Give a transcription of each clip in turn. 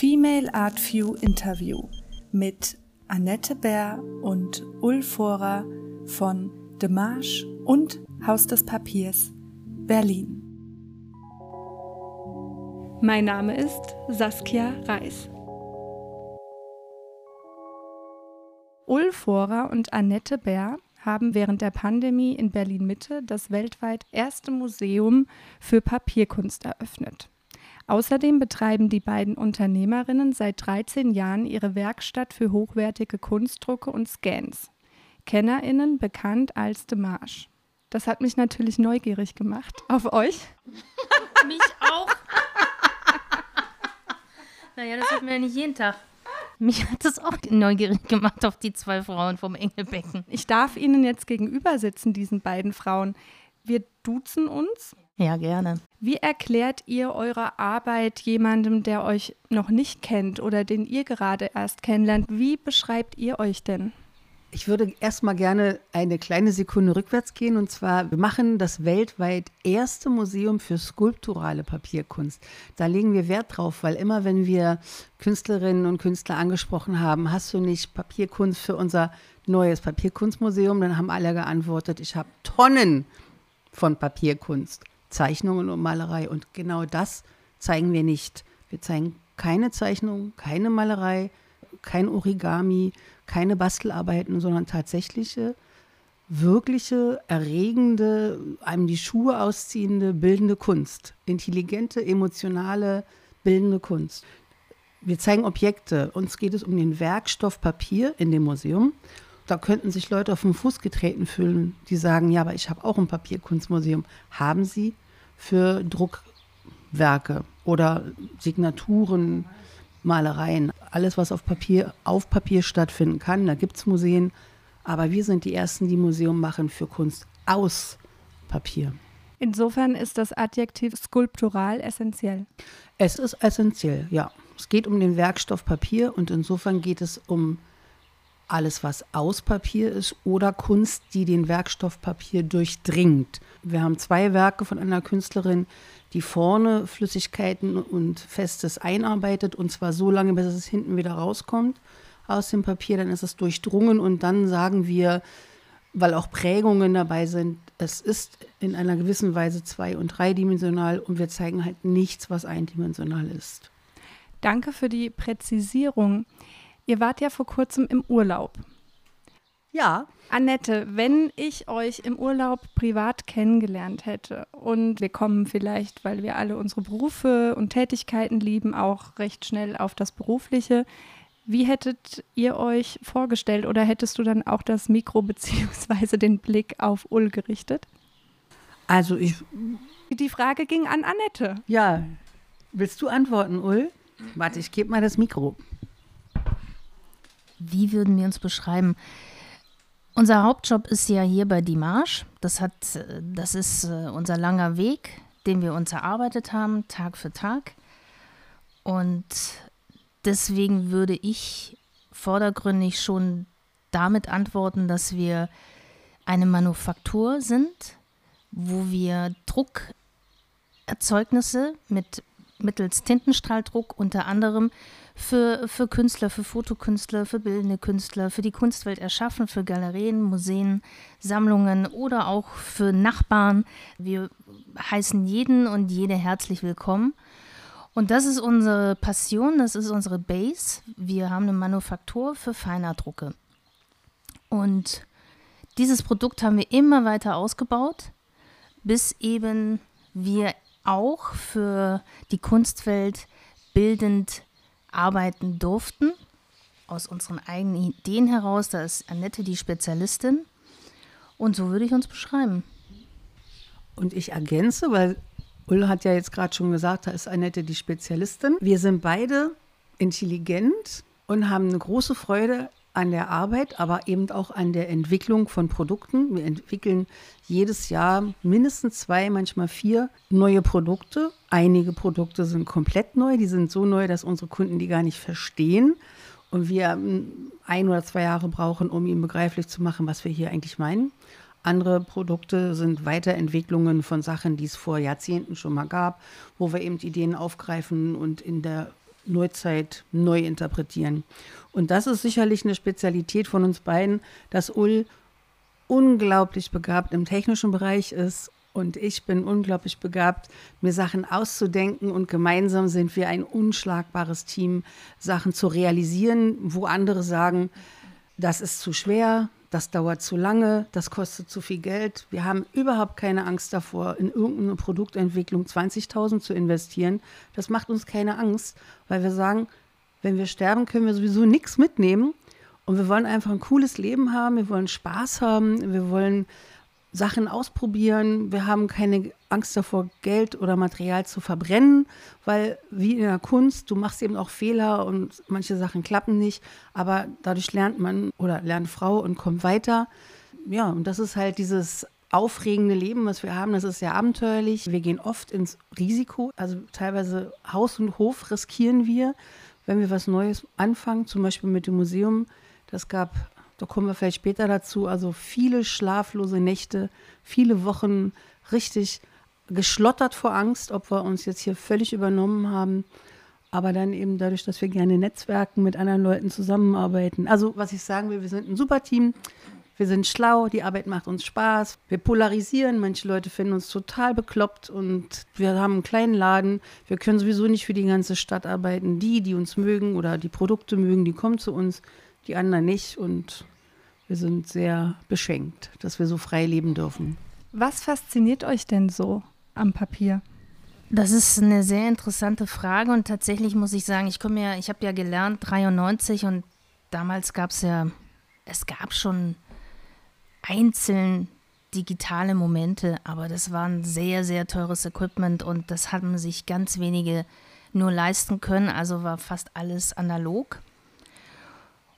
Female Art View Interview mit Annette Bär und Ulforer von Demarche und Haus des Papiers Berlin. Mein Name ist Saskia Reis. Ulforer und Annette Bär haben während der Pandemie in Berlin Mitte das weltweit erste Museum für Papierkunst eröffnet. Außerdem betreiben die beiden Unternehmerinnen seit 13 Jahren ihre Werkstatt für hochwertige Kunstdrucke und Scans. KennerInnen bekannt als Demarche. Das hat mich natürlich neugierig gemacht. Auf euch? mich auch. naja, das hört mir ja nicht jeden Tag. Mich hat das auch neugierig gemacht auf die zwei Frauen vom Engelbecken. Ich darf Ihnen jetzt gegenüber sitzen, diesen beiden Frauen. Wir duzen uns. Ja, gerne. Wie erklärt ihr eure Arbeit jemandem, der euch noch nicht kennt oder den ihr gerade erst kennenlernt? Wie beschreibt ihr euch denn? Ich würde erstmal gerne eine kleine Sekunde rückwärts gehen. Und zwar, wir machen das weltweit erste Museum für skulpturale Papierkunst. Da legen wir Wert drauf, weil immer, wenn wir Künstlerinnen und Künstler angesprochen haben, hast du nicht Papierkunst für unser neues Papierkunstmuseum, dann haben alle geantwortet, ich habe Tonnen von Papierkunst. Zeichnungen und Malerei. Und genau das zeigen wir nicht. Wir zeigen keine Zeichnung, keine Malerei, kein Origami, keine Bastelarbeiten, sondern tatsächliche, wirkliche, erregende, einem die Schuhe ausziehende, bildende Kunst. Intelligente, emotionale, bildende Kunst. Wir zeigen Objekte. Uns geht es um den Werkstoff Papier in dem Museum da könnten sich Leute auf den Fuß getreten fühlen, die sagen, ja, aber ich habe auch ein Papierkunstmuseum. Haben Sie für Druckwerke oder Signaturen, Malereien, alles, was auf Papier, auf Papier stattfinden kann, da gibt es Museen. Aber wir sind die Ersten, die Museum machen für Kunst aus Papier. Insofern ist das Adjektiv skulptural essentiell. Es ist essentiell, ja. Es geht um den Werkstoff Papier und insofern geht es um alles, was aus Papier ist oder Kunst, die den Werkstoff Papier durchdringt. Wir haben zwei Werke von einer Künstlerin, die vorne Flüssigkeiten und Festes einarbeitet und zwar so lange, bis es hinten wieder rauskommt aus dem Papier, dann ist es durchdrungen und dann sagen wir, weil auch Prägungen dabei sind, es ist in einer gewissen Weise zwei- und dreidimensional und wir zeigen halt nichts, was eindimensional ist. Danke für die Präzisierung. Ihr wart ja vor kurzem im Urlaub. Ja. Annette, wenn ich euch im Urlaub privat kennengelernt hätte und wir kommen vielleicht, weil wir alle unsere Berufe und Tätigkeiten lieben, auch recht schnell auf das Berufliche, wie hättet ihr euch vorgestellt oder hättest du dann auch das Mikro bzw. den Blick auf Ull gerichtet? Also ich. Die Frage ging an Annette. Ja. Willst du antworten, Ull? Warte, ich gebe mal das Mikro wie würden wir uns beschreiben? Unser Hauptjob ist ja hier bei Dimash. Das, hat, das ist äh, unser langer Weg, den wir uns erarbeitet haben, Tag für Tag. Und deswegen würde ich vordergründig schon damit antworten, dass wir eine Manufaktur sind, wo wir Druckerzeugnisse mit mittels Tintenstrahldruck unter anderem für, für Künstler, für Fotokünstler, für bildende Künstler, für die Kunstwelt erschaffen, für Galerien, Museen, Sammlungen oder auch für Nachbarn. Wir heißen jeden und jede herzlich willkommen. Und das ist unsere Passion, das ist unsere Base. Wir haben eine Manufaktur für Feinerdrucke. Und dieses Produkt haben wir immer weiter ausgebaut, bis eben wir auch für die Kunstwelt bildend arbeiten durften, aus unseren eigenen Ideen heraus. Da ist Annette die Spezialistin. Und so würde ich uns beschreiben. Und ich ergänze, weil Ulla hat ja jetzt gerade schon gesagt, da ist Annette die Spezialistin. Wir sind beide intelligent und haben eine große Freude an der Arbeit, aber eben auch an der Entwicklung von Produkten. Wir entwickeln jedes Jahr mindestens zwei, manchmal vier neue Produkte. Einige Produkte sind komplett neu, die sind so neu, dass unsere Kunden die gar nicht verstehen und wir hm, ein oder zwei Jahre brauchen, um ihnen begreiflich zu machen, was wir hier eigentlich meinen. Andere Produkte sind Weiterentwicklungen von Sachen, die es vor Jahrzehnten schon mal gab, wo wir eben Ideen aufgreifen und in der Neuzeit neu interpretieren. Und das ist sicherlich eine Spezialität von uns beiden, dass Ull unglaublich begabt im technischen Bereich ist und ich bin unglaublich begabt, mir Sachen auszudenken und gemeinsam sind wir ein unschlagbares Team, Sachen zu realisieren, wo andere sagen, das ist zu schwer, das dauert zu lange, das kostet zu viel Geld. Wir haben überhaupt keine Angst davor, in irgendeine Produktentwicklung 20.000 zu investieren. Das macht uns keine Angst, weil wir sagen, wenn wir sterben, können wir sowieso nichts mitnehmen. Und wir wollen einfach ein cooles Leben haben, wir wollen Spaß haben, wir wollen Sachen ausprobieren. Wir haben keine Angst davor, Geld oder Material zu verbrennen, weil wie in der Kunst, du machst eben auch Fehler und manche Sachen klappen nicht, aber dadurch lernt man oder lernt Frau und kommt weiter. Ja, und das ist halt dieses aufregende Leben, was wir haben, das ist sehr abenteuerlich. Wir gehen oft ins Risiko, also teilweise Haus und Hof riskieren wir, wenn wir was Neues anfangen, zum Beispiel mit dem Museum. Das gab da kommen wir vielleicht später dazu. Also viele schlaflose Nächte, viele Wochen richtig geschlottert vor Angst, ob wir uns jetzt hier völlig übernommen haben. Aber dann eben dadurch, dass wir gerne netzwerken, mit anderen Leuten zusammenarbeiten. Also, was ich sagen will, wir sind ein super Team. Wir sind schlau, die Arbeit macht uns Spaß. Wir polarisieren. Manche Leute finden uns total bekloppt und wir haben einen kleinen Laden. Wir können sowieso nicht für die ganze Stadt arbeiten. Die, die uns mögen oder die Produkte mögen, die kommen zu uns, die anderen nicht. Und wir sind sehr beschenkt, dass wir so frei leben dürfen. Was fasziniert euch denn so am Papier? Das ist eine sehr interessante Frage und tatsächlich muss ich sagen, ich komme ja, ich habe ja gelernt 93 und damals gab es ja, es gab schon einzeln digitale Momente, aber das war ein sehr, sehr teures Equipment und das haben sich ganz wenige nur leisten können, also war fast alles analog.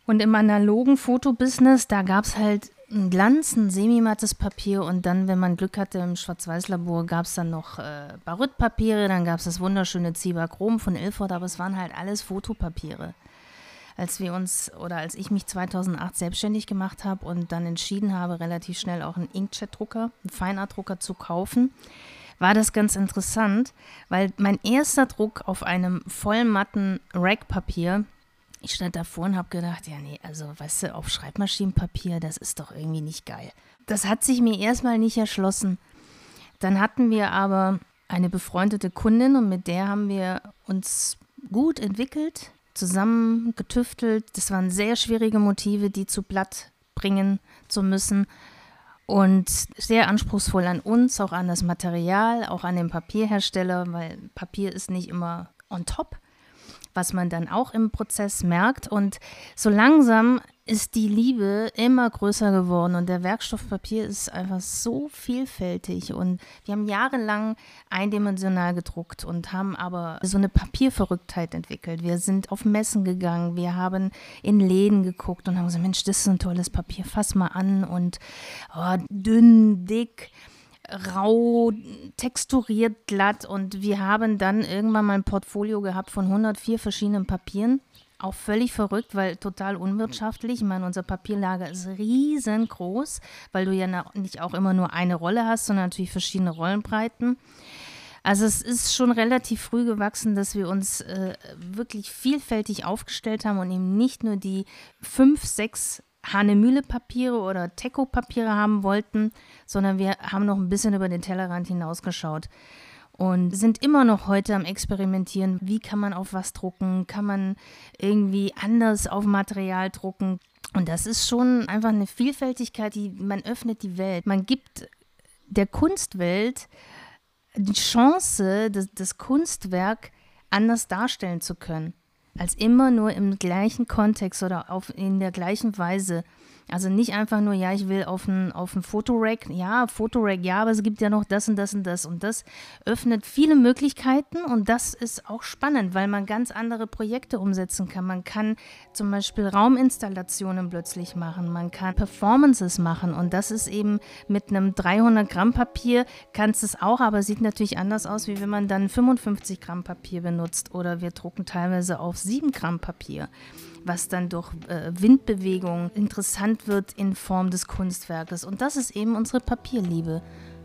Und im analogen Fotobusiness, da gab es halt ein Glanz, ein semimattes Papier und dann, wenn man Glück hatte im Schwarz-Weiß-Labor, gab es dann noch äh, Barytpapiere, dann gab es das wunderschöne Zibachrom von Ilford, aber es waren halt alles Fotopapiere. Als wir uns oder als ich mich 2008 selbstständig gemacht habe und dann entschieden habe, relativ schnell auch einen Inkjet-Drucker, einen Feinart-Drucker zu kaufen, war das ganz interessant, weil mein erster Druck auf einem vollmatten Rackpapier ich stand davor und habe gedacht, ja, nee, also weißt du, auf Schreibmaschinenpapier, das ist doch irgendwie nicht geil. Das hat sich mir erstmal nicht erschlossen. Dann hatten wir aber eine befreundete Kundin und mit der haben wir uns gut entwickelt, zusammen getüftelt. Das waren sehr schwierige Motive, die zu Blatt bringen zu müssen. Und sehr anspruchsvoll an uns, auch an das Material, auch an den Papierhersteller, weil Papier ist nicht immer on top was man dann auch im Prozess merkt. Und so langsam ist die Liebe immer größer geworden und der Werkstoffpapier ist einfach so vielfältig und wir haben jahrelang eindimensional gedruckt und haben aber so eine Papierverrücktheit entwickelt. Wir sind auf Messen gegangen, wir haben in Läden geguckt und haben gesagt, Mensch, das ist ein tolles Papier, fass mal an und oh, dünn, dick rau, texturiert, glatt und wir haben dann irgendwann mal ein Portfolio gehabt von 104 verschiedenen Papieren. Auch völlig verrückt, weil total unwirtschaftlich. Ich meine, unser Papierlager ist riesengroß, weil du ja nicht auch immer nur eine Rolle hast, sondern natürlich verschiedene Rollenbreiten. Also es ist schon relativ früh gewachsen, dass wir uns äh, wirklich vielfältig aufgestellt haben und eben nicht nur die fünf, sechs Hanemühle-Papiere oder Teco-Papiere haben wollten, sondern wir haben noch ein bisschen über den Tellerrand hinausgeschaut und sind immer noch heute am Experimentieren. Wie kann man auf was drucken? Kann man irgendwie anders auf Material drucken? Und das ist schon einfach eine Vielfältigkeit, die man öffnet die Welt. Man gibt der Kunstwelt die Chance, das, das Kunstwerk anders darstellen zu können als immer nur im gleichen Kontext oder auf, in der gleichen Weise also nicht einfach nur, ja, ich will auf ein, auf ein Fotorack, ja, Fotorack, ja, aber es gibt ja noch das und das und das. Und das öffnet viele Möglichkeiten und das ist auch spannend, weil man ganz andere Projekte umsetzen kann. Man kann zum Beispiel Rauminstallationen plötzlich machen, man kann Performances machen und das ist eben mit einem 300 Gramm Papier kannst es auch, aber sieht natürlich anders aus, wie wenn man dann 55 Gramm Papier benutzt oder wir drucken teilweise auf 7 Gramm Papier was dann durch äh, Windbewegung interessant wird in Form des Kunstwerkes. Und das ist eben unsere Papierliebe.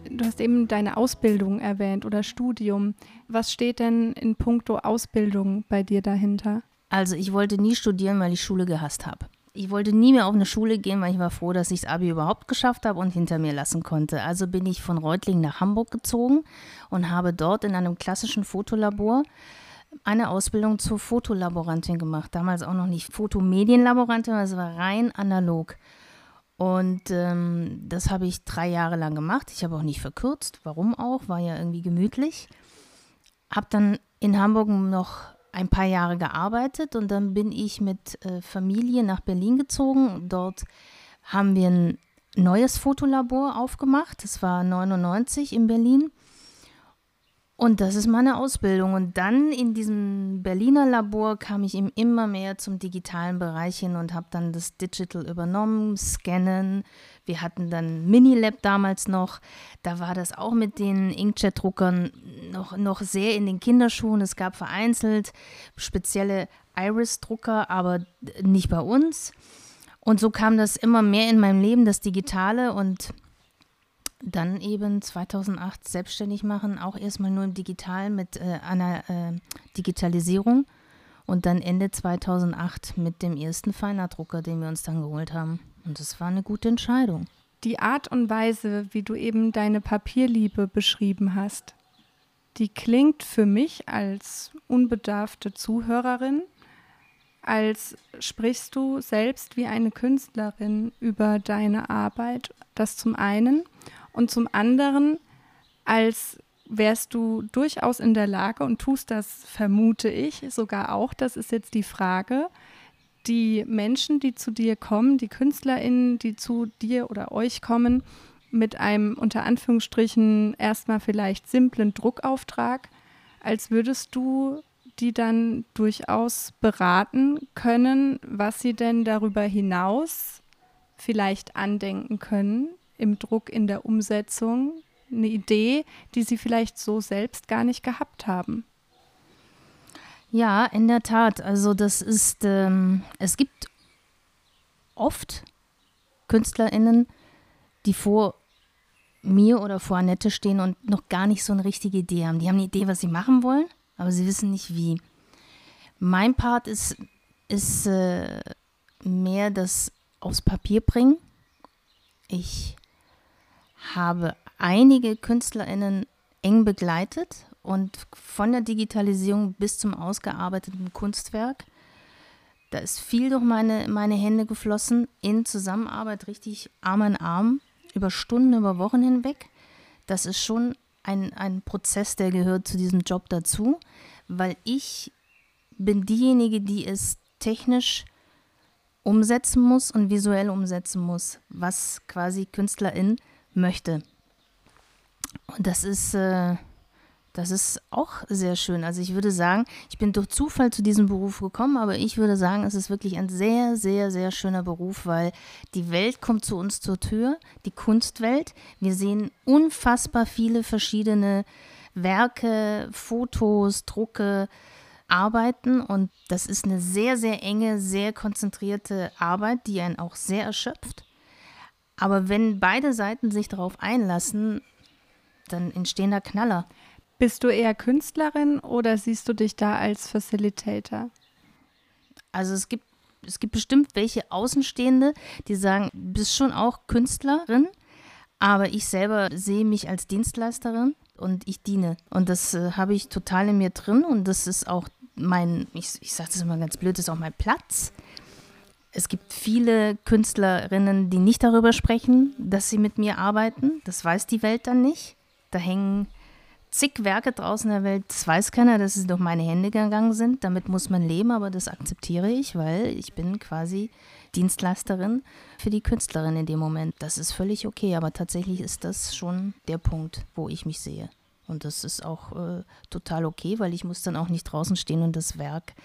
Du hast eben deine Ausbildung erwähnt oder Studium. Was steht denn in puncto Ausbildung bei dir dahinter? Also ich wollte nie studieren, weil ich Schule gehasst habe. Ich wollte nie mehr auf eine Schule gehen, weil ich war froh, dass ich das Abi überhaupt geschafft habe und hinter mir lassen konnte. Also bin ich von Reutlingen nach Hamburg gezogen und habe dort in einem klassischen Fotolabor eine Ausbildung zur Fotolaborantin gemacht. Damals auch noch nicht Fotomedienlaborantin, es war rein analog. Und ähm, das habe ich drei Jahre lang gemacht. Ich habe auch nicht verkürzt. Warum auch? War ja irgendwie gemütlich. Habe dann in Hamburg noch ein paar Jahre gearbeitet und dann bin ich mit äh, Familie nach Berlin gezogen. Dort haben wir ein neues Fotolabor aufgemacht. Das war 99 in Berlin. Und das ist meine Ausbildung. Und dann in diesem Berliner Labor kam ich eben immer mehr zum digitalen Bereich hin und habe dann das Digital übernommen, Scannen. Wir hatten dann Minilab damals noch. Da war das auch mit den Inkjet-Druckern noch, noch sehr in den Kinderschuhen. Es gab vereinzelt spezielle Iris-Drucker, aber nicht bei uns. Und so kam das immer mehr in meinem Leben, das Digitale. Und dann eben 2008 selbstständig machen, auch erstmal nur im Digital mit äh, einer äh, Digitalisierung und dann Ende 2008 mit dem ersten Feinerdrucker, den wir uns dann geholt haben. Und das war eine gute Entscheidung. Die Art und Weise, wie du eben deine Papierliebe beschrieben hast, die klingt für mich als unbedarfte Zuhörerin, als sprichst du selbst wie eine Künstlerin über deine Arbeit. Das zum einen und zum anderen, als wärst du durchaus in der Lage und tust das, vermute ich, sogar auch, das ist jetzt die Frage, die Menschen, die zu dir kommen, die KünstlerInnen, die zu dir oder euch kommen, mit einem unter Anführungsstrichen erstmal vielleicht simplen Druckauftrag, als würdest du die dann durchaus beraten können, was sie denn darüber hinaus vielleicht andenken können, im Druck, in der Umsetzung, eine Idee, die sie vielleicht so selbst gar nicht gehabt haben. Ja, in der Tat. Also das ist, ähm, es gibt oft KünstlerInnen, die vor mir oder vor Annette stehen und noch gar nicht so eine richtige Idee haben. Die haben eine Idee, was sie machen wollen, aber sie wissen nicht wie. Mein Part ist, ist äh, mehr das aufs Papier bringen. Ich habe einige KünstlerInnen eng begleitet und von der Digitalisierung bis zum ausgearbeiteten Kunstwerk. Da ist viel durch meine, meine Hände geflossen, in Zusammenarbeit richtig Arm in Arm, über Stunden, über Wochen hinweg. Das ist schon ein, ein Prozess, der gehört zu diesem Job dazu, weil ich bin diejenige, die es technisch umsetzen muss und visuell umsetzen muss, was quasi KünstlerInnen möchte. Und das ist, äh, das ist auch sehr schön. Also ich würde sagen, ich bin durch Zufall zu diesem Beruf gekommen, aber ich würde sagen, es ist wirklich ein sehr, sehr, sehr schöner Beruf, weil die Welt kommt zu uns zur Tür, die Kunstwelt. Wir sehen unfassbar viele verschiedene Werke, Fotos, Drucke, Arbeiten und das ist eine sehr, sehr enge, sehr konzentrierte Arbeit, die einen auch sehr erschöpft. Aber wenn beide Seiten sich darauf einlassen, dann entstehen da Knaller. Bist du eher Künstlerin oder siehst du dich da als Facilitator? Also es gibt, es gibt bestimmt welche Außenstehende, die sagen, bist schon auch Künstlerin, aber ich selber sehe mich als Dienstleisterin und ich diene. Und das äh, habe ich total in mir drin und das ist auch mein, ich, ich sage das immer ganz blöd, das ist auch mein Platz. Es gibt viele Künstlerinnen, die nicht darüber sprechen, dass sie mit mir arbeiten. Das weiß die Welt dann nicht. Da hängen zig Werke draußen in der Welt. Das weiß keiner, dass sie durch meine Hände gegangen sind. Damit muss man leben, aber das akzeptiere ich, weil ich bin quasi Dienstleisterin für die Künstlerin in dem Moment. Das ist völlig okay, aber tatsächlich ist das schon der Punkt, wo ich mich sehe. Und das ist auch äh, total okay, weil ich muss dann auch nicht draußen stehen und das Werk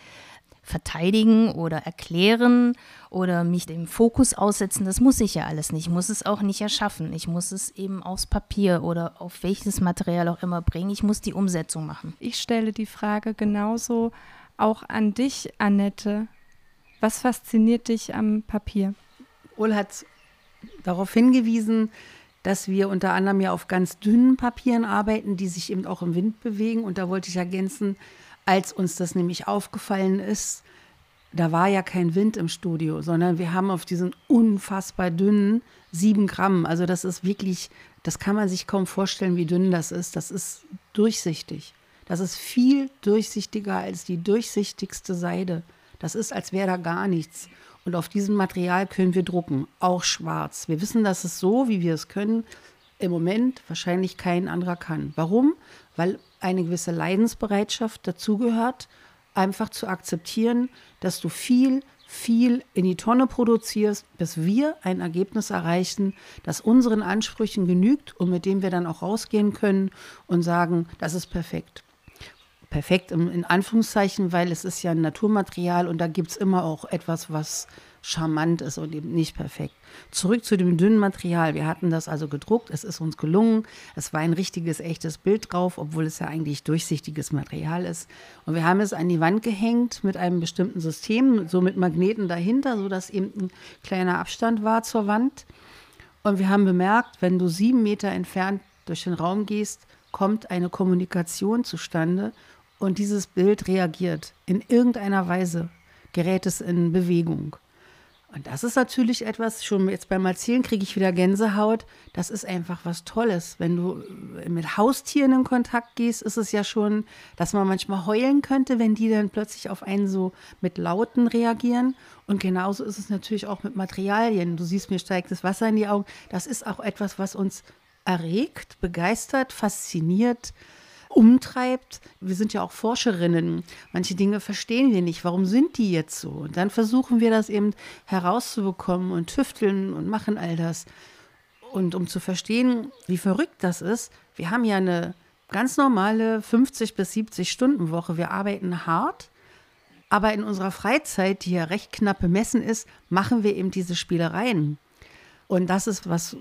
verteidigen oder erklären oder mich dem Fokus aussetzen. Das muss ich ja alles nicht. Ich muss es auch nicht erschaffen. Ich muss es eben aufs Papier oder auf welches Material auch immer bringen. Ich muss die Umsetzung machen. Ich stelle die Frage genauso auch an dich, Annette. Was fasziniert dich am Papier? Ul hat darauf hingewiesen, dass wir unter anderem ja auf ganz dünnen Papieren arbeiten, die sich eben auch im Wind bewegen. Und da wollte ich ergänzen, als uns das nämlich aufgefallen ist, da war ja kein Wind im Studio, sondern wir haben auf diesen unfassbar dünnen sieben Gramm, also das ist wirklich, das kann man sich kaum vorstellen, wie dünn das ist. Das ist durchsichtig. Das ist viel durchsichtiger als die durchsichtigste Seide. Das ist, als wäre da gar nichts. Und auf diesem Material können wir drucken, auch schwarz. Wir wissen, dass es so, wie wir es können, im Moment wahrscheinlich kein anderer kann. Warum? Weil eine gewisse Leidensbereitschaft dazugehört, einfach zu akzeptieren, dass du viel, viel in die Tonne produzierst, bis wir ein Ergebnis erreichen, das unseren Ansprüchen genügt und mit dem wir dann auch rausgehen können und sagen, das ist perfekt. Perfekt in Anführungszeichen, weil es ist ja ein Naturmaterial und da gibt es immer auch etwas, was charmant ist und eben nicht perfekt. Zurück zu dem dünnen Material. Wir hatten das also gedruckt, es ist uns gelungen. Es war ein richtiges, echtes Bild drauf, obwohl es ja eigentlich durchsichtiges Material ist. Und wir haben es an die Wand gehängt mit einem bestimmten System, so mit Magneten dahinter, sodass eben ein kleiner Abstand war zur Wand. Und wir haben bemerkt, wenn du sieben Meter entfernt durch den Raum gehst, kommt eine Kommunikation zustande und dieses Bild reagiert in irgendeiner Weise, gerät es in Bewegung. Und das ist natürlich etwas, schon jetzt beim Erzählen kriege ich wieder Gänsehaut. Das ist einfach was Tolles. Wenn du mit Haustieren in Kontakt gehst, ist es ja schon, dass man manchmal heulen könnte, wenn die dann plötzlich auf einen so mit Lauten reagieren. Und genauso ist es natürlich auch mit Materialien. Du siehst, mir steigt das Wasser in die Augen. Das ist auch etwas, was uns erregt, begeistert, fasziniert umtreibt. Wir sind ja auch Forscherinnen. Manche Dinge verstehen wir nicht. Warum sind die jetzt so? Und dann versuchen wir das eben herauszubekommen und tüfteln und machen all das. Und um zu verstehen, wie verrückt das ist, wir haben ja eine ganz normale 50 bis 70 Stunden Woche. Wir arbeiten hart, aber in unserer Freizeit, die ja recht knapp bemessen ist, machen wir eben diese Spielereien. Und das ist, was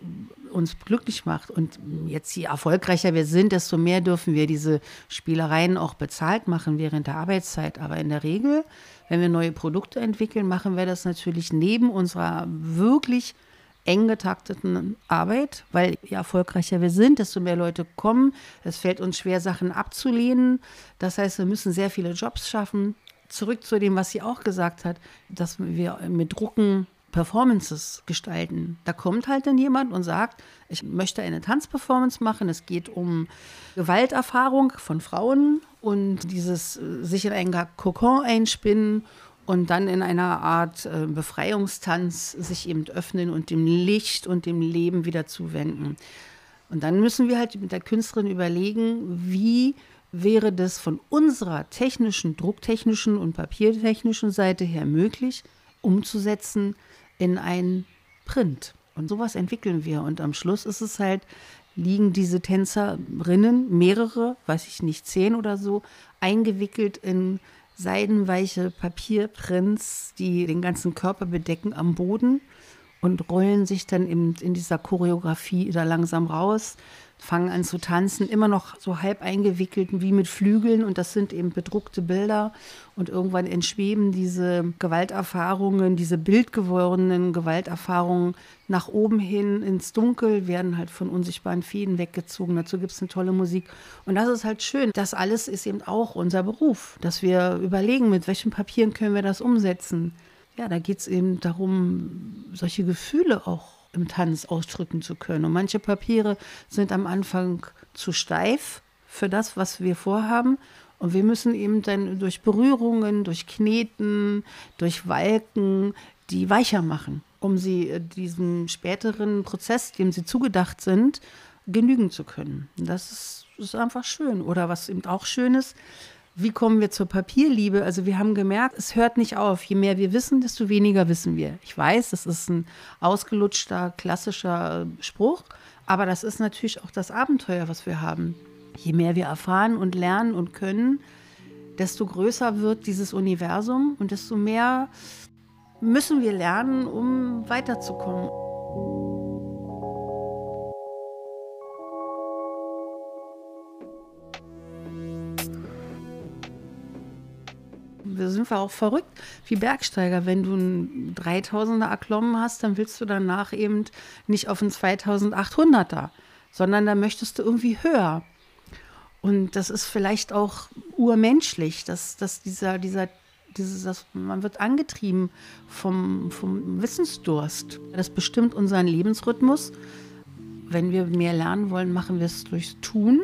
uns glücklich macht. Und jetzt, je erfolgreicher wir sind, desto mehr dürfen wir diese Spielereien auch bezahlt machen während der Arbeitszeit. Aber in der Regel, wenn wir neue Produkte entwickeln, machen wir das natürlich neben unserer wirklich eng getakteten Arbeit, weil je erfolgreicher wir sind, desto mehr Leute kommen. Es fällt uns schwer, Sachen abzulehnen. Das heißt, wir müssen sehr viele Jobs schaffen. Zurück zu dem, was sie auch gesagt hat, dass wir mit Drucken Performances gestalten. Da kommt halt dann jemand und sagt, ich möchte eine Tanzperformance machen. Es geht um Gewalterfahrung von Frauen und dieses äh, sich in einen Kokon einspinnen und dann in einer Art äh, Befreiungstanz sich eben öffnen und dem Licht und dem Leben wieder zuwenden. Und dann müssen wir halt mit der Künstlerin überlegen, wie wäre das von unserer technischen, drucktechnischen und papiertechnischen Seite her möglich, umzusetzen, in ein Print. Und sowas entwickeln wir. Und am Schluss ist es halt, liegen diese Tänzerinnen, mehrere, weiß ich nicht, zehn oder so, eingewickelt in seidenweiche Papierprints, die den ganzen Körper bedecken am Boden und rollen sich dann in, in dieser Choreografie da langsam raus fangen an zu tanzen, immer noch so halb eingewickelt wie mit Flügeln und das sind eben bedruckte Bilder und irgendwann entschweben diese Gewalterfahrungen, diese bildgewordenen Gewalterfahrungen nach oben hin ins Dunkel, werden halt von unsichtbaren Fäden weggezogen. Dazu gibt es eine tolle Musik und das ist halt schön. Das alles ist eben auch unser Beruf, dass wir überlegen, mit welchen Papieren können wir das umsetzen. Ja, da geht es eben darum, solche Gefühle auch im Tanz ausdrücken zu können. Und manche Papiere sind am Anfang zu steif für das, was wir vorhaben. Und wir müssen eben dann durch Berührungen, durch Kneten, durch Walken die weicher machen, um sie äh, diesem späteren Prozess, dem sie zugedacht sind, genügen zu können. Das ist, ist einfach schön. Oder was eben auch schön ist, wie kommen wir zur Papierliebe? Also wir haben gemerkt, es hört nicht auf. Je mehr wir wissen, desto weniger wissen wir. Ich weiß, das ist ein ausgelutschter, klassischer Spruch, aber das ist natürlich auch das Abenteuer, was wir haben. Je mehr wir erfahren und lernen und können, desto größer wird dieses Universum und desto mehr müssen wir lernen, um weiterzukommen. Sind wir auch verrückt wie Bergsteiger. Wenn du einen 3000er erklommen hast, dann willst du danach eben nicht auf einen 2800er, sondern da möchtest du irgendwie höher. Und das ist vielleicht auch urmenschlich, dass, dass dieser, dieser, dieses, das, man wird angetrieben vom, vom Wissensdurst. Das bestimmt unseren Lebensrhythmus. Wenn wir mehr lernen wollen, machen wir es durchs Tun.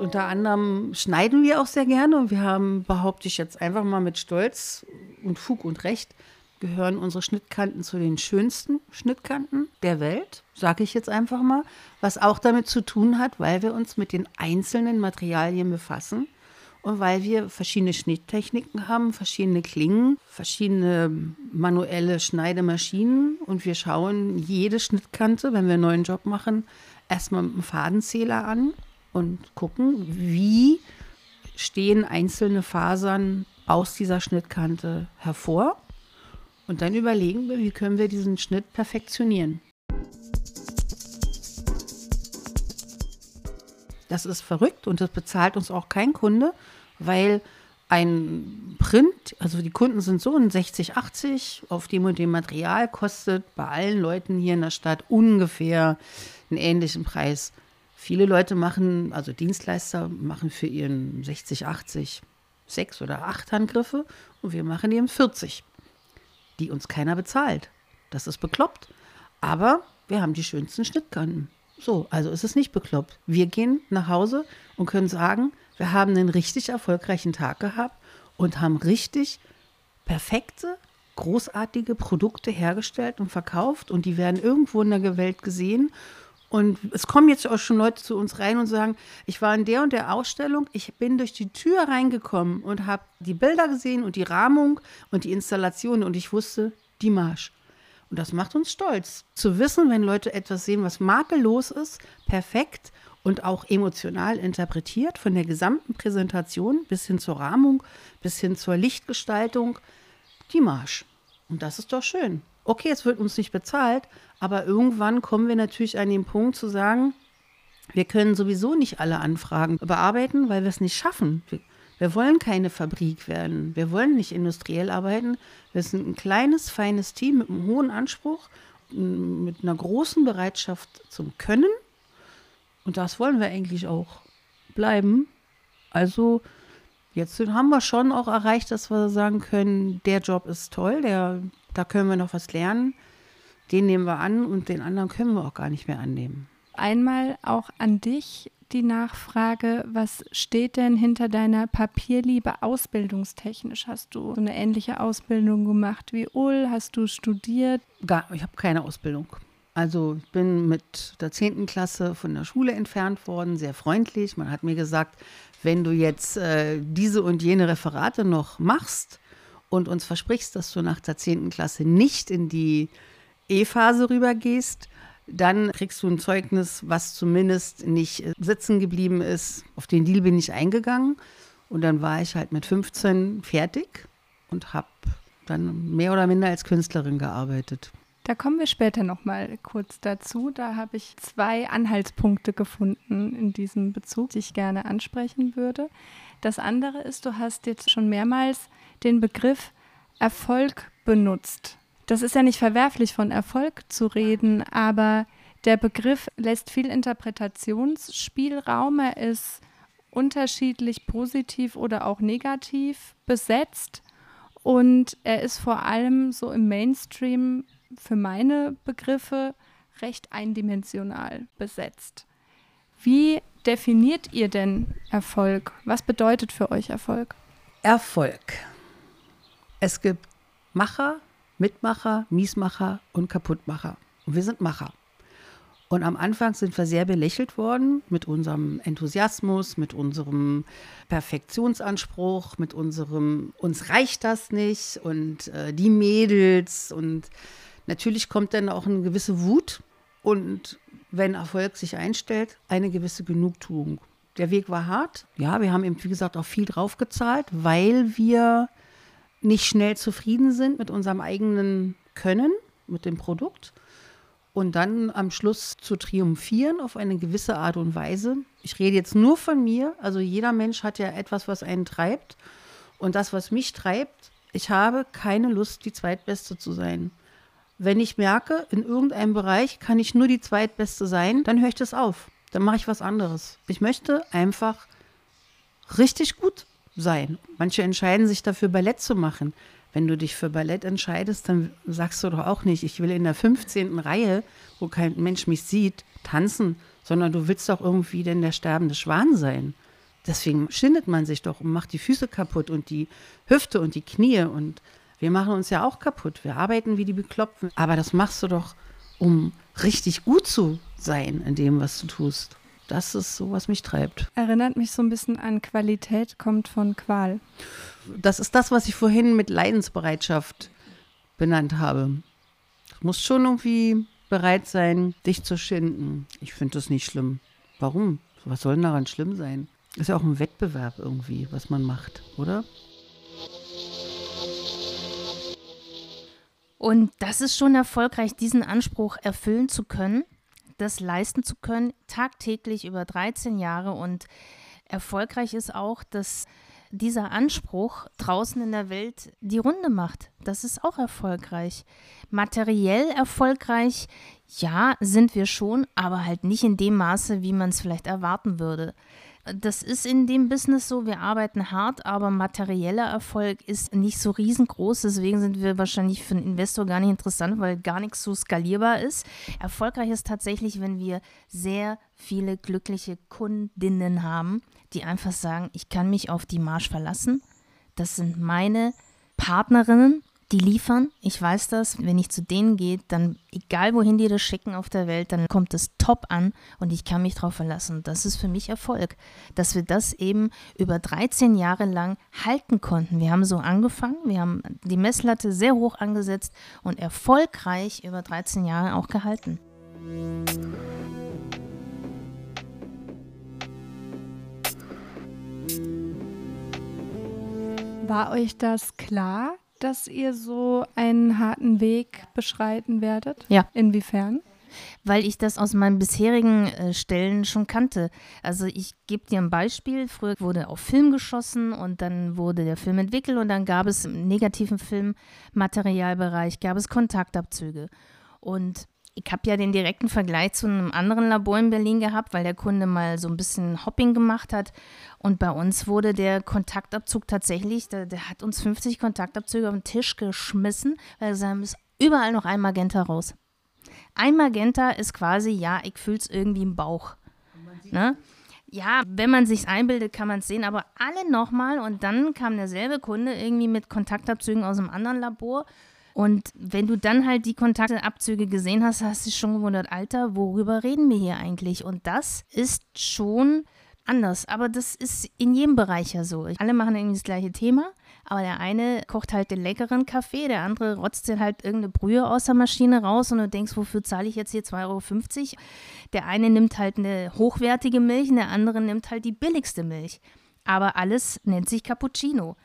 Unter anderem schneiden wir auch sehr gerne und wir haben, behaupte ich jetzt einfach mal mit Stolz und Fug und Recht, gehören unsere Schnittkanten zu den schönsten Schnittkanten der Welt, sage ich jetzt einfach mal, was auch damit zu tun hat, weil wir uns mit den einzelnen Materialien befassen und weil wir verschiedene Schnitttechniken haben, verschiedene Klingen, verschiedene manuelle Schneidemaschinen und wir schauen jede Schnittkante, wenn wir einen neuen Job machen, erstmal mit einem Fadenzähler an und gucken, wie stehen einzelne Fasern aus dieser Schnittkante hervor und dann überlegen wir, wie können wir diesen Schnitt perfektionieren. Das ist verrückt und das bezahlt uns auch kein Kunde, weil ein Print, also die Kunden sind so ein 60, 80 auf dem und dem Material kostet bei allen Leuten hier in der Stadt ungefähr einen ähnlichen Preis. Viele Leute machen, also Dienstleister machen für ihren 60, 80 sechs oder acht Handgriffe und wir machen eben 40 die uns keiner bezahlt. Das ist bekloppt. Aber wir haben die schönsten Schnittkanten. So, also ist es nicht bekloppt. Wir gehen nach Hause und können sagen, wir haben einen richtig erfolgreichen Tag gehabt und haben richtig perfekte, großartige Produkte hergestellt und verkauft und die werden irgendwo in der Welt gesehen und es kommen jetzt auch schon Leute zu uns rein und sagen, ich war in der und der Ausstellung, ich bin durch die Tür reingekommen und habe die Bilder gesehen und die Rahmung und die Installation und ich wusste, die Marsch. Und das macht uns stolz, zu wissen, wenn Leute etwas sehen, was makellos ist, perfekt und auch emotional interpretiert, von der gesamten Präsentation bis hin zur Rahmung, bis hin zur Lichtgestaltung, die Marsch. Und das ist doch schön okay, es wird uns nicht bezahlt, aber irgendwann kommen wir natürlich an den Punkt zu sagen, wir können sowieso nicht alle Anfragen bearbeiten, weil wir es nicht schaffen. Wir, wollen keine Fabrik werden. Wir wollen nicht industriell arbeiten. Wir sind ein kleines, feines Team mit einem hohen Anspruch, mit einer großen Bereitschaft zum Können. Und das wollen wir eigentlich auch bleiben. Also jetzt haben wir schon auch erreicht, dass wir sagen können, der Job ist toll, der, da können wir noch was lernen. Den nehmen wir an und den anderen können wir auch gar nicht mehr annehmen. Einmal auch an dich die Nachfrage, was steht denn hinter deiner Papierliebe ausbildungstechnisch? Hast du so eine ähnliche Ausbildung gemacht wie Ul? Hast du studiert? Gar, ich habe keine Ausbildung. Also ich bin mit der 10. Klasse von der Schule entfernt worden, sehr freundlich. Man hat mir gesagt, wenn du jetzt äh, diese und jene Referate noch machst, und uns versprichst, dass du nach der 10. Klasse nicht in die E-Phase rübergehst, dann kriegst du ein Zeugnis, was zumindest nicht äh, sitzen geblieben ist. Auf den Deal bin ich eingegangen und dann war ich halt mit 15 fertig und habe dann mehr oder minder als Künstlerin gearbeitet. Da kommen wir später noch mal kurz dazu. Da habe ich zwei Anhaltspunkte gefunden in diesem Bezug, die ich gerne ansprechen würde. Das andere ist, du hast jetzt schon mehrmals den Begriff Erfolg benutzt. Das ist ja nicht verwerflich, von Erfolg zu reden, aber der Begriff lässt viel Interpretationsspielraum. Er ist unterschiedlich positiv oder auch negativ besetzt und er ist vor allem so im Mainstream für meine Begriffe recht eindimensional besetzt. Wie definiert ihr denn Erfolg? Was bedeutet für euch Erfolg? Erfolg es gibt Macher, Mitmacher, Miesmacher und Kaputtmacher. Und wir sind Macher. Und am Anfang sind wir sehr belächelt worden mit unserem Enthusiasmus, mit unserem Perfektionsanspruch, mit unserem uns reicht das nicht und äh, die Mädels. Und natürlich kommt dann auch eine gewisse Wut und wenn Erfolg sich einstellt, eine gewisse Genugtuung. Der Weg war hart. Ja, wir haben eben, wie gesagt, auch viel draufgezahlt, weil wir nicht schnell zufrieden sind mit unserem eigenen Können, mit dem Produkt. und dann am Schluss zu triumphieren auf eine gewisse Art und Weise. Ich rede jetzt nur von mir. Also jeder Mensch hat ja etwas, was einen treibt. Und das, was mich treibt, ich habe keine Lust, die Zweitbeste zu sein. Wenn ich merke, in irgendeinem Bereich kann ich nur die Zweitbeste sein, dann höre ich das auf. Dann mache ich was anderes. Ich möchte einfach richtig gut sein. Manche entscheiden sich dafür, Ballett zu machen. Wenn du dich für Ballett entscheidest, dann sagst du doch auch nicht, ich will in der 15. Reihe, wo kein Mensch mich sieht, tanzen, sondern du willst doch irgendwie denn der sterbende Schwan sein. Deswegen schindet man sich doch und macht die Füße kaputt und die Hüfte und die Knie und wir machen uns ja auch kaputt. Wir arbeiten wie die Bekloppten. Aber das machst du doch, um richtig gut zu sein in dem, was du tust. Das ist so, was mich treibt. Erinnert mich so ein bisschen an Qualität, kommt von Qual. Das ist das, was ich vorhin mit Leidensbereitschaft benannt habe. Du musst schon irgendwie bereit sein, dich zu schinden. Ich finde das nicht schlimm. Warum? Was soll denn daran schlimm sein? Ist ja auch ein Wettbewerb irgendwie, was man macht, oder? Und das ist schon erfolgreich, diesen Anspruch erfüllen zu können das leisten zu können, tagtäglich über 13 Jahre. Und erfolgreich ist auch, dass dieser Anspruch draußen in der Welt die Runde macht. Das ist auch erfolgreich. Materiell erfolgreich, ja, sind wir schon, aber halt nicht in dem Maße, wie man es vielleicht erwarten würde. Das ist in dem Business so, wir arbeiten hart, aber materieller Erfolg ist nicht so riesengroß. Deswegen sind wir wahrscheinlich für einen Investor gar nicht interessant, weil gar nichts so skalierbar ist. Erfolgreich ist tatsächlich, wenn wir sehr viele glückliche Kundinnen haben, die einfach sagen, ich kann mich auf die Marsch verlassen. Das sind meine Partnerinnen, die liefern. Ich weiß das. Wenn ich zu denen gehe, dann, egal wohin die das schicken auf der Welt, dann kommt es top an und ich kann mich darauf verlassen. Das ist für mich Erfolg, dass wir das eben über 13 Jahre lang halten konnten. Wir haben so angefangen, wir haben die Messlatte sehr hoch angesetzt und erfolgreich über 13 Jahre auch gehalten. War euch das klar, dass ihr so einen harten Weg beschreiten werdet? Ja. Inwiefern? Weil ich das aus meinen bisherigen äh, Stellen schon kannte. Also ich gebe dir ein Beispiel. Früher wurde auf Film geschossen und dann wurde der Film entwickelt und dann gab es im negativen Filmmaterialbereich, gab es Kontaktabzüge. Und ich habe ja den direkten Vergleich zu einem anderen Labor in Berlin gehabt, weil der Kunde mal so ein bisschen Hopping gemacht hat. Und bei uns wurde der Kontaktabzug tatsächlich, der, der hat uns 50 Kontaktabzüge auf den Tisch geschmissen, weil er gesagt ist überall noch ein Magenta raus. Ein Magenta ist quasi, ja, ich fühle es irgendwie im Bauch. Ne? Ja, wenn man sich einbildet, kann man es sehen, aber alle nochmal und dann kam derselbe Kunde irgendwie mit Kontaktabzügen aus einem anderen Labor und wenn du dann halt die Kontaktabzüge gesehen hast, hast du schon gewundert, Alter, worüber reden wir hier eigentlich? Und das ist schon anders. Aber das ist in jedem Bereich ja so. Alle machen irgendwie das gleiche Thema. Aber der eine kocht halt den leckeren Kaffee, der andere rotzt dir halt irgendeine Brühe aus der Maschine raus und du denkst, wofür zahle ich jetzt hier 2,50 Euro? Der eine nimmt halt eine hochwertige Milch und der andere nimmt halt die billigste Milch. Aber alles nennt sich Cappuccino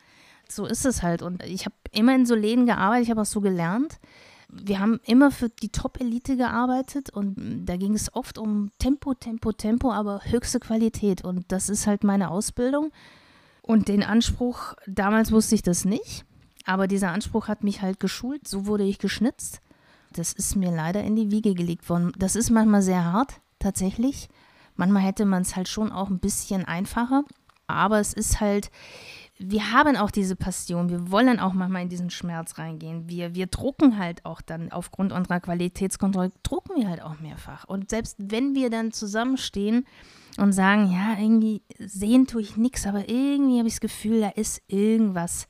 so ist es halt. Und ich habe immer in so Läden gearbeitet, ich habe auch so gelernt. Wir haben immer für die Top-Elite gearbeitet und da ging es oft um Tempo, Tempo, Tempo, aber höchste Qualität. Und das ist halt meine Ausbildung. Und den Anspruch, damals wusste ich das nicht, aber dieser Anspruch hat mich halt geschult. So wurde ich geschnitzt. Das ist mir leider in die Wiege gelegt worden. Das ist manchmal sehr hart, tatsächlich. Manchmal hätte man es halt schon auch ein bisschen einfacher. Aber es ist halt, wir haben auch diese Passion, wir wollen auch manchmal in diesen Schmerz reingehen. Wir, wir drucken halt auch dann aufgrund unserer Qualitätskontrolle, drucken wir halt auch mehrfach. Und selbst wenn wir dann zusammenstehen und sagen, ja, irgendwie sehen tue ich nichts, aber irgendwie habe ich das Gefühl, da ist irgendwas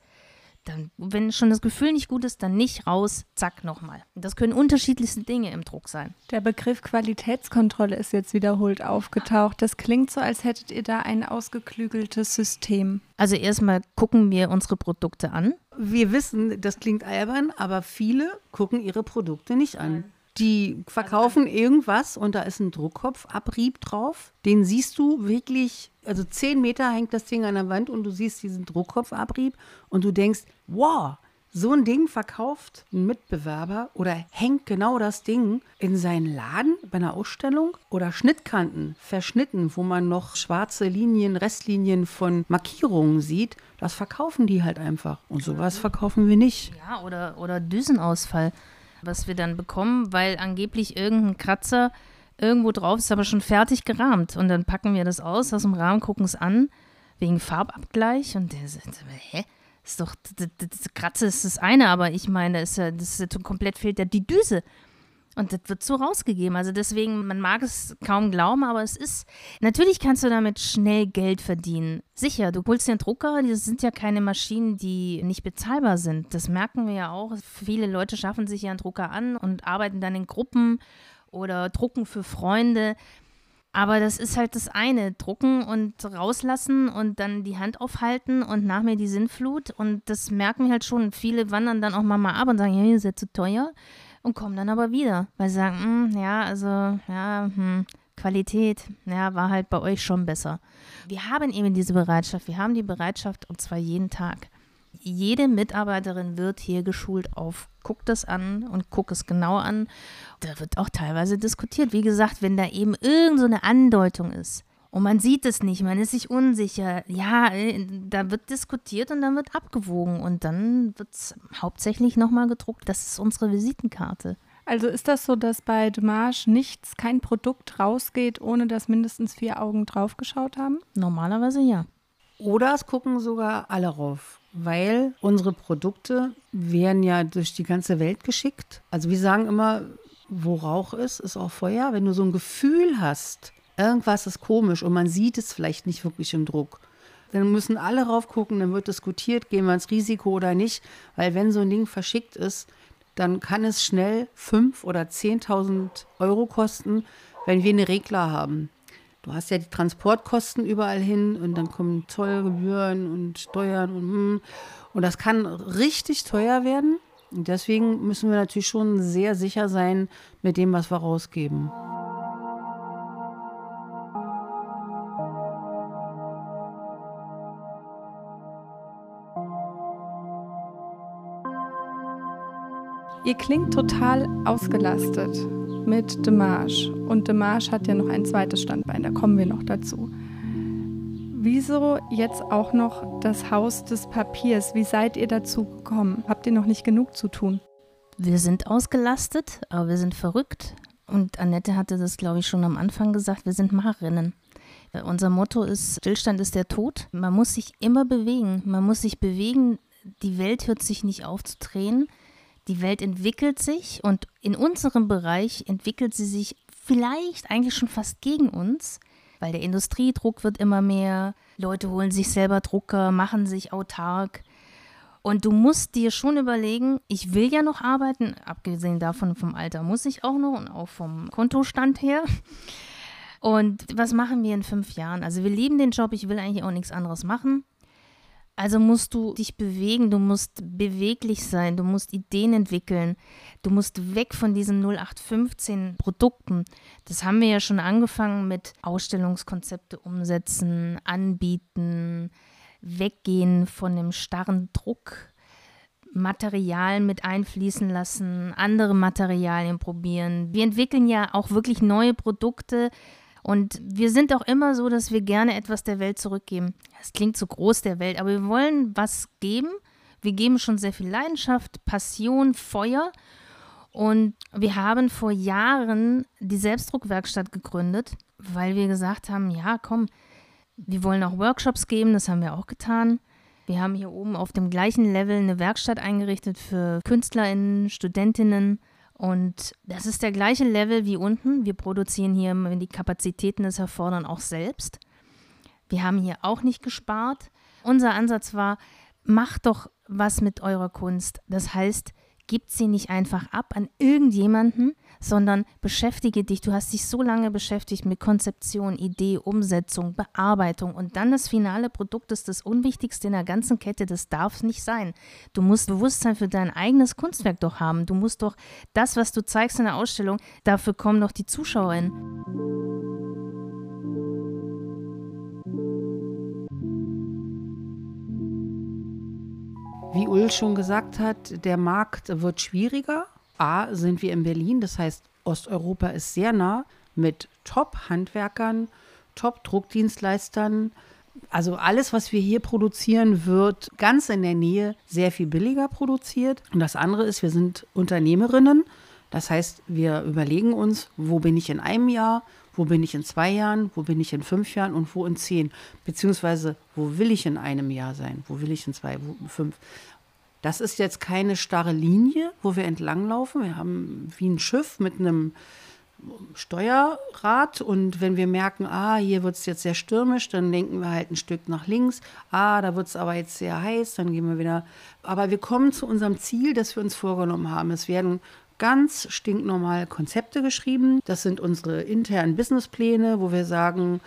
dann, wenn schon das Gefühl nicht gut ist, dann nicht raus, zack, nochmal. Das können unterschiedlichste Dinge im Druck sein. Der Begriff Qualitätskontrolle ist jetzt wiederholt aufgetaucht. Das klingt so, als hättet ihr da ein ausgeklügeltes System. Also erstmal gucken wir unsere Produkte an. Wir wissen, das klingt albern, aber viele gucken ihre Produkte nicht an. Die verkaufen irgendwas und da ist ein Druckkopfabrieb drauf. Den siehst du wirklich, also zehn Meter hängt das Ding an der Wand und du siehst diesen Druckkopfabrieb und du denkst, wow, So ein Ding verkauft ein Mitbewerber oder hängt genau das Ding in seinen Laden bei einer Ausstellung oder Schnittkanten verschnitten, wo man noch schwarze Linien, Restlinien von Markierungen sieht. Das verkaufen die halt einfach. Und sowas verkaufen wir nicht. Ja, oder, oder Düsenausfall, was wir dann bekommen, weil angeblich irgendein Kratzer irgendwo drauf ist, aber schon fertig gerahmt. Und dann packen wir das aus, aus dem Rahmen, gucken es an, wegen Farbabgleich. Und der sagt, hä? ist doch, das, das Kratze ist das eine, aber ich meine, ist ja, das ist ja komplett fehlt ja die Düse. Und das wird so rausgegeben. Also deswegen, man mag es kaum glauben, aber es ist, natürlich kannst du damit schnell Geld verdienen. Sicher, du holst dir einen Drucker, das sind ja keine Maschinen, die nicht bezahlbar sind. Das merken wir ja auch. Viele Leute schaffen sich ja einen Drucker an und arbeiten dann in Gruppen oder drucken für Freunde. Aber das ist halt das eine, drucken und rauslassen und dann die Hand aufhalten und nach mir die Sinnflut. Und das merken wir halt schon. Viele wandern dann auch mal, ab und sagen, ja, ihr seid zu teuer und kommen dann aber wieder, weil sie sagen, mm, ja, also, ja, hm, Qualität, ja, war halt bei euch schon besser. Wir haben eben diese Bereitschaft, wir haben die Bereitschaft und zwar jeden Tag jede Mitarbeiterin wird hier geschult auf, guck das an und guck es genau an. Da wird auch teilweise diskutiert. Wie gesagt, wenn da eben irgend so eine Andeutung ist und man sieht es nicht, man ist sich unsicher, ja, äh, da wird diskutiert und dann wird abgewogen und dann wird es hauptsächlich nochmal gedruckt. Das ist unsere Visitenkarte. Also ist das so, dass bei Dommage nichts, kein Produkt rausgeht, ohne dass mindestens vier Augen draufgeschaut haben? Normalerweise ja. Oder es gucken sogar alle rauf weil unsere Produkte werden ja durch die ganze Welt geschickt. Also wir sagen immer, wo Rauch ist, ist auch Feuer. Wenn du so ein Gefühl hast, irgendwas ist komisch und man sieht es vielleicht nicht wirklich im Druck, dann müssen alle raufgucken, dann wird diskutiert, gehen wir ins Risiko oder nicht. Weil wenn so ein Ding verschickt ist, dann kann es schnell 5.000 oder 10.000 Euro kosten, wenn wir eine Regler haben. Du hast ja die Transportkosten überall hin und dann kommen Zollgebühren und Steuern und hm. und das kann richtig teuer werden. Und deswegen müssen wir natürlich schon sehr sicher sein mit dem, was wir rausgeben. Ihr klingt total ausgelastet mit Demarche. Und Demarche hat ja noch ein zweites Standbein, da kommen wir noch dazu. Wieso jetzt auch noch das Haus des Papiers? Wie seid ihr dazu gekommen? Habt ihr noch nicht genug zu tun? Wir sind ausgelastet, aber wir sind verrückt. Und Annette hatte das, glaube ich, schon am Anfang gesagt, wir sind Macherinnen. Unser Motto ist, Stillstand ist der Tod. Man muss sich immer bewegen. Man muss sich bewegen. Die Welt hört sich nicht auf zu drehen die Welt entwickelt sich und in unserem Bereich entwickelt sie sich vielleicht eigentlich schon fast gegen uns, weil der Industriedruck wird immer mehr, Leute holen sich selber Drucker, machen sich autark. Und du musst dir schon überlegen, ich will ja noch arbeiten, abgesehen davon vom Alter muss ich auch noch und auch vom Kontostand her. Und was machen wir in fünf Jahren? Also wir lieben den Job, ich will eigentlich auch nichts anderes machen. Also musst du dich bewegen, du musst beweglich sein, du musst Ideen entwickeln, du musst weg von diesen 0815 Produkten. Das haben wir ja schon angefangen mit Ausstellungskonzepte umsetzen, anbieten, weggehen von dem starren Druck, Materialien mit einfließen lassen, andere Materialien probieren. Wir entwickeln ja auch wirklich neue Produkte, und wir sind auch immer so, dass wir gerne etwas der Welt zurückgeben. Es klingt zu groß der Welt, aber wir wollen was geben. Wir geben schon sehr viel Leidenschaft, Passion, Feuer. Und wir haben vor Jahren die Selbstdruckwerkstatt gegründet, weil wir gesagt haben, ja, komm, wir wollen auch Workshops geben, das haben wir auch getan. Wir haben hier oben auf dem gleichen Level eine Werkstatt eingerichtet für Künstlerinnen, Studentinnen und das ist der gleiche Level wie unten. Wir produzieren hier, wenn die Kapazitäten es erfordern, auch selbst. Wir haben hier auch nicht gespart. Unser Ansatz war, macht doch was mit eurer Kunst. Das heißt, Gib sie nicht einfach ab an irgendjemanden, sondern beschäftige dich. Du hast dich so lange beschäftigt mit Konzeption, Idee, Umsetzung, Bearbeitung und dann das finale Produkt ist das Unwichtigste in der ganzen Kette. Das darf nicht sein. Du musst Bewusstsein für dein eigenes Kunstwerk doch haben. Du musst doch das, was du zeigst in der Ausstellung, dafür kommen doch die ZuschauerInnen. Wie Jill schon gesagt hat, der Markt wird schwieriger. A, sind wir in Berlin, das heißt, Osteuropa ist sehr nah mit Top-Handwerkern, Top-Druckdienstleistern. Also alles, was wir hier produzieren, wird ganz in der Nähe sehr viel billiger produziert. Und das andere ist, wir sind Unternehmerinnen. Das heißt, wir überlegen uns, wo bin ich in einem Jahr, wo bin ich in zwei Jahren, wo bin ich in fünf Jahren und wo in zehn. Beziehungsweise, wo will ich in einem Jahr sein, wo will ich in zwei, wo, fünf. Das ist jetzt keine starre Linie, wo wir entlanglaufen. Wir haben wie ein Schiff mit einem Steuerrad und wenn wir merken, ah, hier wird es jetzt sehr stürmisch, dann lenken wir halt ein Stück nach links. Ah, da wird es aber jetzt sehr heiß, dann gehen wir wieder. Aber wir kommen zu unserem Ziel, das wir uns vorgenommen haben. Es werden ganz stinknormal Konzepte geschrieben. Das sind unsere internen Businesspläne, wo wir sagen,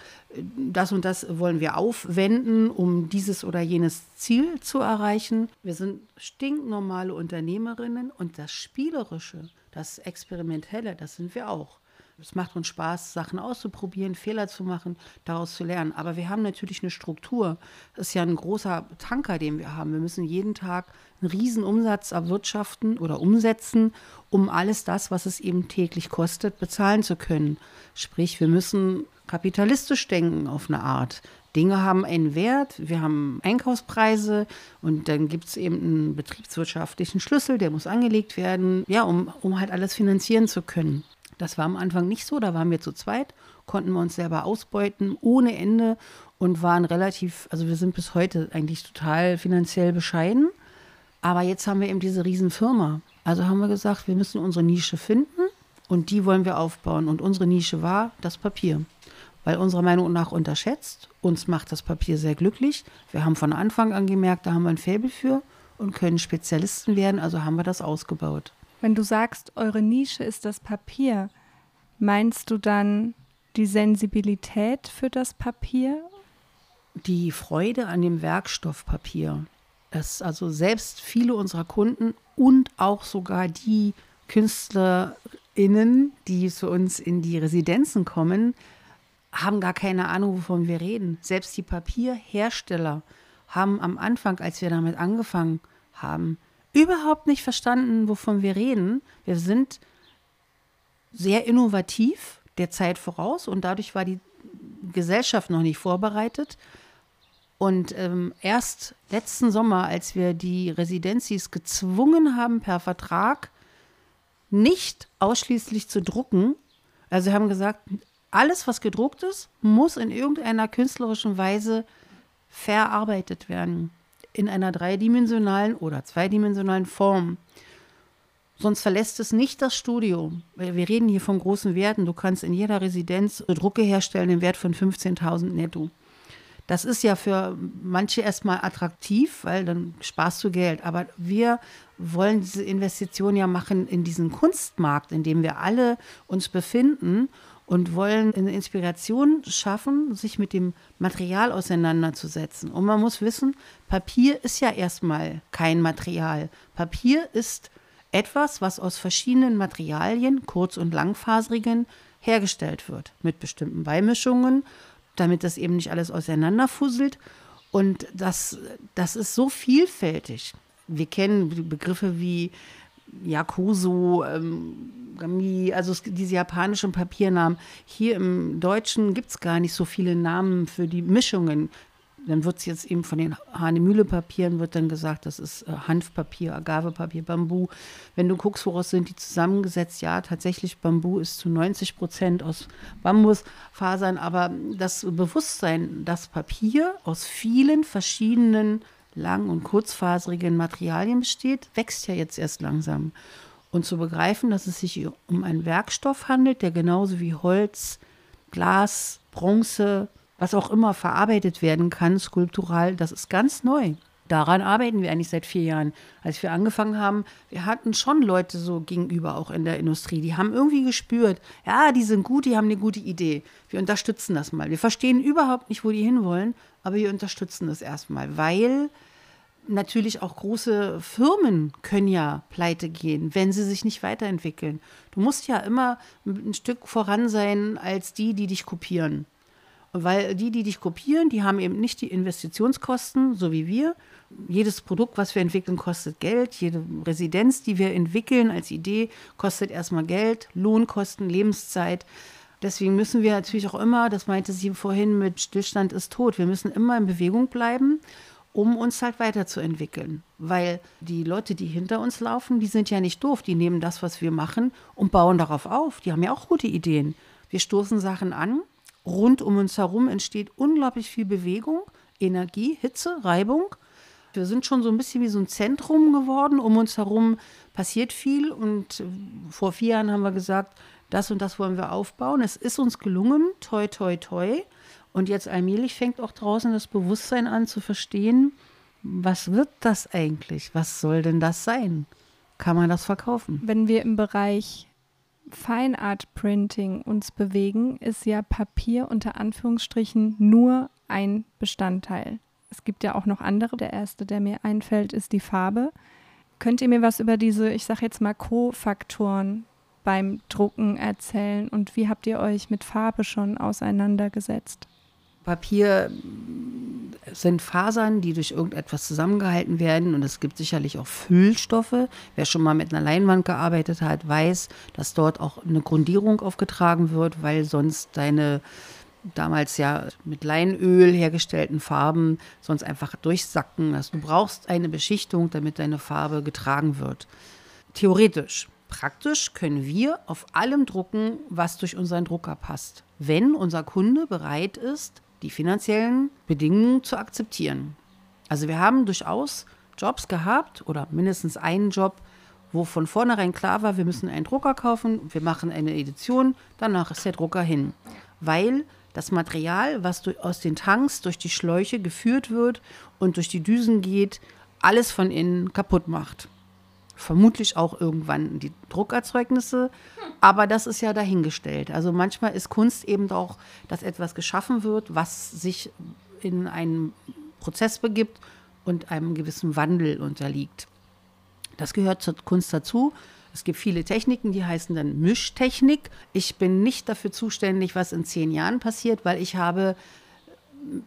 das und das wollen wir aufwenden, um dieses oder jenes Ziel zu erreichen. Wir sind stinknormale Unternehmerinnen und das Spielerische, das Experimentelle, das sind wir auch. Es macht uns Spaß, Sachen auszuprobieren, Fehler zu machen, daraus zu lernen. Aber wir haben natürlich eine Struktur. Das ist ja ein großer Tanker, den wir haben. Wir müssen jeden Tag einen riesen Umsatz erwirtschaften oder umsetzen, um alles das, was es eben täglich kostet, bezahlen zu können. Sprich, wir müssen kapitalistisch denken auf eine Art. Dinge haben einen Wert, wir haben Einkaufspreise und dann gibt es eben einen betriebswirtschaftlichen Schlüssel, der muss angelegt werden, ja, um, um halt alles finanzieren zu können. Das war am Anfang nicht so, da waren wir zu zweit, konnten wir uns selber ausbeuten ohne Ende und waren relativ, also wir sind bis heute eigentlich total finanziell bescheiden. Aber jetzt haben wir eben diese Riesenfirma. Also haben wir gesagt, wir müssen unsere Nische finden und die wollen wir aufbauen. Und unsere Nische war das Papier. Weil unserer Meinung nach unterschätzt. Uns macht das Papier sehr glücklich. Wir haben von Anfang an gemerkt, da haben wir ein Faible für und können Spezialisten werden. Also haben wir das ausgebaut. Wenn du sagst, eure Nische ist das Papier, meinst du dann die Sensibilität für das Papier? Die Freude an dem Werkstoffpapier. Also selbst viele unserer Kunden und auch sogar die KünstlerInnen, die zu uns in die Residenzen kommen, haben gar keine Ahnung, wovon wir reden. Selbst die Papierhersteller haben am Anfang, als wir damit angefangen haben, überhaupt nicht verstanden, wovon wir reden. Wir sind sehr innovativ der Zeit voraus und dadurch war die Gesellschaft noch nicht vorbereitet. Und ähm, erst letzten Sommer, als wir die Residenzis gezwungen haben, per Vertrag nicht ausschließlich zu drucken, also haben gesagt, alles, was gedruckt ist, muss in irgendeiner künstlerischen Weise verarbeitet werden in einer dreidimensionalen oder zweidimensionalen Form. Sonst verlässt es nicht das Studio. Wir reden hier von großen Werten. Du kannst in jeder Residenz Drucke herstellen im Wert von 15.000 netto. Das ist ja für manche erstmal attraktiv, weil dann sparst du Geld. Aber wir wollen diese Investition ja machen in diesen Kunstmarkt, in dem wir alle uns befinden und wollen eine Inspiration schaffen, sich mit dem Material auseinanderzusetzen. Und man muss wissen, Papier ist ja erstmal kein Material. Papier ist etwas, was aus verschiedenen Materialien, kurz- und langfaserigen, hergestellt wird. Mit bestimmten Beimischungen, damit das eben nicht alles auseinanderfusselt. Und das, das ist so vielfältig. Wir kennen Begriffe wie Yakuso, ähm, Gami, also es, diese japanischen Papiernamen. Hier im Deutschen gibt es gar nicht so viele Namen für die Mischungen. Dann wird es jetzt eben von den Hahnemühle-Papieren wird dann gesagt, das ist äh, Hanfpapier, Agavepapier, Bambu. Wenn du guckst, woraus sind die zusammengesetzt, ja, tatsächlich Bambu ist zu 90 Prozent aus Bambusfasern, aber das Bewusstsein, dass Papier aus vielen verschiedenen lang- und kurzfaserigen Materialien besteht, wächst ja jetzt erst langsam. Und zu begreifen, dass es sich um einen Werkstoff handelt, der genauso wie Holz, Glas, Bronze, was auch immer verarbeitet werden kann, skulptural, das ist ganz neu. Daran arbeiten wir eigentlich seit vier Jahren. Als wir angefangen haben, wir hatten schon Leute so gegenüber auch in der Industrie, die haben irgendwie gespürt, ja, die sind gut, die haben eine gute Idee. Wir unterstützen das mal. Wir verstehen überhaupt nicht, wo die hinwollen, aber wir unterstützen das erstmal, weil natürlich auch große Firmen können ja pleite gehen, wenn sie sich nicht weiterentwickeln. Du musst ja immer ein Stück voran sein als die, die dich kopieren. Weil die, die dich kopieren, die haben eben nicht die Investitionskosten, so wie wir. Jedes Produkt, was wir entwickeln, kostet Geld. Jede Residenz, die wir entwickeln als Idee, kostet erstmal Geld, Lohnkosten, Lebenszeit. Deswegen müssen wir natürlich auch immer, das meinte sie vorhin mit Stillstand ist tot, wir müssen immer in Bewegung bleiben, um uns halt weiterzuentwickeln. Weil die Leute, die hinter uns laufen, die sind ja nicht doof. Die nehmen das, was wir machen und bauen darauf auf. Die haben ja auch gute Ideen. Wir stoßen Sachen an. Rund um uns herum entsteht unglaublich viel Bewegung, Energie, Hitze, Reibung. Wir sind schon so ein bisschen wie so ein Zentrum geworden. Um uns herum passiert viel. Und vor vier Jahren haben wir gesagt, das und das wollen wir aufbauen. Es ist uns gelungen, toi, toi, toi. Und jetzt allmählich fängt auch draußen das Bewusstsein an zu verstehen, was wird das eigentlich? Was soll denn das sein? Kann man das verkaufen? Wenn wir im Bereich Fine Art Printing uns bewegen, ist ja Papier unter Anführungsstrichen nur ein Bestandteil. Es gibt ja auch noch andere. Der erste, der mir einfällt, ist die Farbe. Könnt ihr mir was über diese, ich sage jetzt mal, Co-Faktoren beim Drucken erzählen und wie habt ihr euch mit Farbe schon auseinandergesetzt? Papier sind Fasern, die durch irgendetwas zusammengehalten werden und es gibt sicherlich auch Füllstoffe. Wer schon mal mit einer Leinwand gearbeitet hat, weiß, dass dort auch eine Grundierung aufgetragen wird, weil sonst deine damals ja mit Leinöl hergestellten Farben sonst einfach durchsacken. Also du brauchst eine Beschichtung, damit deine Farbe getragen wird. Theoretisch Praktisch können wir auf allem drucken, was durch unseren Drucker passt, wenn unser Kunde bereit ist, die finanziellen Bedingungen zu akzeptieren. Also wir haben durchaus Jobs gehabt oder mindestens einen Job, wo von vornherein klar war, wir müssen einen Drucker kaufen, wir machen eine Edition, danach ist der Drucker hin. Weil das Material, was aus den Tanks durch die Schläuche geführt wird und durch die Düsen geht, alles von innen kaputt macht vermutlich auch irgendwann die Druckerzeugnisse, aber das ist ja dahingestellt. Also manchmal ist Kunst eben auch, dass etwas geschaffen wird, was sich in einen Prozess begibt und einem gewissen Wandel unterliegt. Das gehört zur Kunst dazu. Es gibt viele Techniken, die heißen dann Mischtechnik. Ich bin nicht dafür zuständig, was in zehn Jahren passiert, weil ich habe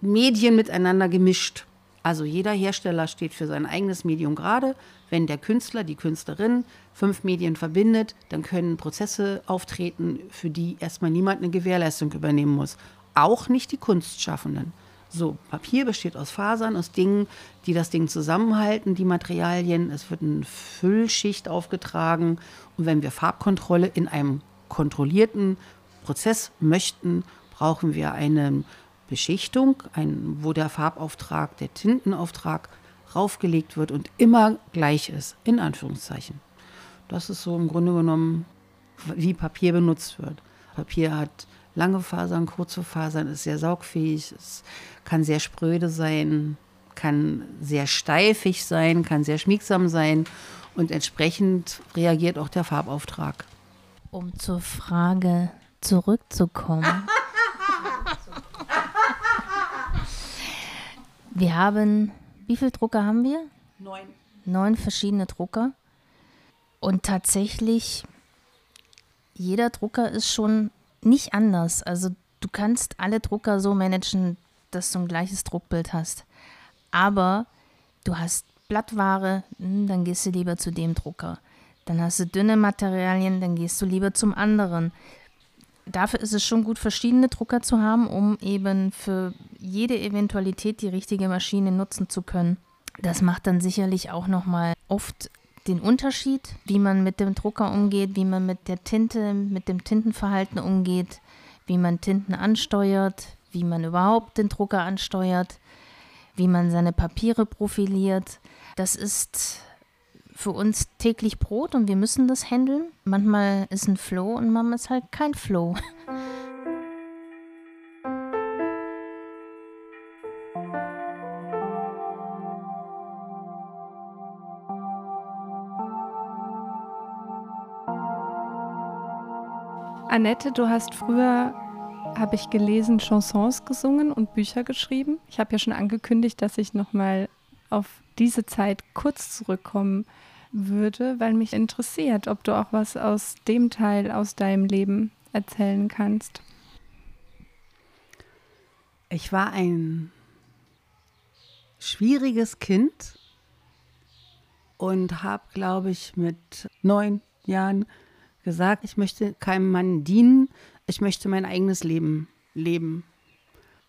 Medien miteinander gemischt. Also jeder Hersteller steht für sein eigenes Medium gerade. Wenn der Künstler, die Künstlerin fünf Medien verbindet, dann können Prozesse auftreten, für die erstmal niemand eine Gewährleistung übernehmen muss. Auch nicht die Kunstschaffenden. So, Papier besteht aus Fasern, aus Dingen, die das Ding zusammenhalten, die Materialien. Es wird eine Füllschicht aufgetragen. Und wenn wir Farbkontrolle in einem kontrollierten Prozess möchten, brauchen wir eine Beschichtung, ein, wo der Farbauftrag, der Tintenauftrag raufgelegt wird und immer gleich ist, in Anführungszeichen. Das ist so im Grunde genommen, wie Papier benutzt wird. Papier hat lange Fasern, kurze Fasern, ist sehr saugfähig, es kann sehr spröde sein, kann sehr steifig sein, kann sehr schmiegsam sein und entsprechend reagiert auch der Farbauftrag. Um zur Frage zurückzukommen. Wir haben, wie viele Drucker haben wir? Neun. Neun verschiedene Drucker. Und tatsächlich, jeder Drucker ist schon nicht anders. Also du kannst alle Drucker so managen, dass du ein gleiches Druckbild hast. Aber du hast Blattware, hm, dann gehst du lieber zu dem Drucker. Dann hast du dünne Materialien, dann gehst du lieber zum anderen dafür ist es schon gut, verschiedene Drucker zu haben, um eben für jede Eventualität die richtige Maschine nutzen zu können. Das macht dann sicherlich auch nochmal oft den Unterschied, wie man mit dem Drucker umgeht, wie man mit der Tinte, mit dem Tintenverhalten umgeht, wie man Tinten ansteuert, wie man überhaupt den Drucker ansteuert, wie man seine Papiere profiliert. Das ist für uns täglich Brot und wir müssen das handeln. Manchmal ist ein Flow und manchmal ist halt kein Flow. Annette, du hast früher, habe ich gelesen, Chansons gesungen und Bücher geschrieben. Ich habe ja schon angekündigt, dass ich nochmal auf diese Zeit kurz zurückkommen würde, weil mich interessiert, ob du auch was aus dem Teil aus deinem Leben erzählen kannst. Ich war ein schwieriges Kind und habe, glaube ich, mit neun Jahren gesagt, ich möchte keinem Mann dienen, ich möchte mein eigenes Leben leben.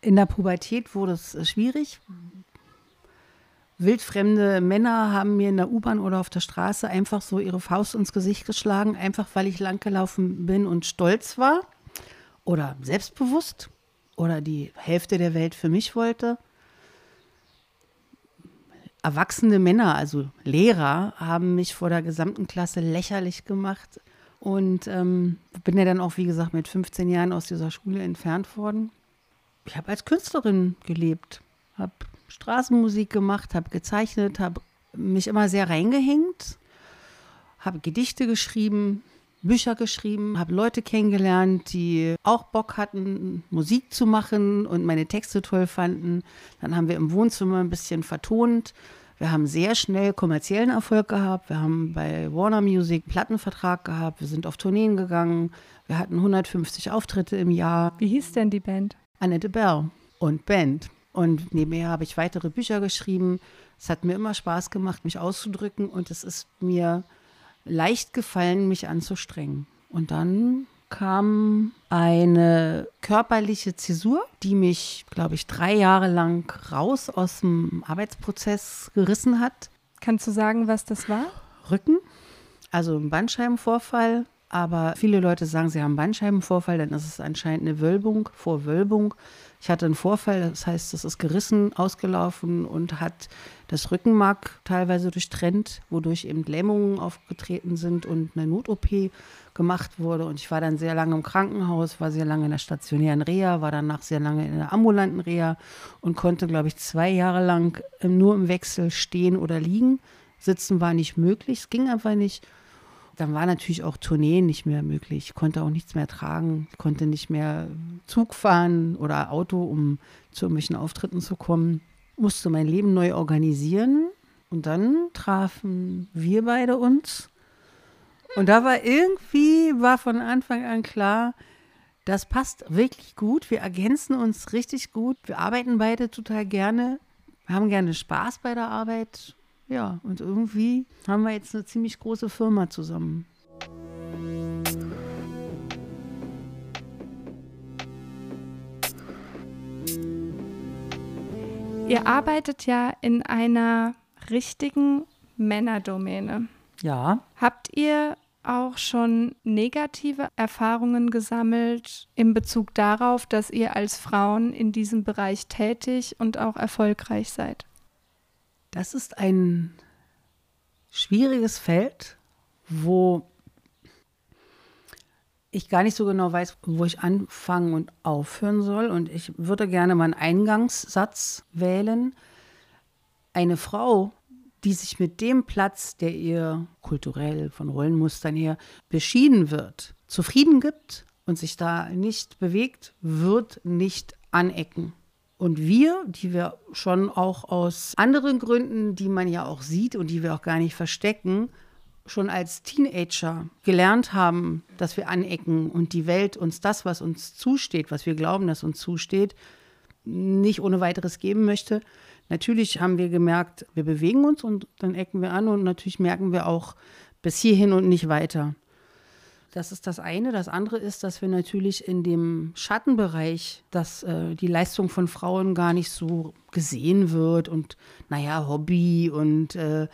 In der Pubertät wurde es schwierig. Wildfremde Männer haben mir in der U-Bahn oder auf der Straße einfach so ihre Faust ins Gesicht geschlagen, einfach weil ich langgelaufen bin und stolz war oder selbstbewusst oder die Hälfte der Welt für mich wollte. Erwachsene Männer, also Lehrer, haben mich vor der gesamten Klasse lächerlich gemacht und ähm, bin ja dann auch, wie gesagt, mit 15 Jahren aus dieser Schule entfernt worden. Ich habe als Künstlerin gelebt, habe Straßenmusik gemacht, habe gezeichnet, habe mich immer sehr reingehängt, habe Gedichte geschrieben, Bücher geschrieben, habe Leute kennengelernt, die auch Bock hatten, Musik zu machen und meine Texte toll fanden. Dann haben wir im Wohnzimmer ein bisschen vertont. Wir haben sehr schnell kommerziellen Erfolg gehabt. Wir haben bei Warner Music Plattenvertrag gehabt. Wir sind auf Tourneen gegangen. Wir hatten 150 Auftritte im Jahr. Wie hieß denn die Band? Annette Bell und Band. Und nebenher habe ich weitere Bücher geschrieben. Es hat mir immer Spaß gemacht, mich auszudrücken und es ist mir leicht gefallen, mich anzustrengen. Und dann kam eine körperliche Zäsur, die mich, glaube ich, drei Jahre lang raus aus dem Arbeitsprozess gerissen hat. Kannst du sagen, was das war? Rücken, also ein Bandscheibenvorfall. Aber viele Leute sagen, sie haben Bandscheibenvorfall, dann ist es anscheinend eine Wölbung, Vorwölbung. Ich hatte einen Vorfall, das heißt, es ist gerissen, ausgelaufen und hat das Rückenmark teilweise durchtrennt, wodurch eben Lähmungen aufgetreten sind und eine Not-OP gemacht wurde. Und ich war dann sehr lange im Krankenhaus, war sehr lange in der stationären Reha, war danach sehr lange in der ambulanten Reha und konnte, glaube ich, zwei Jahre lang nur im Wechsel stehen oder liegen. Sitzen war nicht möglich, es ging einfach nicht. Dann war natürlich auch Tourneen nicht mehr möglich. Ich konnte auch nichts mehr tragen, ich konnte nicht mehr Zug fahren oder Auto, um zu irgendwelchen Auftritten zu kommen. Musste mein Leben neu organisieren. Und dann trafen wir beide uns. Und da war irgendwie, war von Anfang an klar, das passt wirklich gut. Wir ergänzen uns richtig gut. Wir arbeiten beide total gerne. Wir haben gerne Spaß bei der Arbeit ja, und irgendwie haben wir jetzt eine ziemlich große Firma zusammen. Ihr arbeitet ja in einer richtigen Männerdomäne. Ja. Habt ihr auch schon negative Erfahrungen gesammelt in Bezug darauf, dass ihr als Frauen in diesem Bereich tätig und auch erfolgreich seid? Das ist ein schwieriges Feld, wo ich gar nicht so genau weiß, wo ich anfangen und aufhören soll. Und ich würde gerne mal einen Eingangssatz wählen. Eine Frau, die sich mit dem Platz, der ihr kulturell von Rollenmustern her beschieden wird, zufrieden gibt und sich da nicht bewegt, wird nicht anecken. Und wir, die wir schon auch aus anderen Gründen, die man ja auch sieht und die wir auch gar nicht verstecken, schon als Teenager gelernt haben, dass wir anecken und die Welt uns das, was uns zusteht, was wir glauben, dass uns zusteht, nicht ohne weiteres geben möchte. Natürlich haben wir gemerkt, wir bewegen uns und dann ecken wir an und natürlich merken wir auch bis hierhin und nicht weiter. Das ist das eine. Das andere ist, dass wir natürlich in dem Schattenbereich, dass äh, die Leistung von Frauen gar nicht so gesehen wird und, naja, Hobby und äh,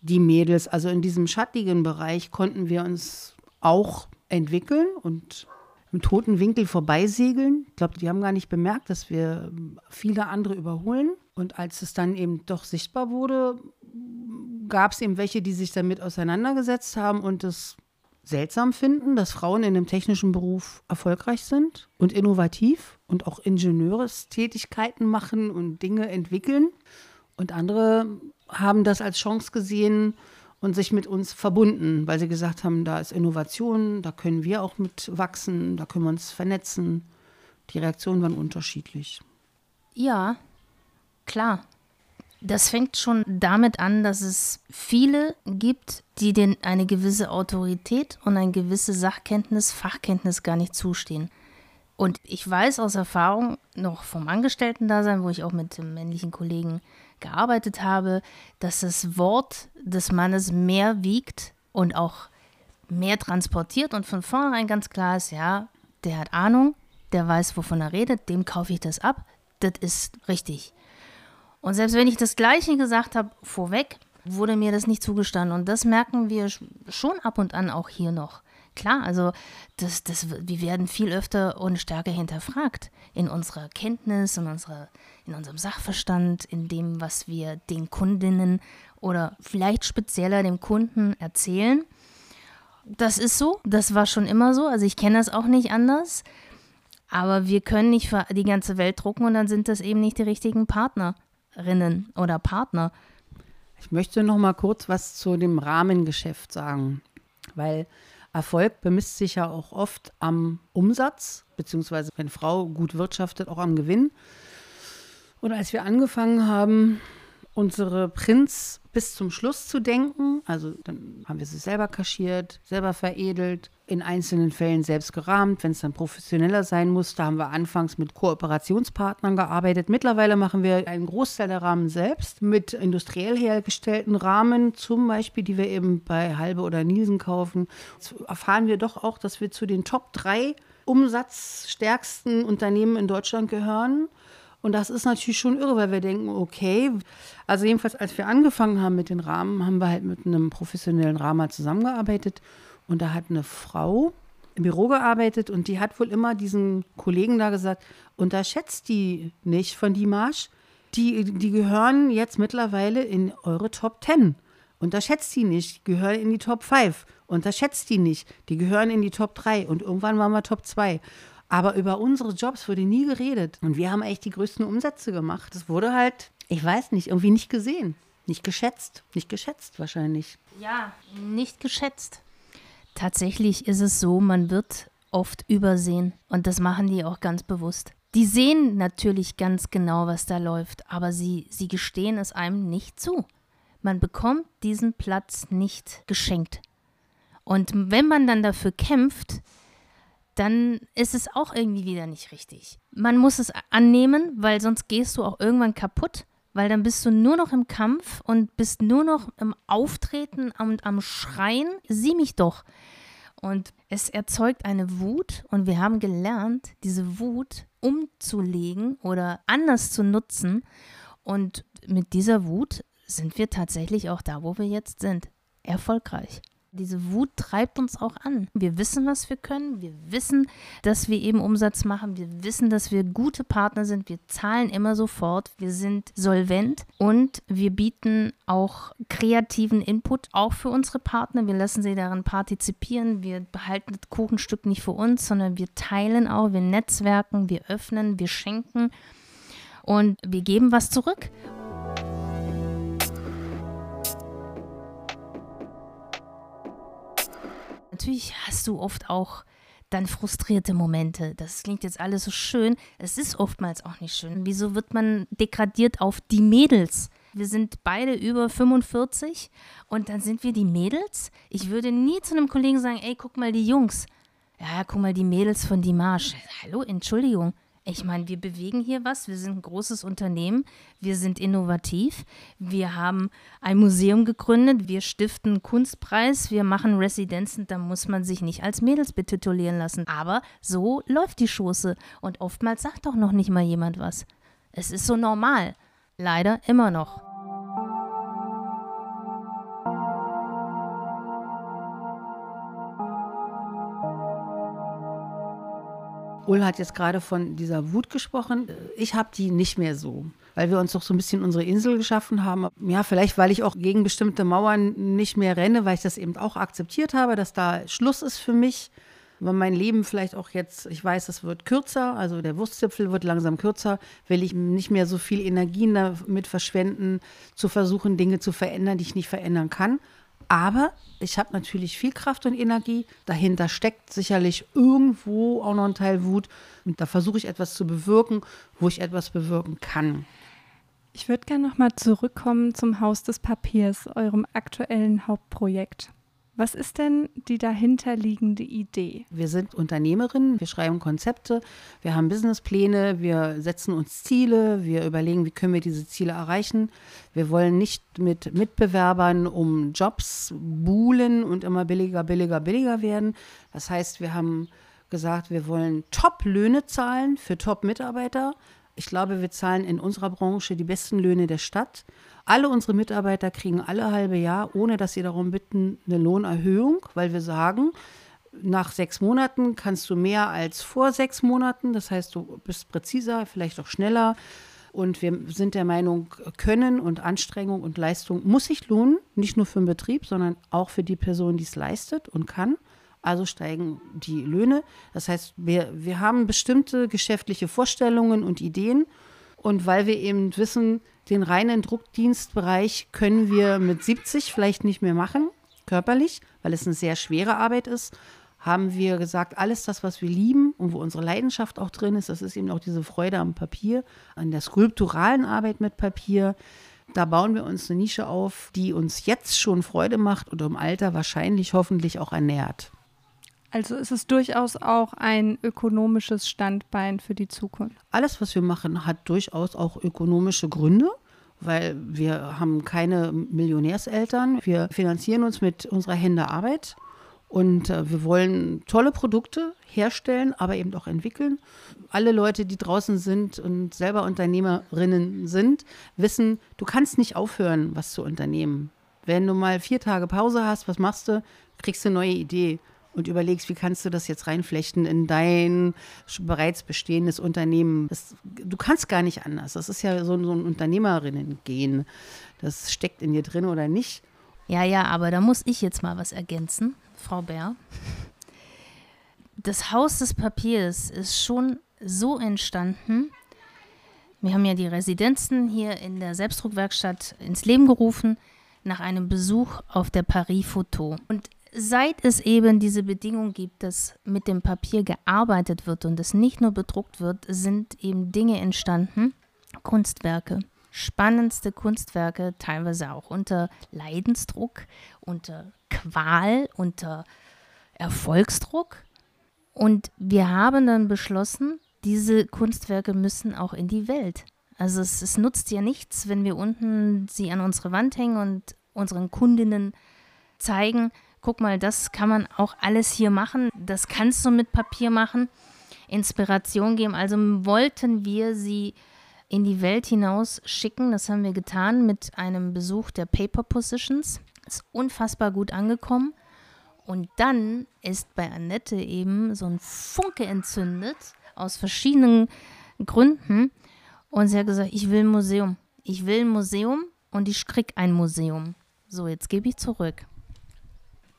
die Mädels. Also in diesem schattigen Bereich konnten wir uns auch entwickeln und im toten Winkel vorbeisegeln. Ich glaube, die haben gar nicht bemerkt, dass wir viele andere überholen. Und als es dann eben doch sichtbar wurde, gab es eben welche, die sich damit auseinandergesetzt haben und das seltsam finden, dass Frauen in einem technischen Beruf erfolgreich sind und innovativ und auch Ingenieurstätigkeiten machen und Dinge entwickeln. Und andere haben das als Chance gesehen und sich mit uns verbunden, weil sie gesagt haben, da ist Innovation, da können wir auch mit wachsen, da können wir uns vernetzen. Die Reaktionen waren unterschiedlich. Ja, klar. Das fängt schon damit an, dass es viele gibt, die denen eine gewisse Autorität und eine gewisse Sachkenntnis, Fachkenntnis gar nicht zustehen. Und ich weiß aus Erfahrung noch vom Angestellten-Dasein, wo ich auch mit männlichen Kollegen gearbeitet habe, dass das Wort des Mannes mehr wiegt und auch mehr transportiert und von vornherein ganz klar ist, ja, der hat Ahnung, der weiß, wovon er redet, dem kaufe ich das ab, das ist richtig. Und selbst wenn ich das Gleiche gesagt habe vorweg, wurde mir das nicht zugestanden. Und das merken wir schon ab und an auch hier noch. Klar, also das, das, wir werden viel öfter und stärker hinterfragt in unserer Kenntnis, in, unserer, in unserem Sachverstand, in dem, was wir den Kundinnen oder vielleicht spezieller dem Kunden erzählen. Das ist so, das war schon immer so, also ich kenne das auch nicht anders. Aber wir können nicht für die ganze Welt drucken und dann sind das eben nicht die richtigen Partnerinnen oder Partner. Ich möchte noch mal kurz was zu dem Rahmengeschäft sagen, weil Erfolg bemisst sich ja auch oft am Umsatz, beziehungsweise wenn Frau gut wirtschaftet, auch am Gewinn. Und als wir angefangen haben, unsere Prints bis zum Schluss zu denken. Also dann haben wir sie selber kaschiert, selber veredelt, in einzelnen Fällen selbst gerahmt, wenn es dann professioneller sein muss. Da haben wir anfangs mit Kooperationspartnern gearbeitet. Mittlerweile machen wir einen Großteil der Rahmen selbst mit industriell hergestellten Rahmen, zum Beispiel, die wir eben bei Halbe oder Nielsen kaufen. Jetzt erfahren wir doch auch, dass wir zu den Top 3 umsatzstärksten Unternehmen in Deutschland gehören. Und das ist natürlich schon irre, weil wir denken, okay, also jedenfalls als wir angefangen haben mit den Rahmen, haben wir halt mit einem professionellen Rahmer zusammengearbeitet. Und da hat eine Frau im Büro gearbeitet und die hat wohl immer diesen Kollegen da gesagt, unterschätzt die nicht von die Marsch. Die, die gehören jetzt mittlerweile in eure Top 10. Unterschätzt die nicht, die gehören in die Top 5. Unterschätzt die nicht, die gehören in die Top 3 und irgendwann waren wir Top 2. Aber über unsere Jobs wurde nie geredet. Und wir haben echt die größten Umsätze gemacht. Das wurde halt, ich weiß nicht, irgendwie nicht gesehen. Nicht geschätzt. Nicht geschätzt wahrscheinlich. Ja, nicht geschätzt. Tatsächlich ist es so, man wird oft übersehen. Und das machen die auch ganz bewusst. Die sehen natürlich ganz genau, was da läuft, aber sie, sie gestehen es einem nicht zu. Man bekommt diesen Platz nicht geschenkt. Und wenn man dann dafür kämpft, dann ist es auch irgendwie wieder nicht richtig. Man muss es annehmen, weil sonst gehst du auch irgendwann kaputt, weil dann bist du nur noch im Kampf und bist nur noch im Auftreten und am Schreien, sieh mich doch. Und es erzeugt eine Wut und wir haben gelernt, diese Wut umzulegen oder anders zu nutzen. Und mit dieser Wut sind wir tatsächlich auch da, wo wir jetzt sind. Erfolgreich. Diese Wut treibt uns auch an. Wir wissen, was wir können. Wir wissen, dass wir eben Umsatz machen. Wir wissen, dass wir gute Partner sind. Wir zahlen immer sofort. Wir sind solvent und wir bieten auch kreativen Input auch für unsere Partner. Wir lassen sie daran partizipieren. Wir behalten das Kuchenstück nicht für uns, sondern wir teilen auch. Wir netzwerken, wir öffnen, wir schenken und wir geben was zurück. Natürlich hast du oft auch dann frustrierte Momente. Das klingt jetzt alles so schön. Es ist oftmals auch nicht schön. Wieso wird man degradiert auf die Mädels? Wir sind beide über 45 und dann sind wir die Mädels. Ich würde nie zu einem Kollegen sagen, ey, guck mal die Jungs. Ja, guck mal die Mädels von Dimash. Hallo, Entschuldigung. Ich meine, wir bewegen hier was. Wir sind ein großes Unternehmen. Wir sind innovativ. Wir haben ein Museum gegründet. Wir stiften einen Kunstpreis. Wir machen Residenzen. Da muss man sich nicht als Mädels betitulieren lassen. Aber so läuft die Schoße. Und oftmals sagt doch noch nicht mal jemand was. Es ist so normal. Leider immer noch. Ull hat jetzt gerade von dieser Wut gesprochen. Ich habe die nicht mehr so, weil wir uns doch so ein bisschen unsere Insel geschaffen haben. Ja, vielleicht, weil ich auch gegen bestimmte Mauern nicht mehr renne, weil ich das eben auch akzeptiert habe, dass da Schluss ist für mich. Weil mein Leben vielleicht auch jetzt, ich weiß, es wird kürzer, also der Wurstzipfel wird langsam kürzer, will ich nicht mehr so viel Energien damit verschwenden, zu versuchen, Dinge zu verändern, die ich nicht verändern kann. Aber ich habe natürlich viel Kraft und Energie. Dahinter steckt sicherlich irgendwo auch noch ein Teil Wut. Und da versuche ich etwas zu bewirken, wo ich etwas bewirken kann. Ich würde gerne nochmal zurückkommen zum Haus des Papiers, eurem aktuellen Hauptprojekt. Was ist denn die dahinterliegende Idee? Wir sind Unternehmerinnen, wir schreiben Konzepte, wir haben Businesspläne, wir setzen uns Ziele, wir überlegen, wie können wir diese Ziele erreichen. Wir wollen nicht mit Mitbewerbern um Jobs buhlen und immer billiger, billiger, billiger werden. Das heißt, wir haben gesagt, wir wollen Top-Löhne zahlen für Top-Mitarbeiter. Ich glaube, wir zahlen in unserer Branche die besten Löhne der Stadt. Alle unsere Mitarbeiter kriegen alle halbe Jahr, ohne dass sie darum bitten, eine Lohnerhöhung, weil wir sagen, nach sechs Monaten kannst du mehr als vor sechs Monaten. Das heißt, du bist präziser, vielleicht auch schneller. Und wir sind der Meinung, Können und Anstrengung und Leistung muss sich lohnen, nicht nur für den Betrieb, sondern auch für die Person, die es leistet und kann. Also steigen die Löhne. Das heißt, wir, wir haben bestimmte geschäftliche Vorstellungen und Ideen. Und weil wir eben wissen, den reinen Druckdienstbereich können wir mit 70 vielleicht nicht mehr machen, körperlich, weil es eine sehr schwere Arbeit ist. Haben wir gesagt, alles das, was wir lieben und wo unsere Leidenschaft auch drin ist, das ist eben auch diese Freude am Papier, an der skulpturalen Arbeit mit Papier. Da bauen wir uns eine Nische auf, die uns jetzt schon Freude macht und im Alter wahrscheinlich hoffentlich auch ernährt. Also ist es durchaus auch ein ökonomisches Standbein für die Zukunft. Alles, was wir machen, hat durchaus auch ökonomische Gründe, weil wir haben keine Millionärseltern. Wir finanzieren uns mit unserer Hände Arbeit und äh, wir wollen tolle Produkte herstellen, aber eben auch entwickeln. Alle Leute, die draußen sind und selber Unternehmerinnen sind, wissen, du kannst nicht aufhören, was zu unternehmen. Wenn du mal vier Tage Pause hast, was machst du? Kriegst du eine neue Idee und überlegst, wie kannst du das jetzt reinflechten in dein bereits bestehendes Unternehmen. Das, du kannst gar nicht anders. Das ist ja so, so ein Unternehmerinnen-Gen. Das steckt in dir drin oder nicht. Ja, ja, aber da muss ich jetzt mal was ergänzen, Frau Bär. Das Haus des Papiers ist schon so entstanden. Wir haben ja die Residenzen hier in der Selbstdruckwerkstatt ins Leben gerufen nach einem Besuch auf der Paris Photo. Und seit es eben diese Bedingung gibt, dass mit dem Papier gearbeitet wird und es nicht nur bedruckt wird, sind eben Dinge entstanden, Kunstwerke, spannendste Kunstwerke, teilweise auch unter Leidensdruck, unter Qual, unter Erfolgsdruck. Und wir haben dann beschlossen, diese Kunstwerke müssen auch in die Welt. Also es, es nutzt ja nichts, wenn wir unten sie an unsere Wand hängen und unseren Kundinnen zeigen, guck mal, das kann man auch alles hier machen, das kannst du mit Papier machen, Inspiration geben. Also wollten wir sie in die Welt hinaus schicken. Das haben wir getan mit einem Besuch der Paper Positions. Ist unfassbar gut angekommen. Und dann ist bei Annette eben so ein Funke entzündet aus verschiedenen Gründen. Und sie hat gesagt, ich will ein Museum. Ich will ein Museum und ich krieg ein Museum. So, jetzt gebe ich zurück.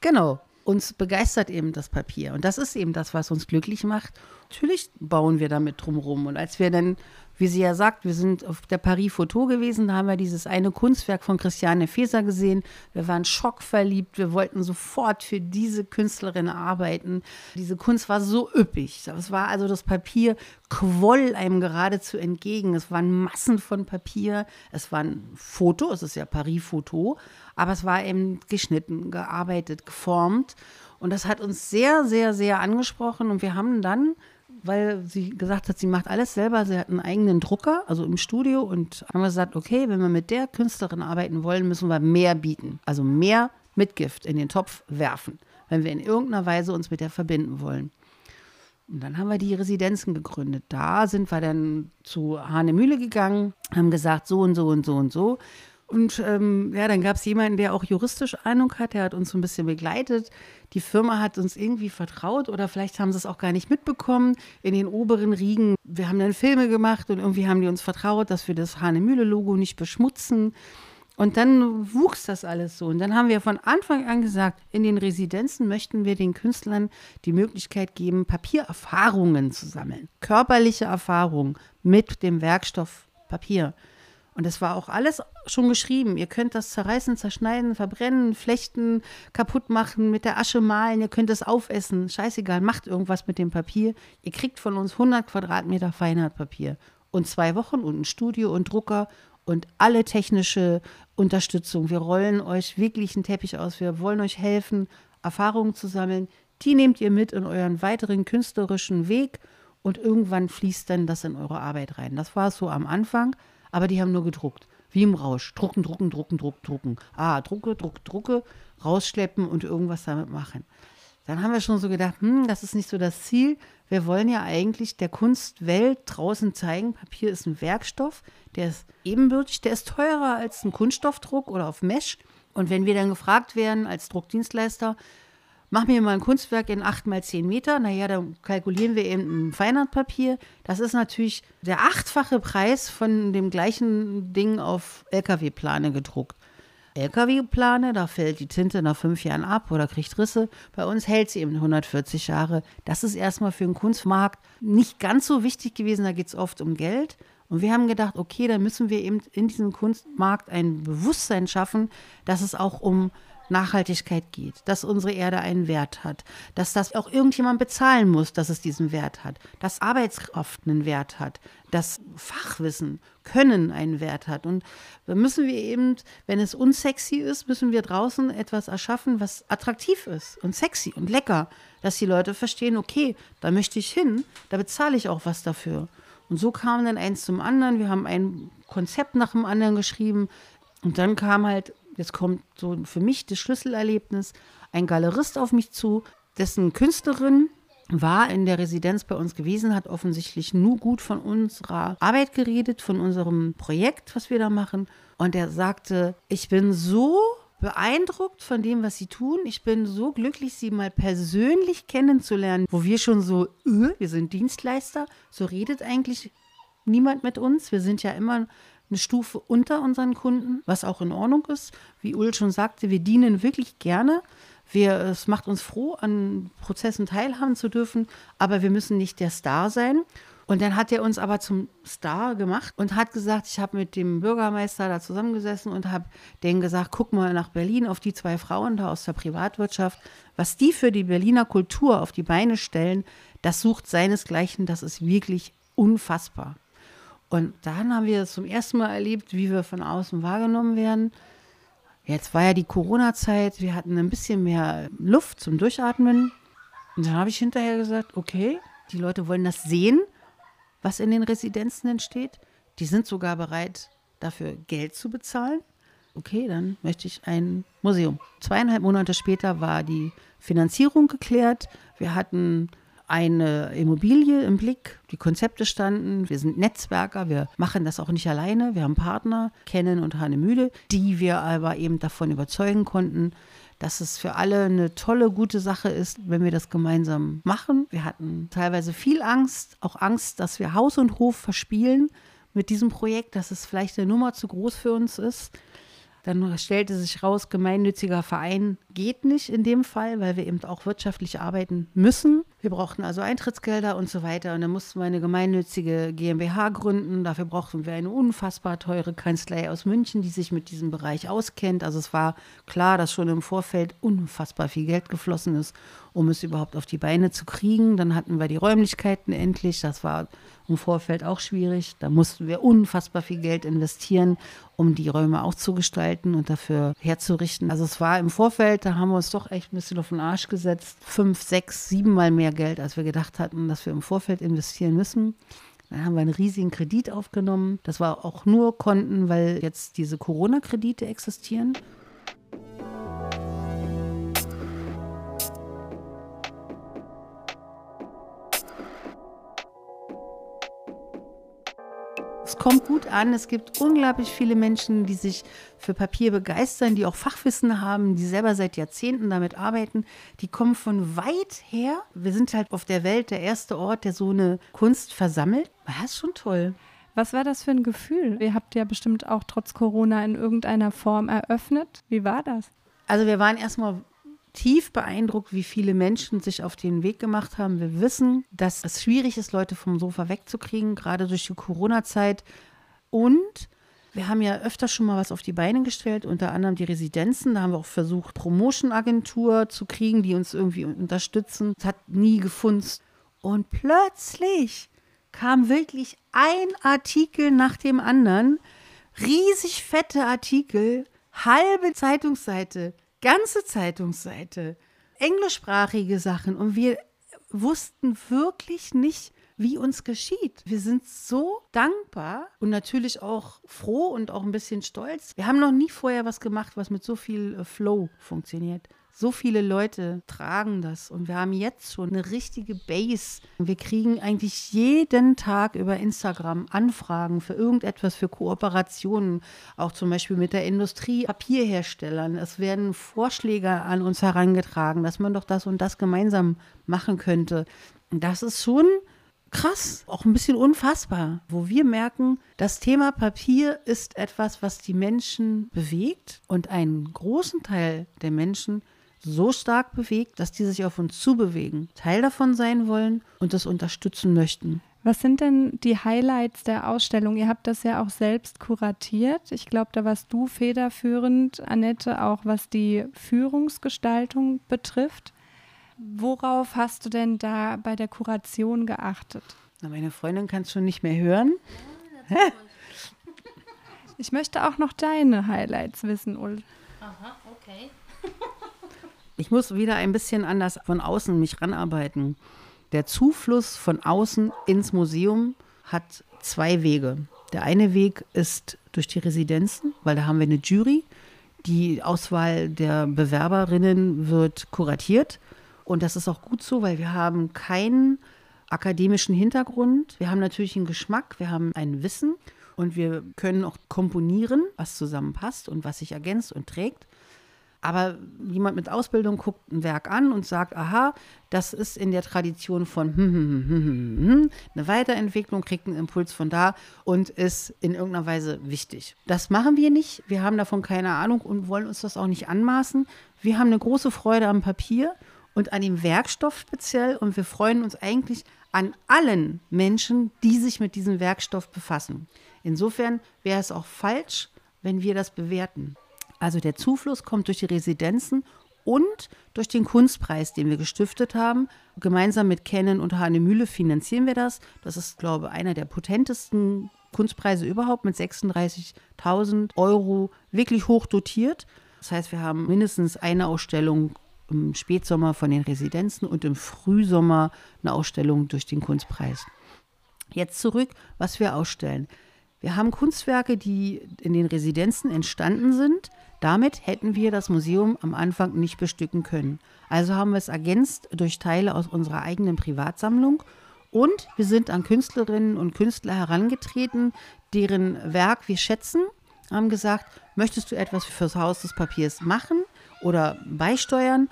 Genau. Uns begeistert eben das Papier. Und das ist eben das, was uns glücklich macht. Natürlich bauen wir damit drumherum. Und als wir dann wie sie ja sagt, wir sind auf der Paris Photo gewesen, da haben wir dieses eine Kunstwerk von Christiane Feser gesehen. Wir waren schockverliebt, wir wollten sofort für diese Künstlerin arbeiten. Diese Kunst war so üppig. Es war also das Papier quoll einem geradezu entgegen. Es waren Massen von Papier, es war ein Foto, es ist ja Paris Photo, aber es war eben geschnitten, gearbeitet, geformt. Und das hat uns sehr, sehr, sehr angesprochen. Und wir haben dann weil sie gesagt hat, sie macht alles selber. Sie hat einen eigenen Drucker, also im Studio, und haben gesagt, okay, wenn wir mit der Künstlerin arbeiten wollen, müssen wir mehr bieten. Also mehr Mitgift in den Topf werfen, wenn wir in irgendeiner Weise uns mit der verbinden wollen. Und dann haben wir die Residenzen gegründet. Da sind wir dann zu Hahnemühle gegangen, haben gesagt, so und so und so und so. Und ähm, ja, dann gab es jemanden, der auch juristisch Ahnung hat, der hat uns so ein bisschen begleitet. Die Firma hat uns irgendwie vertraut oder vielleicht haben sie es auch gar nicht mitbekommen in den oberen Riegen. Wir haben dann Filme gemacht und irgendwie haben die uns vertraut, dass wir das Hahnemühle-Logo nicht beschmutzen. Und dann wuchs das alles so. Und dann haben wir von Anfang an gesagt, in den Residenzen möchten wir den Künstlern die Möglichkeit geben, Papiererfahrungen zu sammeln. Körperliche Erfahrungen mit dem Werkstoff Papier. Und das war auch alles schon geschrieben. Ihr könnt das zerreißen, zerschneiden, verbrennen, flechten, kaputt machen, mit der Asche malen. Ihr könnt es aufessen. Scheißegal, macht irgendwas mit dem Papier. Ihr kriegt von uns 100 Quadratmeter Feinheitpapier und zwei Wochen und ein Studio und Drucker und alle technische Unterstützung. Wir rollen euch wirklich einen Teppich aus. Wir wollen euch helfen, Erfahrungen zu sammeln. Die nehmt ihr mit in euren weiteren künstlerischen Weg und irgendwann fließt dann das in eure Arbeit rein. Das war es so am Anfang, aber die haben nur gedruckt. Wie im Rausch. Drucken, drucken, drucken, drucken, drucken. Ah, drucke, drucke, drucke, rausschleppen und irgendwas damit machen. Dann haben wir schon so gedacht, hm, das ist nicht so das Ziel. Wir wollen ja eigentlich der Kunstwelt draußen zeigen, Papier ist ein Werkstoff, der ist ebenbürtig, der ist teurer als ein Kunststoffdruck oder auf Mesh. Und wenn wir dann gefragt werden als Druckdienstleister, mach mir mal ein Kunstwerk in 8 mal 10 Meter, naja, dann kalkulieren wir eben ein Feinartpapier. Das ist natürlich der achtfache Preis von dem gleichen Ding auf LKW-Plane gedruckt. LKW-Plane, da fällt die Tinte nach fünf Jahren ab oder kriegt Risse. Bei uns hält sie eben 140 Jahre. Das ist erstmal für den Kunstmarkt nicht ganz so wichtig gewesen. Da geht es oft um Geld. Und wir haben gedacht, okay, dann müssen wir eben in diesem Kunstmarkt ein Bewusstsein schaffen, dass es auch um Nachhaltigkeit geht, dass unsere Erde einen Wert hat, dass das auch irgendjemand bezahlen muss, dass es diesen Wert hat, dass Arbeitskraft einen Wert hat, dass Fachwissen, Können einen Wert hat. Und da müssen wir eben, wenn es unsexy ist, müssen wir draußen etwas erschaffen, was attraktiv ist und sexy und lecker, dass die Leute verstehen, okay, da möchte ich hin, da bezahle ich auch was dafür. Und so kam dann eins zum anderen. Wir haben ein Konzept nach dem anderen geschrieben. Und dann kam halt Jetzt kommt so für mich das Schlüsselerlebnis. Ein Galerist auf mich zu, dessen Künstlerin war in der Residenz bei uns gewesen, hat offensichtlich nur gut von unserer Arbeit geredet, von unserem Projekt, was wir da machen. Und er sagte, ich bin so beeindruckt von dem, was sie tun. Ich bin so glücklich, sie mal persönlich kennenzulernen, wo wir schon so, öh, wir sind Dienstleister, so redet eigentlich niemand mit uns. Wir sind ja immer eine Stufe unter unseren Kunden, was auch in Ordnung ist. Wie Ul schon sagte, wir dienen wirklich gerne. Wir, es macht uns froh, an Prozessen teilhaben zu dürfen, aber wir müssen nicht der Star sein. Und dann hat er uns aber zum Star gemacht und hat gesagt, ich habe mit dem Bürgermeister da zusammengesessen und habe denen gesagt, guck mal nach Berlin auf die zwei Frauen da aus der Privatwirtschaft, was die für die Berliner Kultur auf die Beine stellen, das sucht seinesgleichen, das ist wirklich unfassbar. Und dann haben wir zum ersten Mal erlebt, wie wir von außen wahrgenommen werden. Jetzt war ja die Corona-Zeit, wir hatten ein bisschen mehr Luft zum Durchatmen. Und dann habe ich hinterher gesagt, okay, die Leute wollen das sehen, was in den Residenzen entsteht. Die sind sogar bereit, dafür Geld zu bezahlen. Okay, dann möchte ich ein Museum. Zweieinhalb Monate später war die Finanzierung geklärt. Wir hatten eine Immobilie im Blick, die Konzepte standen. Wir sind Netzwerker, wir machen das auch nicht alleine. Wir haben Partner, Kennen und Hanemüde, die wir aber eben davon überzeugen konnten, dass es für alle eine tolle, gute Sache ist, wenn wir das gemeinsam machen. Wir hatten teilweise viel Angst, auch Angst, dass wir Haus und Hof verspielen mit diesem Projekt, dass es vielleicht eine Nummer zu groß für uns ist. Dann stellte sich raus, gemeinnütziger Verein geht nicht in dem Fall, weil wir eben auch wirtschaftlich arbeiten müssen. Wir brauchten also Eintrittsgelder und so weiter. Und dann mussten wir eine gemeinnützige GmbH gründen. Dafür brauchten wir eine unfassbar teure Kanzlei aus München, die sich mit diesem Bereich auskennt. Also es war klar, dass schon im Vorfeld unfassbar viel Geld geflossen ist, um es überhaupt auf die Beine zu kriegen. Dann hatten wir die Räumlichkeiten endlich. Das war im Vorfeld auch schwierig. Da mussten wir unfassbar viel Geld investieren, um die Räume auch zu gestalten und dafür herzurichten. Also es war im Vorfeld, da haben wir uns doch echt ein bisschen auf den Arsch gesetzt. Fünf, sechs, sieben Mal mehr Geld, als wir gedacht hatten, dass wir im Vorfeld investieren müssen. Dann haben wir einen riesigen Kredit aufgenommen. Das war auch nur Konten, weil jetzt diese Corona-Kredite existieren. Es kommt gut an. Es gibt unglaublich viele Menschen, die sich für Papier begeistern, die auch Fachwissen haben, die selber seit Jahrzehnten damit arbeiten. Die kommen von weit her. Wir sind halt auf der Welt der erste Ort, der so eine Kunst versammelt. Das ist schon toll. Was war das für ein Gefühl? Ihr habt ja bestimmt auch trotz Corona in irgendeiner Form eröffnet. Wie war das? Also wir waren erstmal tief beeindruckt, wie viele Menschen sich auf den Weg gemacht haben. Wir wissen, dass es schwierig ist, Leute vom Sofa wegzukriegen, gerade durch die Corona-Zeit. Und wir haben ja öfter schon mal was auf die Beine gestellt, unter anderem die Residenzen. Da haben wir auch versucht, Promotion-Agentur zu kriegen, die uns irgendwie unterstützen. Es hat nie gefunzt. Und plötzlich kam wirklich ein Artikel nach dem anderen, riesig fette Artikel, halbe Zeitungsseite ganze Zeitungsseite englischsprachige Sachen und wir wussten wirklich nicht, wie uns geschieht. Wir sind so dankbar und natürlich auch froh und auch ein bisschen stolz. Wir haben noch nie vorher was gemacht, was mit so viel äh, Flow funktioniert. So viele Leute tragen das und wir haben jetzt schon eine richtige Base. Wir kriegen eigentlich jeden Tag über Instagram Anfragen für irgendetwas, für Kooperationen, auch zum Beispiel mit der Industrie, Papierherstellern. Es werden Vorschläge an uns herangetragen, dass man doch das und das gemeinsam machen könnte. Das ist schon krass, auch ein bisschen unfassbar, wo wir merken, das Thema Papier ist etwas, was die Menschen bewegt und einen großen Teil der Menschen so stark bewegt, dass die sich auf uns zubewegen, Teil davon sein wollen und das unterstützen möchten. Was sind denn die Highlights der Ausstellung? Ihr habt das ja auch selbst kuratiert. Ich glaube, da warst du federführend, Annette, auch was die Führungsgestaltung betrifft. Worauf hast du denn da bei der Kuration geachtet? Na, meine Freundin kann es schon nicht mehr hören. ich möchte auch noch deine Highlights wissen, Ul. Aha, okay. Ich muss wieder ein bisschen anders von außen mich ranarbeiten. Der Zufluss von außen ins Museum hat zwei Wege. Der eine Weg ist durch die Residenzen, weil da haben wir eine Jury. Die Auswahl der Bewerberinnen wird kuratiert. Und das ist auch gut so, weil wir haben keinen akademischen Hintergrund. Wir haben natürlich einen Geschmack, wir haben ein Wissen und wir können auch komponieren, was zusammenpasst und was sich ergänzt und trägt. Aber jemand mit Ausbildung guckt ein Werk an und sagt, aha, das ist in der Tradition von hm, hm, hm, eine Weiterentwicklung, kriegt einen Impuls von da und ist in irgendeiner Weise wichtig. Das machen wir nicht. Wir haben davon keine Ahnung und wollen uns das auch nicht anmaßen. Wir haben eine große Freude am Papier und an dem Werkstoff speziell und wir freuen uns eigentlich an allen Menschen, die sich mit diesem Werkstoff befassen. Insofern wäre es auch falsch, wenn wir das bewerten. Also der Zufluss kommt durch die Residenzen und durch den Kunstpreis, den wir gestiftet haben. Gemeinsam mit Canon und Hahnemühle finanzieren wir das. Das ist, glaube ich, einer der potentesten Kunstpreise überhaupt mit 36.000 Euro, wirklich hoch dotiert. Das heißt, wir haben mindestens eine Ausstellung im Spätsommer von den Residenzen und im Frühsommer eine Ausstellung durch den Kunstpreis. Jetzt zurück, was wir ausstellen. Wir haben Kunstwerke, die in den Residenzen entstanden sind, damit hätten wir das Museum am Anfang nicht bestücken können. Also haben wir es ergänzt durch Teile aus unserer eigenen Privatsammlung und wir sind an Künstlerinnen und Künstler herangetreten, deren Werk wir schätzen, haben gesagt, möchtest du etwas fürs Haus des Papiers machen oder beisteuern?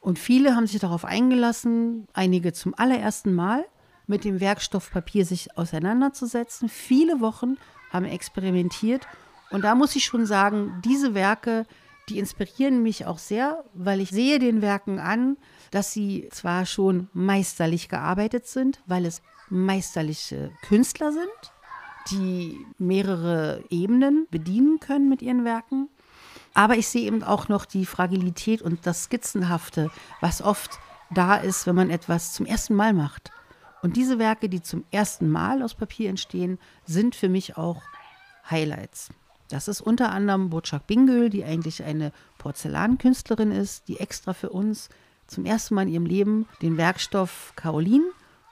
Und viele haben sich darauf eingelassen, einige zum allerersten Mal mit dem Werkstoff Papier sich auseinanderzusetzen. Viele Wochen haben experimentiert und da muss ich schon sagen, diese Werke, die inspirieren mich auch sehr, weil ich sehe den Werken an, dass sie zwar schon meisterlich gearbeitet sind, weil es meisterliche Künstler sind, die mehrere Ebenen bedienen können mit ihren Werken. Aber ich sehe eben auch noch die Fragilität und das Skizzenhafte, was oft da ist, wenn man etwas zum ersten Mal macht. Und diese Werke, die zum ersten Mal aus Papier entstehen, sind für mich auch Highlights. Das ist unter anderem Burçak Bingöl, die eigentlich eine Porzellankünstlerin ist, die extra für uns zum ersten Mal in ihrem Leben den Werkstoff Kaolin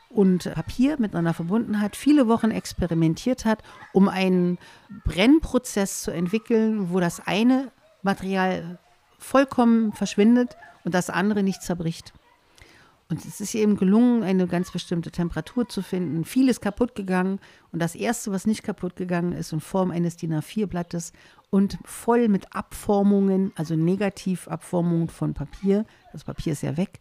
und Papier miteinander verbunden hat, viele Wochen experimentiert hat, um einen Brennprozess zu entwickeln, wo das eine Material vollkommen verschwindet und das andere nicht zerbricht. Und es ist eben gelungen, eine ganz bestimmte Temperatur zu finden. Vieles kaputt gegangen. Und das Erste, was nicht kaputt gegangen ist, in Form eines DIN A4-Blattes und voll mit Abformungen, also Negativabformungen von Papier. Das Papier ist ja weg.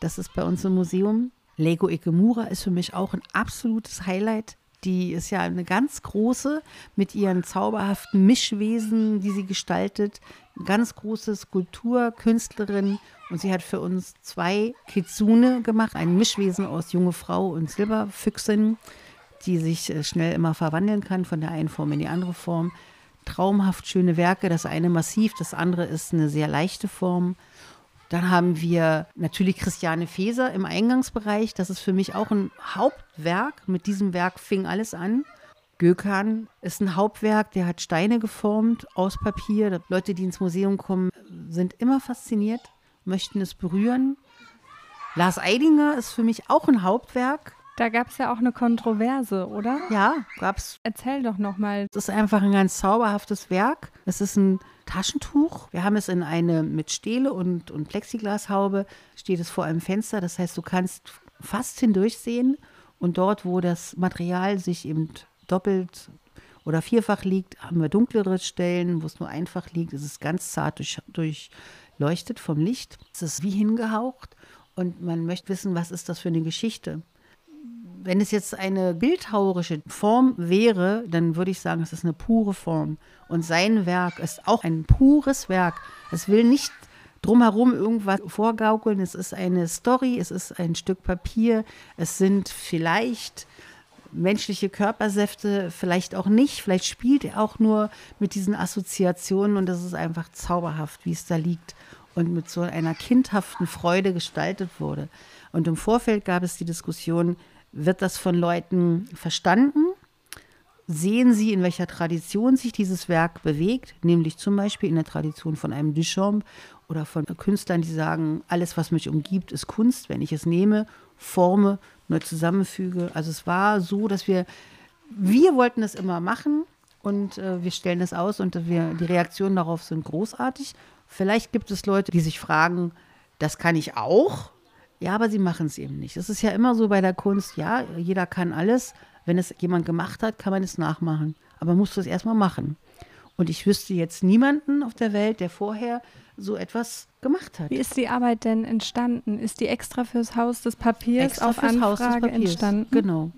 Das ist bei uns im Museum. Lego Ikemura ist für mich auch ein absolutes Highlight. Die ist ja eine ganz große mit ihren zauberhaften Mischwesen, die sie gestaltet. Eine ganz große Skulpturkünstlerin und sie hat für uns zwei Kitsune gemacht, ein Mischwesen aus junge Frau und Silberfüchsin, die sich äh, schnell immer verwandeln kann von der einen Form in die andere Form. Traumhaft schöne Werke, das eine massiv, das andere ist eine sehr leichte Form. Dann haben wir natürlich Christiane Feser im Eingangsbereich. Das ist für mich auch ein Hauptwerk. Mit diesem Werk fing alles an. Gökhan ist ein Hauptwerk, der hat Steine geformt aus Papier. Leute, die ins Museum kommen, sind immer fasziniert möchten es berühren. Lars Eidinger ist für mich auch ein Hauptwerk. Da gab es ja auch eine Kontroverse, oder? Ja, gab es. Erzähl doch nochmal. Es ist einfach ein ganz zauberhaftes Werk. Es ist ein Taschentuch. Wir haben es in eine mit Stele und, und Plexiglashaube, steht es vor einem Fenster. Das heißt, du kannst fast hindurchsehen. Und dort, wo das Material sich eben doppelt oder vierfach liegt, haben wir dunklere Stellen, wo es nur einfach liegt. Es ist ganz zart durch, durchleuchtet vom Licht. Es ist wie hingehaucht. Und man möchte wissen, was ist das für eine Geschichte? Wenn es jetzt eine bildhauerische Form wäre, dann würde ich sagen, es ist eine pure Form. Und sein Werk ist auch ein pures Werk. Es will nicht drumherum irgendwas vorgaukeln. Es ist eine Story, es ist ein Stück Papier, es sind vielleicht menschliche Körpersäfte, vielleicht auch nicht. Vielleicht spielt er auch nur mit diesen Assoziationen und das ist einfach zauberhaft, wie es da liegt und mit so einer kindhaften Freude gestaltet wurde. Und im Vorfeld gab es die Diskussion, wird das von Leuten verstanden? Sehen sie, in welcher Tradition sich dieses Werk bewegt, nämlich zum Beispiel in der Tradition von einem Duchamp oder von Künstlern, die sagen, alles, was mich umgibt, ist Kunst, wenn ich es nehme, forme, neu zusammenfüge. Also es war so, dass wir, wir wollten es immer machen und äh, wir stellen es aus und wir, die Reaktionen darauf sind großartig. Vielleicht gibt es Leute, die sich fragen, das kann ich auch, ja, aber sie machen es eben nicht. Es ist ja immer so bei der Kunst, ja, jeder kann alles. Wenn es jemand gemacht hat, kann man es nachmachen. Aber man muss es erstmal machen. Und ich wüsste jetzt niemanden auf der Welt, der vorher so etwas gemacht hat. Wie ist die Arbeit denn entstanden? Ist die extra fürs Haus des Papiers extra auf Anfrage Haus des Papiers. entstanden? Genau.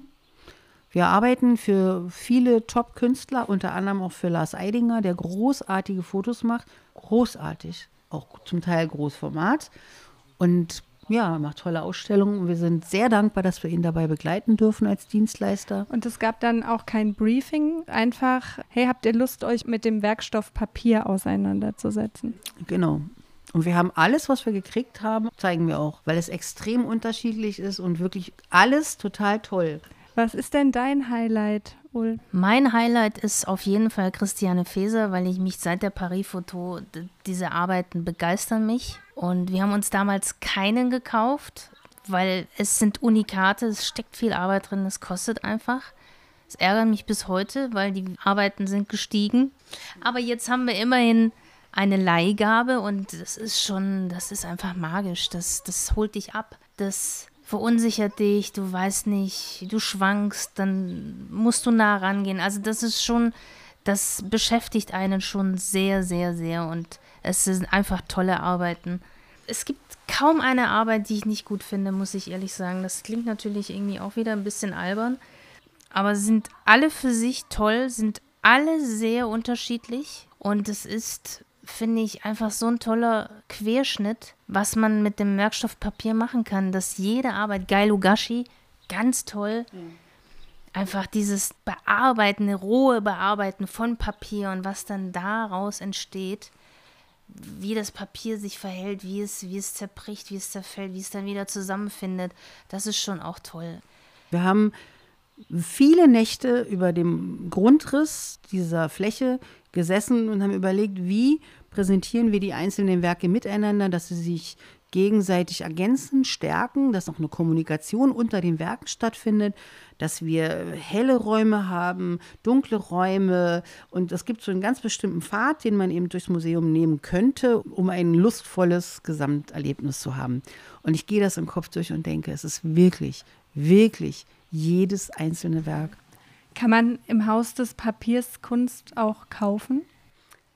Wir arbeiten für viele Top-Künstler, unter anderem auch für Lars Eidinger, der großartige Fotos macht. Großartig. Auch zum Teil Großformat. Und ja, macht tolle Ausstellungen. Wir sind sehr dankbar, dass wir ihn dabei begleiten dürfen als Dienstleister. Und es gab dann auch kein Briefing, einfach, hey, habt ihr Lust, euch mit dem Werkstoff Papier auseinanderzusetzen? Genau. Und wir haben alles, was wir gekriegt haben, zeigen wir auch, weil es extrem unterschiedlich ist und wirklich alles total toll. Was ist denn dein Highlight, Ul? Mein Highlight ist auf jeden Fall Christiane Feser, weil ich mich seit der Paris-Foto, diese Arbeiten begeistern mich. Und wir haben uns damals keinen gekauft, weil es sind Unikate, es steckt viel Arbeit drin, es kostet einfach. Es ärgert mich bis heute, weil die Arbeiten sind gestiegen. Aber jetzt haben wir immerhin eine Leihgabe und das ist schon, das ist einfach magisch. Das, das holt dich ab. Das verunsichert dich, du weißt nicht, du schwankst, dann musst du nah rangehen. Also das ist schon, das beschäftigt einen schon sehr, sehr, sehr und es sind einfach tolle Arbeiten. Es gibt kaum eine Arbeit, die ich nicht gut finde, muss ich ehrlich sagen. Das klingt natürlich irgendwie auch wieder ein bisschen albern, aber sind alle für sich toll, sind alle sehr unterschiedlich und es ist finde ich einfach so ein toller Querschnitt, was man mit dem Werkstoffpapier machen kann, dass jede Arbeit, Geil Ugashi, ganz toll, mhm. einfach dieses Bearbeiten, rohe Bearbeiten von Papier und was dann daraus entsteht, wie das Papier sich verhält, wie es, wie es zerbricht, wie es zerfällt, wie es dann wieder zusammenfindet, das ist schon auch toll. Wir haben viele Nächte über dem Grundriss dieser Fläche gesessen und haben überlegt, wie präsentieren wir die einzelnen Werke miteinander, dass sie sich gegenseitig ergänzen, stärken, dass auch eine Kommunikation unter den Werken stattfindet, dass wir helle Räume haben, dunkle Räume und es gibt so einen ganz bestimmten Pfad, den man eben durchs Museum nehmen könnte, um ein lustvolles Gesamterlebnis zu haben. Und ich gehe das im Kopf durch und denke, es ist wirklich, wirklich jedes einzelne Werk. Kann man im Haus des Papiers Kunst auch kaufen?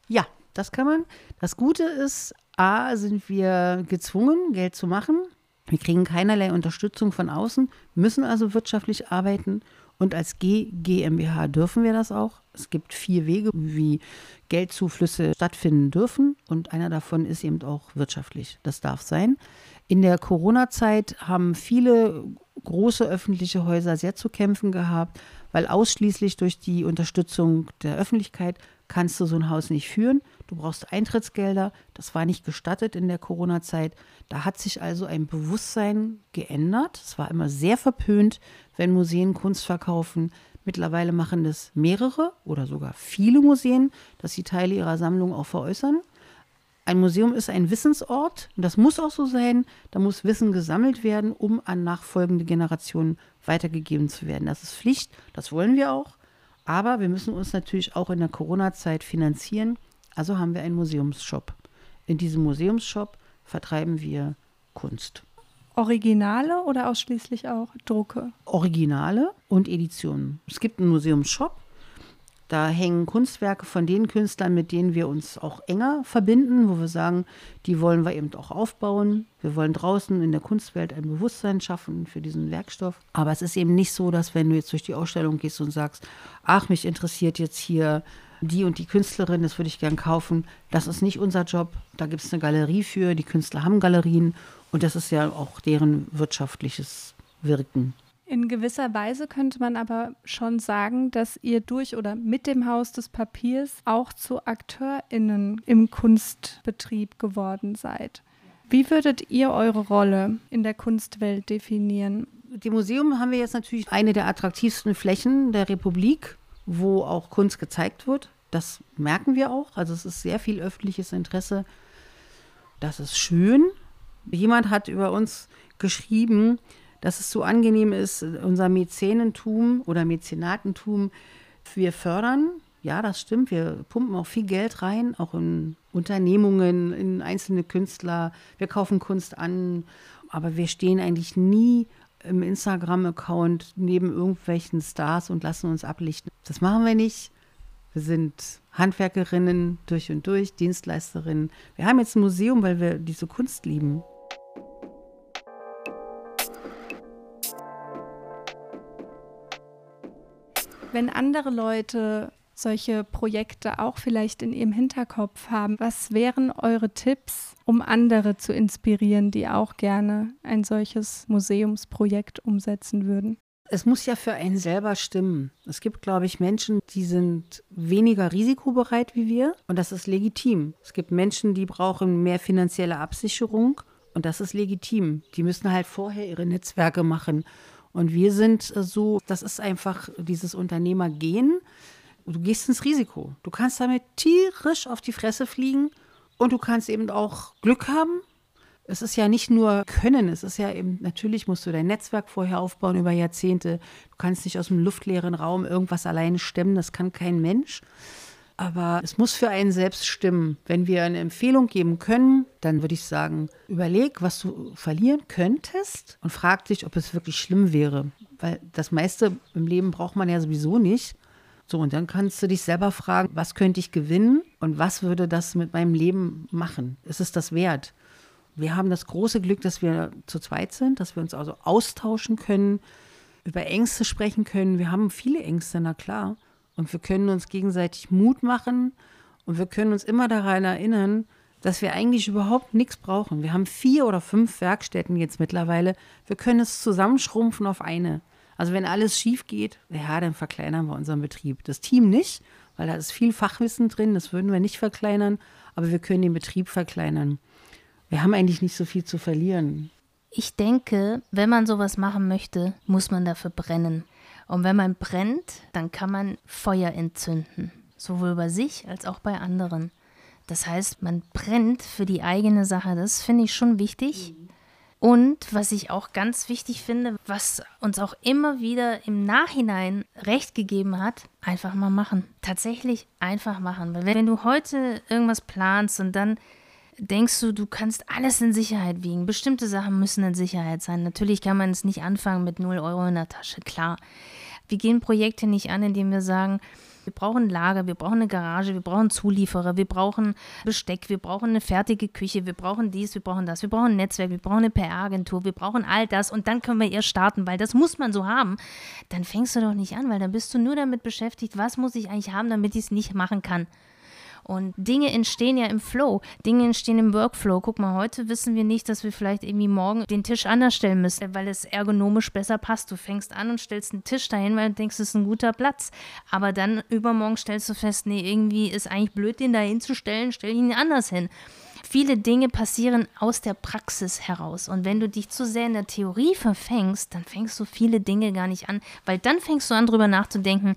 Ja, das kann man. Das Gute ist, A, sind wir gezwungen, Geld zu machen. Wir kriegen keinerlei Unterstützung von außen, müssen also wirtschaftlich arbeiten. Und als G GmbH dürfen wir das auch. Es gibt vier Wege, wie Geldzuflüsse stattfinden dürfen. Und einer davon ist eben auch wirtschaftlich. Das darf sein. In der Corona-Zeit haben viele große öffentliche Häuser sehr zu kämpfen gehabt, weil ausschließlich durch die Unterstützung der Öffentlichkeit kannst du so ein Haus nicht führen. Du brauchst Eintrittsgelder. Das war nicht gestattet in der Corona-Zeit. Da hat sich also ein Bewusstsein geändert. Es war immer sehr verpönt, wenn Museen Kunst verkaufen. Mittlerweile machen das mehrere oder sogar viele Museen, dass sie Teile ihrer Sammlung auch veräußern. ein Museum ist ein Wissensort und das muss auch so sein. Da muss Wissen gesammelt werden, um an nachfolgende Generationen weitergegeben zu werden. Das ist Pflicht, das wollen wir auch. Aber wir müssen uns natürlich auch in der Corona-Zeit finanzieren. Also haben wir einen Museumsshop. In diesem Museumsshop vertreiben wir Kunst. Originale oder ausschließlich auch Drucke? Originale und Editionen. Es gibt einen Museumsshop. Da hängen Kunstwerke von den Künstlern, mit denen wir uns auch enger verbinden, wo wir sagen, die wollen wir eben auch aufbauen. Wir wollen draußen in der Kunstwelt ein Bewusstsein schaffen für diesen Werkstoff. Aber es ist eben nicht so, dass wenn du jetzt durch die Ausstellung gehst und sagst, ach, mich interessiert jetzt hier die und die Künstlerin, das würde ich gern kaufen. Das ist nicht unser Job. Da gibt es eine Galerie für. Die Künstler haben Galerien und das ist ja auch deren wirtschaftliches Wirken. In gewisser Weise könnte man aber schon sagen, dass ihr durch oder mit dem Haus des Papiers auch zu AkteurInnen im Kunstbetrieb geworden seid. Wie würdet ihr eure Rolle in der Kunstwelt definieren? Dem Museum haben wir jetzt natürlich eine der attraktivsten Flächen der Republik, wo auch Kunst gezeigt wird. Das merken wir auch. Also es ist sehr viel öffentliches Interesse. Das ist schön. Jemand hat über uns geschrieben, dass es so angenehm ist, unser Mäzenentum oder Mäzenatentum. Wir fördern, ja, das stimmt, wir pumpen auch viel Geld rein, auch in Unternehmungen, in einzelne Künstler. Wir kaufen Kunst an, aber wir stehen eigentlich nie im Instagram-Account neben irgendwelchen Stars und lassen uns ablichten. Das machen wir nicht. Wir sind Handwerkerinnen durch und durch, Dienstleisterinnen. Wir haben jetzt ein Museum, weil wir diese Kunst lieben. Wenn andere Leute solche Projekte auch vielleicht in ihrem Hinterkopf haben, was wären eure Tipps, um andere zu inspirieren, die auch gerne ein solches Museumsprojekt umsetzen würden? Es muss ja für einen selber stimmen. Es gibt, glaube ich, Menschen, die sind weniger risikobereit wie wir und das ist legitim. Es gibt Menschen, die brauchen mehr finanzielle Absicherung und das ist legitim. Die müssen halt vorher ihre Netzwerke machen und wir sind äh, so, das ist einfach dieses Unternehmergehen. Du gehst ins Risiko. Du kannst damit tierisch auf die Fresse fliegen und du kannst eben auch Glück haben. Es ist ja nicht nur Können, es ist ja eben, natürlich musst du dein Netzwerk vorher aufbauen über Jahrzehnte. Du kannst nicht aus dem luftleeren Raum irgendwas alleine stemmen, das kann kein Mensch. Aber es muss für einen selbst stimmen. Wenn wir eine Empfehlung geben können, dann würde ich sagen, überleg, was du verlieren könntest und frag dich, ob es wirklich schlimm wäre. Weil das meiste im Leben braucht man ja sowieso nicht. So, und dann kannst du dich selber fragen, was könnte ich gewinnen und was würde das mit meinem Leben machen? Ist es das wert? Wir haben das große Glück, dass wir zu zweit sind, dass wir uns also austauschen können, über Ängste sprechen können. Wir haben viele Ängste, na klar. Und wir können uns gegenseitig Mut machen und wir können uns immer daran erinnern, dass wir eigentlich überhaupt nichts brauchen. Wir haben vier oder fünf Werkstätten jetzt mittlerweile. Wir können es zusammenschrumpfen auf eine. Also wenn alles schief geht, ja, dann verkleinern wir unseren Betrieb. Das Team nicht, weil da ist viel Fachwissen drin, das würden wir nicht verkleinern, aber wir können den Betrieb verkleinern. Wir haben eigentlich nicht so viel zu verlieren. Ich denke, wenn man sowas machen möchte, muss man dafür brennen. Und wenn man brennt, dann kann man Feuer entzünden, sowohl bei sich als auch bei anderen. Das heißt, man brennt für die eigene Sache. Das finde ich schon wichtig. Und was ich auch ganz wichtig finde, was uns auch immer wieder im Nachhinein recht gegeben hat, einfach mal machen. Tatsächlich einfach machen. Weil wenn du heute irgendwas planst und dann denkst du, du kannst alles in Sicherheit wiegen. Bestimmte Sachen müssen in Sicherheit sein. Natürlich kann man es nicht anfangen mit 0 Euro in der Tasche, klar. Wir gehen Projekte nicht an, indem wir sagen, wir brauchen Lager, wir brauchen eine Garage, wir brauchen Zulieferer, wir brauchen Besteck, wir brauchen eine fertige Küche, wir brauchen dies, wir brauchen das, wir brauchen ein Netzwerk, wir brauchen eine PR-Agentur, wir brauchen all das und dann können wir erst starten, weil das muss man so haben. Dann fängst du doch nicht an, weil dann bist du nur damit beschäftigt, was muss ich eigentlich haben, damit ich es nicht machen kann. Und Dinge entstehen ja im Flow, Dinge entstehen im Workflow. Guck mal, heute wissen wir nicht, dass wir vielleicht irgendwie morgen den Tisch anders stellen müssen, weil es ergonomisch besser passt. Du fängst an und stellst einen Tisch dahin, weil du denkst, es ist ein guter Platz. Aber dann übermorgen stellst du fest, nee, irgendwie ist eigentlich blöd, den da hinzustellen, stell ihn anders hin. Viele Dinge passieren aus der Praxis heraus. Und wenn du dich zu sehr in der Theorie verfängst, dann fängst du viele Dinge gar nicht an, weil dann fängst du an, drüber nachzudenken,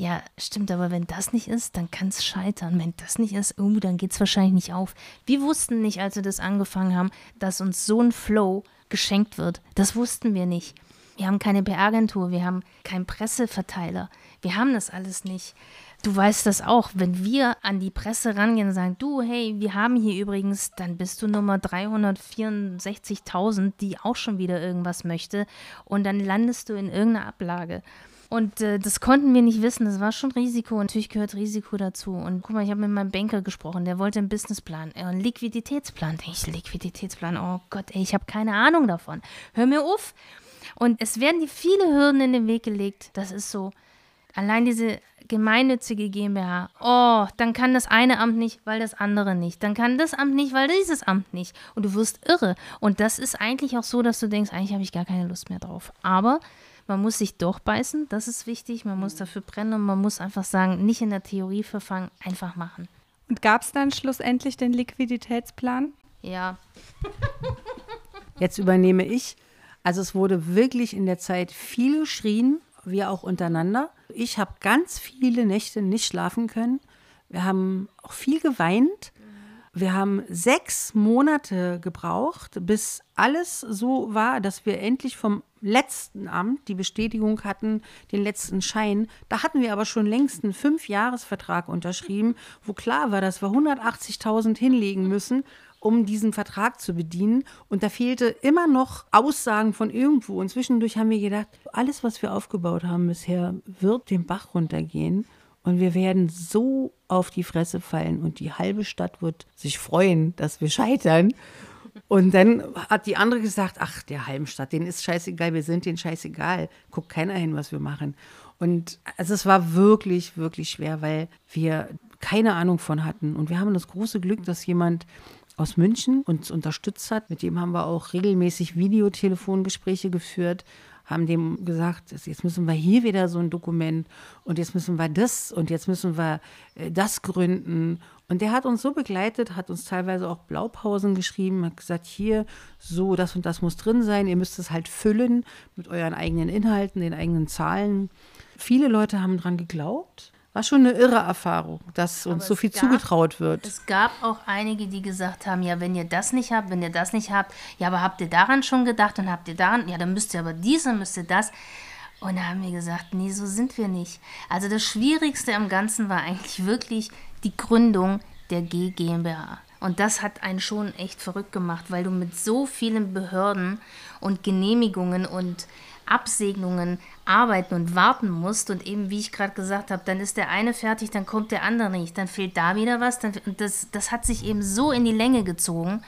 Ja, stimmt, aber wenn das nicht ist, dann kann es scheitern. Wenn das nicht ist, oh, dann geht es wahrscheinlich nicht auf. Wir wussten nicht, als wir das angefangen haben, dass uns so ein Flow geschenkt wird. Das wussten wir nicht. Wir haben keine PR-Agentur, wir haben keinen Presseverteiler. Wir haben das alles nicht. Du weißt das auch, wenn wir an die Presse rangehen und sagen, du, hey, wir haben hier übrigens, dann bist du Nummer 364.000, die auch schon wieder irgendwas möchte und dann landest du in irgendeiner Ablage. Und äh, das konnten wir nicht wissen. Das war schon Risiko. Und natürlich gehört Risiko dazu. Und guck mal, ich habe mit meinem Banker gesprochen. Der wollte einen Businessplan, äh, einen Liquiditätsplan. Ich, Liquiditätsplan, oh Gott, ey, ich habe keine Ahnung davon. Hör mir auf. Und es werden dir viele Hürden in den Weg gelegt. Das ist so. Allein diese gemeinnützige GmbH, oh, dann kann das eine Amt nicht, weil das andere nicht. Dann kann das Amt nicht, weil dieses Amt nicht. Und du wirst irre. Und das ist eigentlich auch so, dass du denkst, eigentlich habe ich gar keine Lust mehr drauf. Aber man muss sich durchbeißen, das ist wichtig. Man muss dafür brennen und man muss einfach sagen, nicht in der Theorie verfangen, einfach machen. Und gab es dann schlussendlich den Liquiditätsplan? Ja. Jetzt übernehme ich. Also es wurde wirklich in der Zeit viel geschrien, wir auch untereinander. Ich habe ganz viele Nächte nicht schlafen können. Wir haben auch viel geweint. Wir haben sechs Monate gebraucht, bis alles so war, dass wir endlich vom letzten Amt die Bestätigung hatten, den letzten Schein. Da hatten wir aber schon längst einen Fünfjahresvertrag unterschrieben, wo klar war, dass wir 180.000 hinlegen müssen um diesen Vertrag zu bedienen. Und da fehlte immer noch Aussagen von irgendwo. Und zwischendurch haben wir gedacht, alles, was wir aufgebaut haben bisher, wird den Bach runtergehen. Und wir werden so auf die Fresse fallen und die halbe Stadt wird sich freuen, dass wir scheitern. Und dann hat die andere gesagt, ach, der halben Stadt, denen ist scheißegal, wir sind denen scheißegal. Guckt keiner hin, was wir machen. Und also es war wirklich, wirklich schwer, weil wir keine Ahnung von hatten. Und wir haben das große Glück, dass jemand aus München uns unterstützt hat. Mit dem haben wir auch regelmäßig Videotelefongespräche geführt, haben dem gesagt, jetzt müssen wir hier wieder so ein Dokument und jetzt müssen wir das und jetzt müssen wir äh, das gründen. Und der hat uns so begleitet, hat uns teilweise auch Blaupausen geschrieben, hat gesagt, hier, so, das und das muss drin sein, ihr müsst es halt füllen mit euren eigenen Inhalten, den eigenen Zahlen. Viele Leute haben dran geglaubt war schon eine irre Erfahrung, dass uns so viel gab, zugetraut wird. Es gab auch einige, die gesagt haben, ja, wenn ihr das nicht habt, wenn ihr das nicht habt, ja, aber habt ihr daran schon gedacht und habt ihr daran, ja, dann müsst ihr aber dies und müsst ihr das. Und da haben wir gesagt, nee, so sind wir nicht. Also das Schwierigste am Ganzen war eigentlich wirklich die Gründung der G GmbH. Und das hat einen schon echt verrückt gemacht, weil du mit so vielen Behörden und Genehmigungen und Absegnungen arbeiten und warten musst und eben, wie ich gerade gesagt habe, dann ist der eine fertig, dann kommt der andere nicht, dann fehlt da wieder was. Dann, das, das hat sich eben so in die Länge gezogen.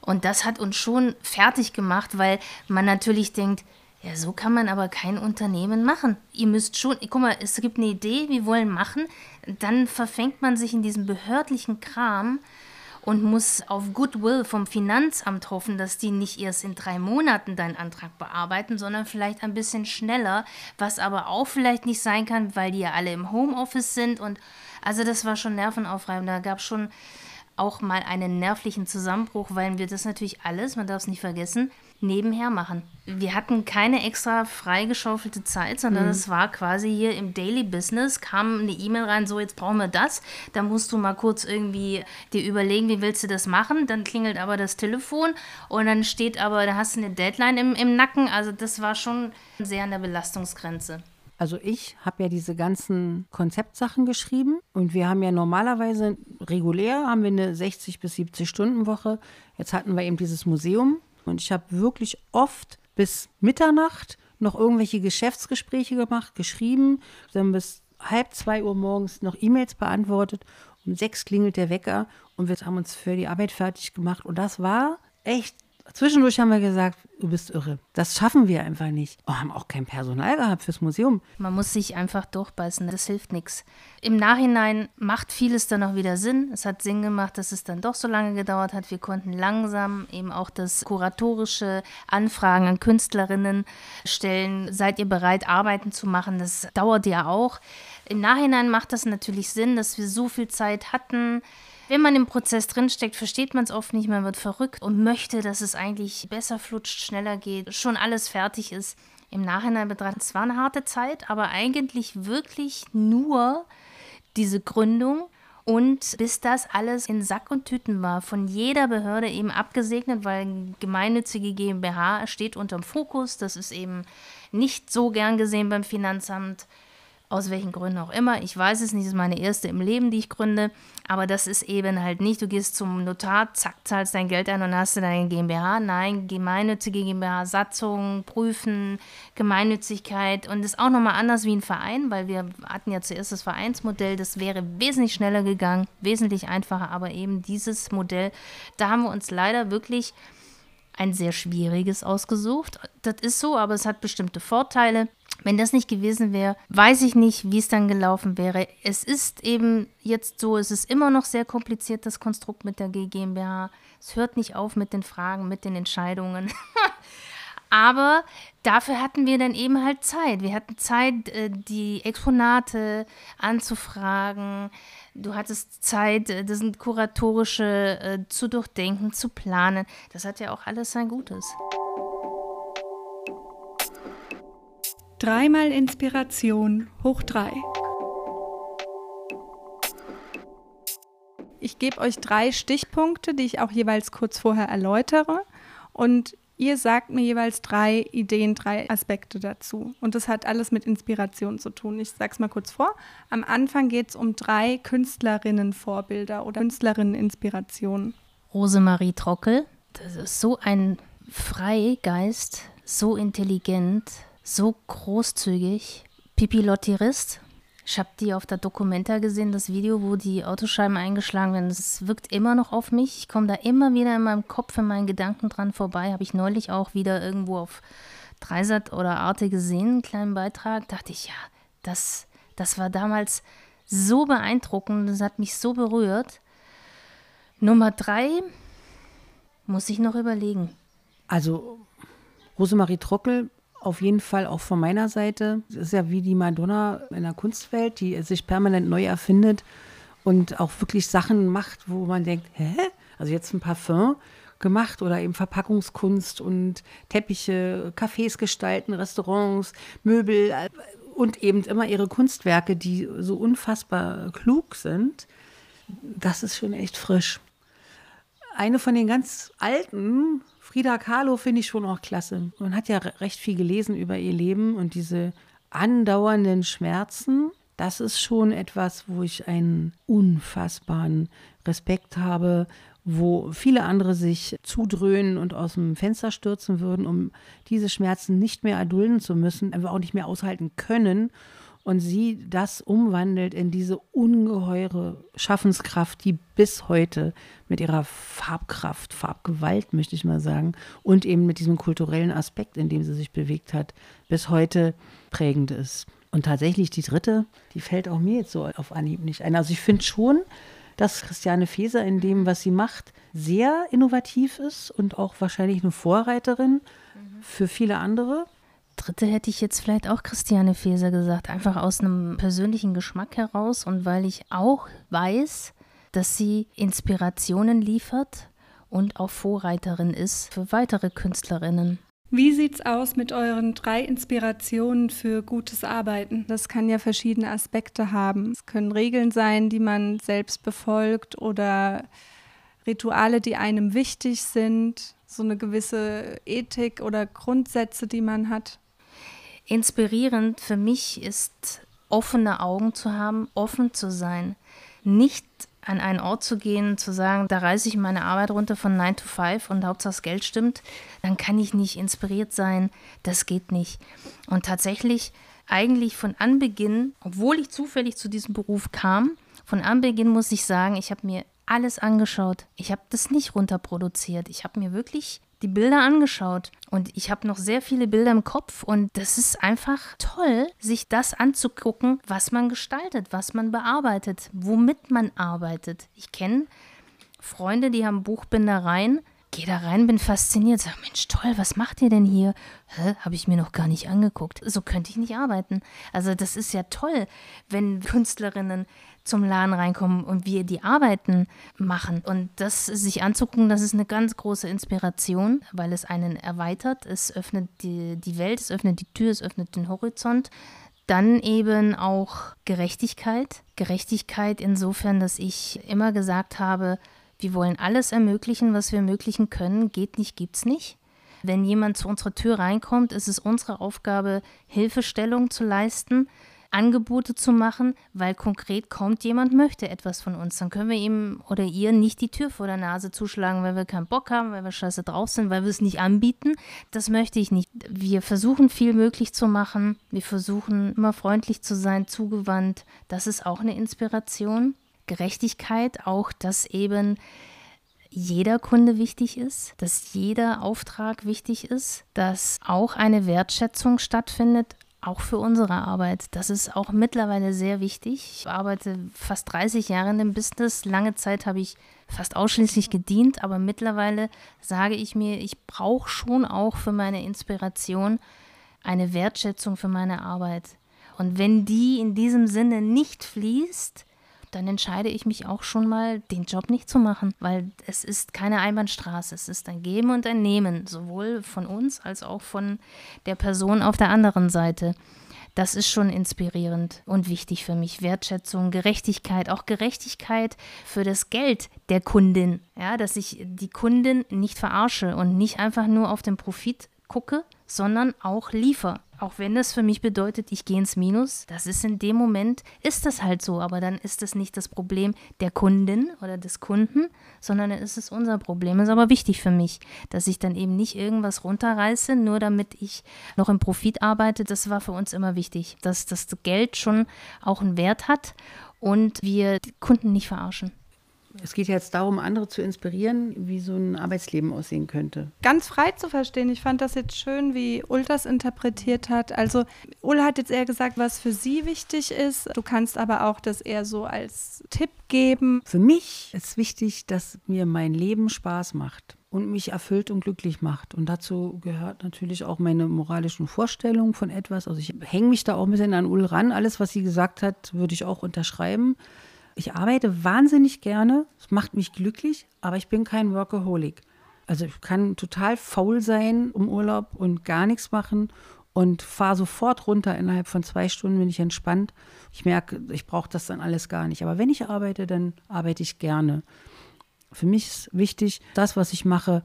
Und das hat uns schon fertig gemacht, weil man natürlich denkt, ja, so kann man aber kein Unternehmen machen. Ihr müsst schon, guck mal, es gibt eine Idee, wir wollen machen, dann verfängt man sich in diesem behördlichen Kram und muss auf Goodwill vom Finanzamt hoffen, dass die nicht erst in drei Monaten deinen Antrag bearbeiten, sondern vielleicht ein bisschen schneller, was aber auch vielleicht nicht sein kann, weil die ja alle im Homeoffice sind und also das war schon nervenaufreibend. Da gab es schon auch mal einen nervlichen Zusammenbruch, weil wir das natürlich alles, man darf es nicht vergessen, nebenher machen. Wir hatten keine extra freigeschaufelte Zeit, sondern mhm. es war quasi hier im Daily Business, kam eine E-Mail rein, so jetzt brauchen wir das. Da musst du mal kurz irgendwie dir überlegen, wie willst du das machen. Dann klingelt aber das Telefon und dann steht aber, da hast du eine Deadline im, im Nacken. Also das war schon sehr an der Belastungsgrenze. Also ich habe ja diese ganzen Konzeptsachen geschrieben und wir haben ja normalerweise regulär haben wir eine 60 bis 70 Stunden Woche. Jetzt hatten wir eben dieses Museum und ich habe wirklich oft bis Mitternacht noch irgendwelche Geschäftsgespräche gemacht, geschrieben, dann bis halb zwei Uhr morgens noch E-Mails beantwortet. Um sechs klingelt der Wecker und wir haben uns für die Arbeit fertig gemacht. Und das war echt Zwischendurch haben wir gesagt, du bist irre. Das schaffen wir einfach nicht. Wir oh, haben auch kein Personal gehabt fürs Museum. Man muss sich einfach durchbeißen, das hilft nichts. Im Nachhinein macht vieles dann auch wieder Sinn. Es hat Sinn gemacht, dass es dann doch so lange gedauert hat. Wir konnten langsam eben auch das kuratorische Anfragen an Künstlerinnen stellen. Seid ihr bereit, Arbeiten zu machen? Das dauert ja auch. Im Nachhinein macht das natürlich Sinn, dass wir so viel Zeit hatten wenn man im Prozess drinsteckt, versteht man es oft nicht, man wird verrückt und möchte, dass es eigentlich besser flutscht, schneller geht, schon alles fertig ist. im Nachhinein betrachtet, es war eine harte Zeit, aber eigentlich wirklich nur diese Gründung und bis das alles in Sack und Tüten war, von jeder Behörde eben abgesegnet, weil gemeinnützige GmbH steht unterm Fokus, das ist eben nicht so gern gesehen beim Finanzamt aus welchen Gründen auch immer. Ich weiß es nicht, das ist meine erste im Leben, die ich gründe. Aber das ist eben halt nicht, du gehst zum Notar, zack, zahlst dein Geld ein und hast du deine GmbH. Nein, gemeinnützige GmbH, Satzung, Prüfen, Gemeinnützigkeit. Und ist auch nochmal anders wie ein Verein, weil wir hatten ja zuerst das Vereinsmodell. Das wäre wesentlich schneller gegangen, wesentlich einfacher. Aber eben dieses Modell, da haben wir uns leider wirklich ein sehr schwieriges ausgesucht. Das ist so, aber es hat bestimmte Vorteile. Wenn das nicht gewesen wäre, weiß ich nicht, wie es dann gelaufen wäre. Es ist eben jetzt so, es ist immer noch sehr kompliziert, das Konstrukt mit der GmbH. Es hört nicht auf mit den Fragen, mit den Entscheidungen. Aber dafür hatten wir dann eben halt Zeit. Wir hatten Zeit, äh, die Exponate anzufragen. Du hattest Zeit, äh, das kuratorische äh, zu durchdenken, zu planen. Das hat ja auch alles sein Gutes. Dreimal Inspiration hoch drei. Ich gebe euch drei Stichpunkte, die ich auch jeweils kurz vorher erläutere. Und ihr sagt mir jeweils drei Ideen, drei Aspekte dazu. Und das hat alles mit Inspiration zu tun. Ich sage es mal kurz vor. Am Anfang geht es um drei Künstlerinnen-Vorbilder oder Künstlerinnen-Inspirationen. Rosemarie Trockel, das ist so ein Freigeist, so intelligent, so großzügig. Pipi Lottirist. Ich habe die auf der Documenta gesehen, das Video, wo die Autoscheiben eingeschlagen werden. Es wirkt immer noch auf mich. Ich komme da immer wieder in meinem Kopf, in meinen Gedanken dran vorbei. Habe ich neulich auch wieder irgendwo auf Dreisat oder Arte gesehen, einen kleinen Beitrag. Dachte ich, ja, das, das war damals so beeindruckend. Das hat mich so berührt. Nummer drei muss ich noch überlegen. Also Rosemarie Trockel auf jeden Fall auch von meiner Seite. Es ist ja wie die Madonna in der Kunstwelt, die sich permanent neu erfindet und auch wirklich Sachen macht, wo man denkt, hä? Also jetzt ein Parfum gemacht oder eben Verpackungskunst und Teppiche, Cafés gestalten, Restaurants, Möbel äh, und eben immer ihre Kunstwerke, die so unfassbar klug sind. Das ist schon echt frisch. Eine von den ganz alten Frida Kahlo finde ich schon auch klasse. Man hat ja recht viel gelesen über ihr Leben und diese andauernden Schmerzen. Das ist schon etwas, wo ich einen unfassbaren Respekt habe, wo viele andere sich zudröhnen und aus dem Fenster stürzen würden, um diese Schmerzen nicht mehr erdulden zu müssen, einfach auch nicht mehr aushalten können und sie das umwandelt in diese ungeheure Schaffenskraft, die bis heute mit ihrer Farbkraft, Farbgewalt, möchte ich mal sagen, und eben mit diesem kulturellen Aspekt, in dem sie sich bewegt hat, bis heute prägend ist. Und tatsächlich die dritte, die fällt auch mir jetzt so auf Anhieb nicht ein. Also ich finde schon, dass Christiane Feser in dem, was sie macht, sehr innovativ ist und auch wahrscheinlich eine Vorreiterin für viele andere. Dritte hätte ich jetzt vielleicht auch Christiane Feser gesagt, einfach aus einem persönlichen Geschmack heraus und weil ich auch weiß, dass sie Inspirationen liefert und auch Vorreiterin ist für weitere Künstlerinnen. Wie sieht's aus mit euren drei Inspirationen für gutes Arbeiten? Das kann ja verschiedene Aspekte haben. Es können Regeln sein, die man selbst befolgt oder Rituale, die einem wichtig sind, so eine gewisse Ethik oder Grundsätze, die man hat. Inspirierend für mich ist, offene Augen zu haben, offen zu sein, nicht an einen Ort zu gehen, zu sagen, da reiße ich meine Arbeit runter von 9 to 5 und Hauptsache das Geld stimmt, dann kann ich nicht inspiriert sein. Das geht nicht. Und tatsächlich, eigentlich von Anbeginn, obwohl ich zufällig zu diesem Beruf kam, von Anbeginn muss ich sagen, ich habe mir alles angeschaut. Ich habe das nicht runterproduziert. Ich habe mir wirklich die Bilder angeschaut und ich habe noch sehr viele Bilder im Kopf und das ist einfach toll, sich das anzugucken, was man gestaltet, was man bearbeitet, womit man arbeitet. Ich kenne Freunde, die haben Buchbindereien, gehe da rein, bin fasziniert, sage, Mensch, toll, was macht ihr denn hier? Hä, habe ich mir noch gar nicht angeguckt. So könnte ich nicht arbeiten. Also das ist ja toll, wenn Künstlerinnen zum Laden reinkommen und wir die Arbeiten machen. Und das sich anzugucken, das ist eine ganz große Inspiration, weil es einen erweitert. Es öffnet die, die Welt, es öffnet die Tür, es öffnet den Horizont. Dann eben auch Gerechtigkeit. Gerechtigkeit insofern, dass ich immer gesagt habe, wir wollen alles ermöglichen, was wir ermöglichen können. Geht nicht, gibt's nicht. Wenn jemand zu unserer Tür reinkommt, ist es unsere Aufgabe, Hilfestellung zu leisten, Angebote zu machen, weil konkret kommt jemand, möchte etwas von uns. Dann können wir ihm oder ihr nicht die Tür vor der Nase zuschlagen, weil wir keinen Bock haben, weil wir scheiße drauf sind, weil wir es nicht anbieten. Das möchte ich nicht. Wir versuchen viel möglich zu machen. Wir versuchen immer freundlich zu sein, zugewandt. Das ist auch eine Inspiration. Gerechtigkeit, auch dass eben jeder Kunde wichtig ist, dass jeder Auftrag wichtig ist, dass auch eine Wertschätzung stattfindet, auch für unsere Arbeit. Das ist auch mittlerweile sehr wichtig. Ich arbeite fast 30 Jahre in dem Business. Lange Zeit habe ich fast ausschließlich gedient, aber mittlerweile sage ich mir, ich brauche schon auch für meine Inspiration eine Wertschätzung für meine Arbeit. Und wenn die in diesem Sinne nicht fließt, dann entscheide ich mich auch schon mal, den Job nicht zu machen, weil es ist keine Einbahnstraße. Es ist ein Geben und ein Nehmen, sowohl von uns als auch von der Person auf der anderen Seite. Das ist schon inspirierend und wichtig für mich. Wertschätzung, Gerechtigkeit, auch Gerechtigkeit für das Geld der Kundin. Ja, dass ich die Kundin nicht verarsche und nicht einfach nur auf den Profit gucke, sondern auch liefere auch wenn das für mich bedeutet, ich gehe ins Minus, das ist in dem Moment, ist das halt so, aber dann ist das nicht das Problem der Kundin oder des Kunden, sondern dann ist es unser Problem. Ist aber wichtig für mich, dass ich dann eben nicht irgendwas runterreiße, nur damit ich noch im Profit arbeite. Das war für uns immer wichtig, dass das Geld schon auch einen Wert hat und wir die Kunden nicht verarschen. Es geht jetzt darum, andere zu inspirieren, wie so ein Arbeitsleben aussehen könnte. Ganz frei zu verstehen. Ich fand das jetzt schön, wie Ul das interpretiert hat. Also Ul hat jetzt eher gesagt, was für sie wichtig ist. Du kannst aber auch das eher so als Tipp geben. Für mich ist wichtig, dass mir mein Leben Spaß macht und mich erfüllt und glücklich macht. Und dazu gehört natürlich auch meine moralischen Vorstellungen von etwas. Also ich hänge mich da auch ein bisschen an Ul ran. Alles, was sie gesagt hat, würde ich auch unterschreiben. Ich arbeite wahnsinnig gerne, es macht mich glücklich, aber ich bin kein Workaholic. Also ich kann total faul sein im Urlaub und gar nichts machen und fahre sofort runter. Innerhalb von zwei Stunden bin ich entspannt. Ich merke, ich brauche das dann alles gar nicht. Aber wenn ich arbeite, dann arbeite ich gerne. Für mich ist wichtig, das, was ich mache,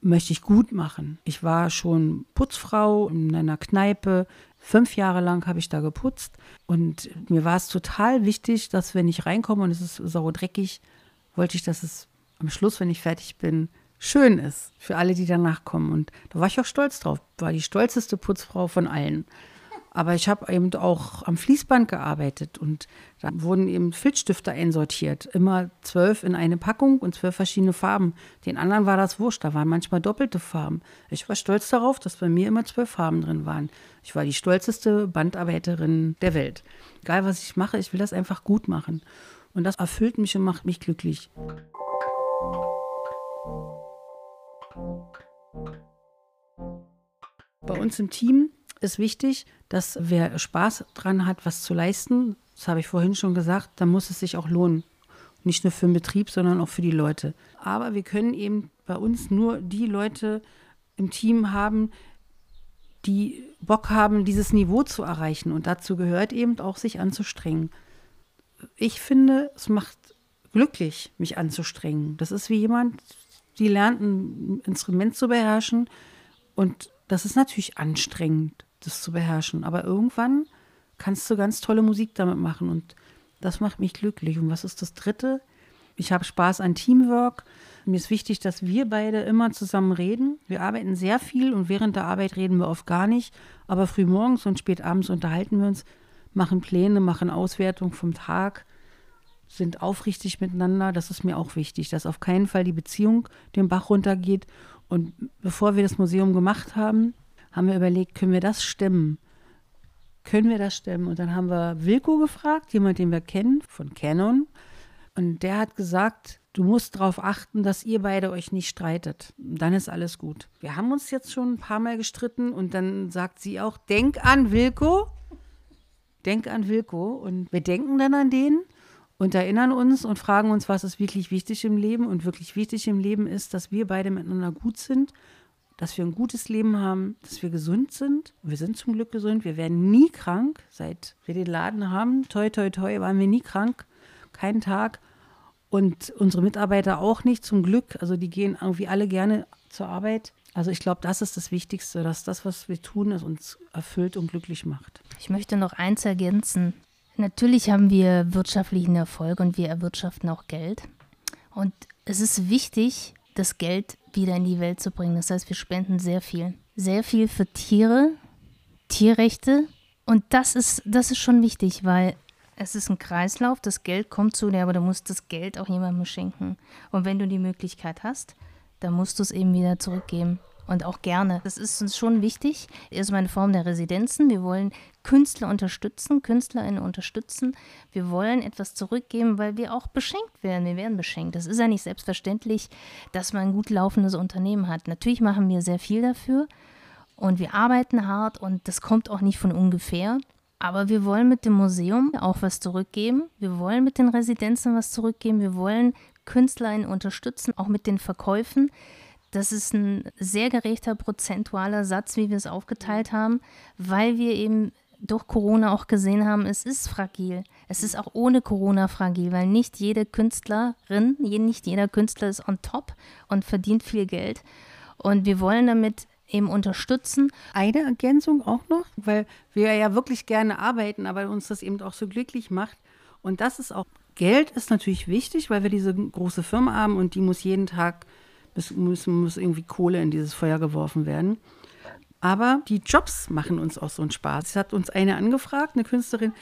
möchte ich gut machen. Ich war schon Putzfrau in einer Kneipe. Fünf Jahre lang habe ich da geputzt. Und mir war es total wichtig, dass wenn ich reinkomme und es ist sauer dreckig, wollte ich, dass es am Schluss, wenn ich fertig bin, schön ist für alle, die danach kommen. Und da war ich auch stolz drauf. War die stolzeste Putzfrau von allen. Aber ich habe eben auch am Fließband gearbeitet und da wurden eben Filzstifte einsortiert. Immer zwölf in eine Packung und zwölf verschiedene Farben. Den anderen war das wurscht, da waren manchmal doppelte Farben. Ich war stolz darauf, dass bei mir immer zwölf Farben drin waren. Ich war die stolzeste Bandarbeiterin der Welt. Egal, was ich mache, ich will das einfach gut machen. Und das erfüllt mich und macht mich glücklich. Bei uns im Team ist wichtig, dass wer Spaß dran hat, was zu leisten, das habe ich vorhin schon gesagt, dann muss es sich auch lohnen. Nicht nur für den Betrieb, sondern auch für die Leute. Aber wir können eben bei uns nur die Leute im Team haben, die Bock haben, dieses Niveau zu erreichen. Und dazu gehört eben auch, sich anzustrengen. Ich finde, es macht glücklich, mich anzustrengen. Das ist wie jemand, die lernt, ein Instrument zu beherrschen. Und das ist natürlich anstrengend das zu beherrschen. Aber irgendwann kannst du ganz tolle Musik damit machen und das macht mich glücklich. Und was ist das Dritte? Ich habe Spaß an Teamwork. Mir ist wichtig, dass wir beide immer zusammen reden. Wir arbeiten sehr viel und während der Arbeit reden wir oft gar nicht. Aber früh morgens und spät abends unterhalten wir uns, machen Pläne, machen Auswertung vom Tag, sind aufrichtig miteinander. Das ist mir auch wichtig, dass auf keinen Fall die Beziehung den Bach runtergeht. Und bevor wir das Museum gemacht haben, haben wir überlegt, können wir das stemmen? Können wir das stemmen? Und dann haben wir Wilko gefragt, jemand, den wir kennen, von Canon. Und der hat gesagt, du musst darauf achten, dass ihr beide euch nicht streitet. Dann ist alles gut. Wir haben uns jetzt schon ein paar Mal gestritten und dann sagt sie auch, denk an Wilko. Denk an Wilko. Und wir denken dann an den und erinnern uns und fragen uns, was ist wirklich wichtig im Leben. Und wirklich wichtig im Leben ist, dass wir beide miteinander gut sind, dass wir ein gutes Leben haben, dass wir gesund sind. Wir sind zum Glück gesund. Wir werden nie krank. Seit wir den Laden haben, toi, toi, toi, waren wir nie krank. Keinen Tag. Und unsere Mitarbeiter auch nicht, zum Glück. Also die gehen irgendwie alle gerne zur Arbeit. Also ich glaube, das ist das Wichtigste, dass das, was wir tun, es uns erfüllt und glücklich macht. Ich möchte noch eins ergänzen. Natürlich haben wir wirtschaftlichen Erfolg und wir erwirtschaften auch Geld. Und es ist wichtig, das Geld wieder in die Welt zu bringen. Das heißt, wir spenden sehr viel. Sehr viel für Tiere, Tierrechte. Und das ist, das ist schon wichtig, weil es ist ein Kreislauf, das Geld kommt zu dir, aber du musst das Geld auch jemandem schenken. Und wenn du die Möglichkeit hast, dann musst du es eben wieder zurückgeben. Und auch gerne. Das ist uns schon wichtig. Erstmal eine Form der Residenzen. Wir wollen Künstler unterstützen, KünstlerInnen unterstützen. Wir wollen etwas zurückgeben, weil wir auch beschenkt werden. Wir werden beschenkt. Das ist ja nicht selbstverständlich, dass man ein gut laufendes Unternehmen hat. Natürlich machen wir sehr viel dafür und wir arbeiten hart und das kommt auch nicht von ungefähr. Aber wir wollen mit dem Museum auch was zurückgeben. Wir wollen mit den Residenzen was zurückgeben. Wir wollen KünstlerInnen unterstützen, auch mit den Verkäufen. Das ist ein sehr gerechter prozentualer Satz, wie wir es aufgeteilt haben, weil wir eben durch Corona auch gesehen haben, es ist fragil. Es ist auch ohne Corona fragil, weil nicht jede Künstlerin, nicht jeder Künstler ist on top und verdient viel Geld. Und wir wollen damit eben unterstützen. Eine Ergänzung auch noch, weil wir ja wirklich gerne arbeiten, aber uns das eben auch so glücklich macht. Und das ist auch, Geld ist natürlich wichtig, weil wir diese große Firma haben und die muss jeden Tag, muss, muss, irgendwie Kohle in dieses Feuer geworfen werden. Aber die Jobs machen uns auch so einen Spaß. Es hat uns eine angefragt, eine Künstlerin,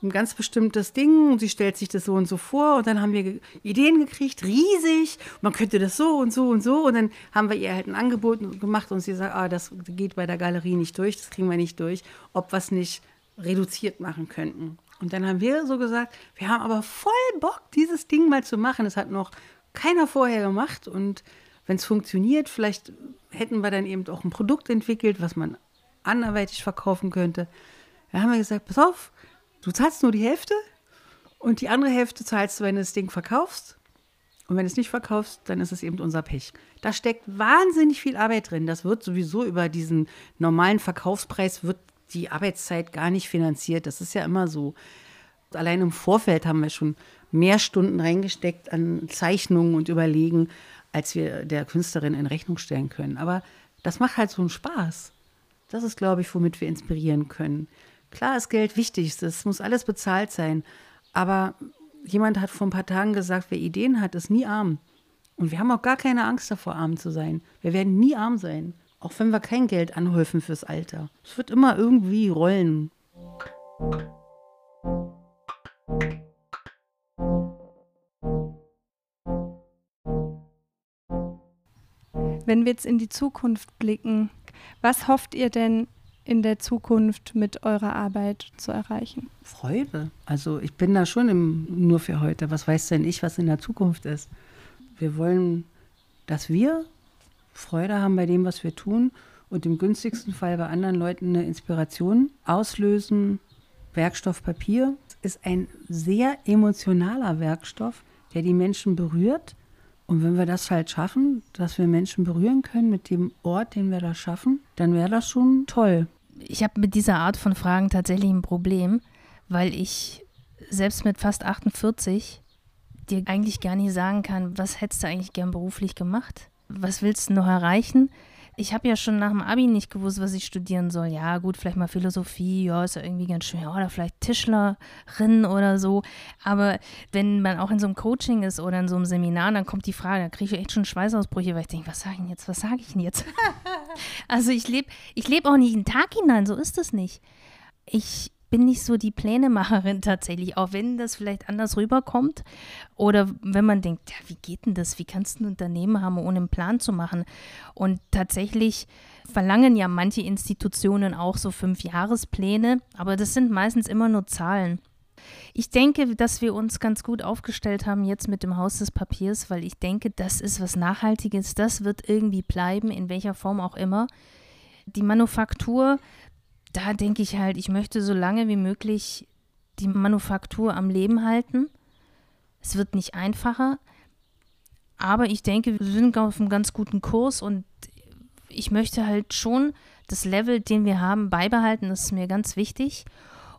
ein ganz bestimmtes Ding. Und sie stellt sich das so und so vor. Und dann haben wir Ideen gekriegt, riesig, man könnte das so und so und so. Und dann haben wir ihr halt ein Angebot gemacht. Und sie sagt, ah, das geht bei der Galerie nicht durch, das kriegen wir nicht durch, ob wir es nicht reduziert machen könnten. Und dann haben wir so gesagt, wir haben aber voll Bock, dieses Ding mal zu machen. Das hat noch keiner vorher gemacht. Und wenn es funktioniert, vielleicht hätten wir dann eben auch ein Produkt entwickelt, was man anderweitig verkaufen könnte. Da haben wir gesagt, pass auf, Du zahlst nur die Hälfte und die andere Hälfte zahlst du, wenn du das Ding verkaufst. Und wenn du es nicht verkaufst, dann ist es eben unser Pech. Da steckt wahnsinnig viel Arbeit drin. Das wird sowieso über diesen normalen Verkaufspreis wird die Arbeitszeit gar nicht finanziert. Das ist ja immer so. Allein im Vorfeld haben wir schon mehr Stunden reingesteckt an Zeichnungen und Überlegen, als wir der Künstlerin in Rechnung stellen können. Aber das macht halt so einen Spaß. Das ist, glaube ich, womit wir inspirieren können. Klar ist Geld wichtig, es muss alles bezahlt sein. Aber jemand hat vor ein paar Tagen gesagt, wer Ideen hat, ist nie arm. Und wir haben auch gar keine Angst davor, arm zu sein. Wir werden nie arm sein, auch wenn wir kein Geld anhäufen fürs Alter. Es wird immer irgendwie rollen. Wenn wir jetzt in die Zukunft blicken, was hofft ihr denn in der Zukunft mit eurer Arbeit zu erreichen? Freude. Also ich bin da schon im nur für heute. Was weiß denn ich, was in der Zukunft ist? Wir wollen, dass wir Freude haben bei dem, was wir tun und im günstigsten Fall bei anderen Leuten eine Inspiration auslösen. Werkstoff Papier ist ein sehr emotionaler Werkstoff, der die Menschen berührt. Und wenn wir das halt schaffen, dass wir Menschen berühren können mit dem Ort, den wir da schaffen, dann wäre das schon toll ich habe mit dieser Art von Fragen tatsächlich ein Problem, weil ich selbst mit fast 48 dir eigentlich gar nicht sagen kann, was hättest du eigentlich gern beruflich gemacht? Was willst du noch erreichen? Ich habe ja schon nach dem Abi nicht gewusst, was ich studieren soll. Ja, gut, vielleicht mal Philosophie, ja, ist ja irgendwie ganz schön. Ja, oder vielleicht Tischlerin oder so. Aber wenn man auch in so einem Coaching ist oder in so einem Seminar, dann kommt die Frage, da kriege ich echt schon Schweißausbrüche, weil ich denke, was sage ich denn jetzt? Was sage ich denn jetzt? also ich lebe ich leb auch nicht einen Tag hinein, so ist es nicht. Ich bin nicht so die Plänemacherin tatsächlich, auch wenn das vielleicht anders rüberkommt. Oder wenn man denkt, ja, wie geht denn das? Wie kannst du ein Unternehmen haben, ohne einen Plan zu machen? Und tatsächlich verlangen ja manche Institutionen auch so fünf Jahrespläne, aber das sind meistens immer nur Zahlen. ich denke, dass wir uns ganz gut aufgestellt haben jetzt mit dem Haus des Papiers, weil ich denke, das ist was Nachhaltiges, das wird irgendwie bleiben, in welcher Form auch immer. Die Manufaktur, da denke ich halt, ich möchte so lange wie möglich die Manufaktur am Leben halten. Es wird nicht einfacher, aber ich denke, wir sind auf einem ganz guten Kurs und ich möchte halt schon das Level, den wir haben, beibehalten. Das ist mir ganz wichtig.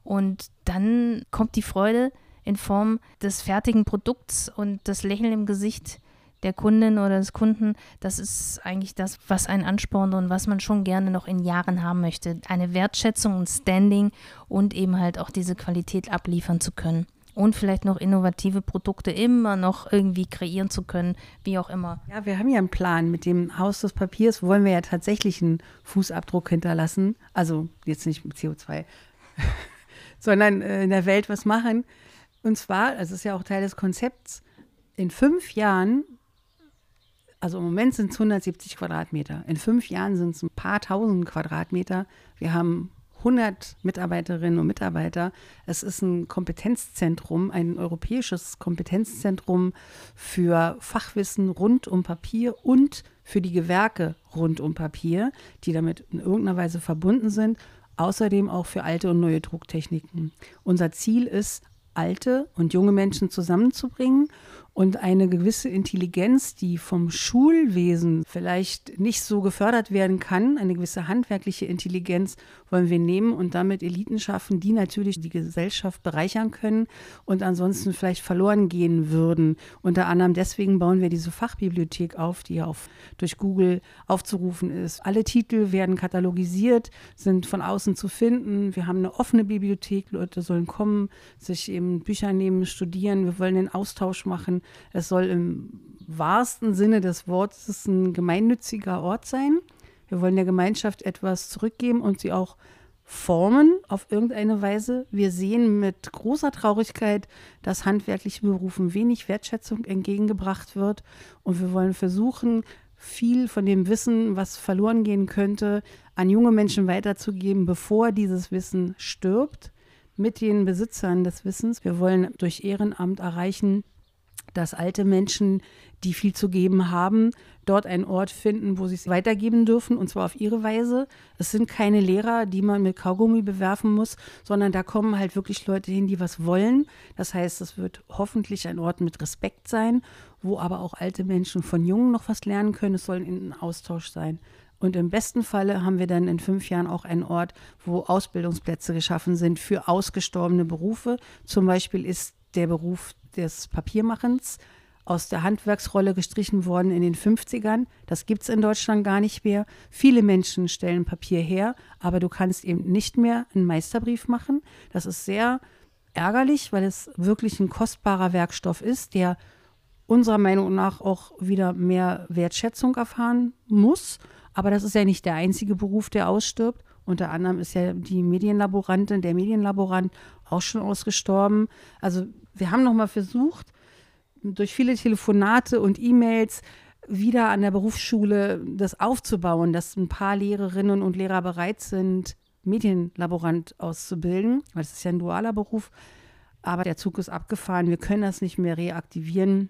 Und dann kommt die Freude in Form des fertigen Produkts und das Lächeln im Gesicht der Kundin oder des Kunden. Das ist eigentlich das, was einen anspornt und was man schon gerne noch in Jahren haben möchte. Eine Wertschätzung und Standing und eben halt auch diese Qualität abliefern zu können und vielleicht noch innovative Produkte immer noch irgendwie kreieren zu können, wie auch immer. Ja, wir haben ja einen Plan. Mit dem Haus des Papiers wollen wir ja tatsächlich einen Fußabdruck hinterlassen. Also jetzt nicht mit CO2, sondern äh, in der Welt was machen. Und zwar, das ist ja auch Teil des Konzepts, in fünf Jahren, also im Moment sind es 170 Quadratmeter, in fünf Jahren sind es ein paar tausend Quadratmeter. Wir haben 100 Mitarbeiterinnen und Mitarbeiter. Es ist ein Kompetenzzentrum, ein europäisches Kompetenzzentrum für Fachwissen rund um Papier und für die Gewerke rund um Papier, die damit in irgendeiner Weise verbunden sind. Außerdem auch für alte und neue Drucktechniken. Unser Ziel ist, alte und junge Menschen zusammenzubringen und eine gewisse Intelligenz, die vom Schulwesen vielleicht nicht so gefördert werden kann, eine gewisse handwerkliche Intelligenz wollen wir nehmen und damit Eliten schaffen, die natürlich die Gesellschaft bereichern können und ansonsten vielleicht verloren gehen würden. Unter anderem deswegen bauen wir diese Fachbibliothek auf, die auf, durch Google aufzurufen ist. Alle Titel werden katalogisiert, sind von außen zu finden. Wir haben eine offene Bibliothek, Leute sollen kommen, sich eben Bücher nehmen, studieren. Wir wollen den Austausch machen. Es soll im wahrsten Sinne des Wortes ein gemeinnütziger Ort sein. Wir wollen der Gemeinschaft etwas zurückgeben und sie auch formen auf irgendeine Weise. Wir sehen mit großer Traurigkeit, dass handwerklichen Berufen wenig Wertschätzung entgegengebracht wird. Und wir wollen versuchen, viel von dem Wissen, was verloren gehen könnte, an junge Menschen weiterzugeben, bevor dieses Wissen stirbt, mit den Besitzern des Wissens. Wir wollen durch Ehrenamt erreichen, dass alte Menschen, die viel zu geben haben, dort einen Ort finden, wo sie es weitergeben dürfen, und zwar auf ihre Weise. Es sind keine Lehrer, die man mit Kaugummi bewerfen muss, sondern da kommen halt wirklich Leute hin, die was wollen. Das heißt, es wird hoffentlich ein Ort mit Respekt sein, wo aber auch alte Menschen von Jungen noch was lernen können. Es soll ein Austausch sein. Und im besten Falle haben wir dann in fünf Jahren auch einen Ort, wo Ausbildungsplätze geschaffen sind für ausgestorbene Berufe. Zum Beispiel ist der Beruf des Papiermachens aus der Handwerksrolle gestrichen worden in den 50ern. Das gibt es in Deutschland gar nicht mehr. Viele Menschen stellen Papier her, aber du kannst eben nicht mehr einen Meisterbrief machen. Das ist sehr ärgerlich, weil es wirklich ein kostbarer Werkstoff ist, der unserer Meinung nach auch wieder mehr Wertschätzung erfahren muss. Aber das ist ja nicht der einzige Beruf, der ausstirbt. Unter anderem ist ja die Medienlaborantin, der Medienlaborant auch schon ausgestorben. Also wir haben nochmal versucht, durch viele Telefonate und E-Mails wieder an der Berufsschule das aufzubauen, dass ein paar Lehrerinnen und Lehrer bereit sind, Medienlaborant auszubilden, weil es ist ja ein dualer Beruf. Aber der Zug ist abgefahren, wir können das nicht mehr reaktivieren.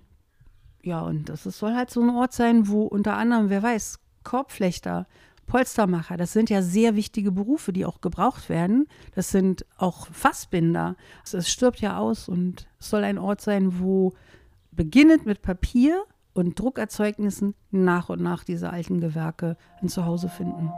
Ja, und das soll halt so ein Ort sein, wo unter anderem, wer weiß, Korbflechter, Polstermacher, das sind ja sehr wichtige Berufe, die auch gebraucht werden. Das sind auch Fassbinder. Also es stirbt ja aus und es soll ein Ort sein, wo beginnend mit Papier und Druckerzeugnissen nach und nach diese alten Gewerke ein Zuhause finden.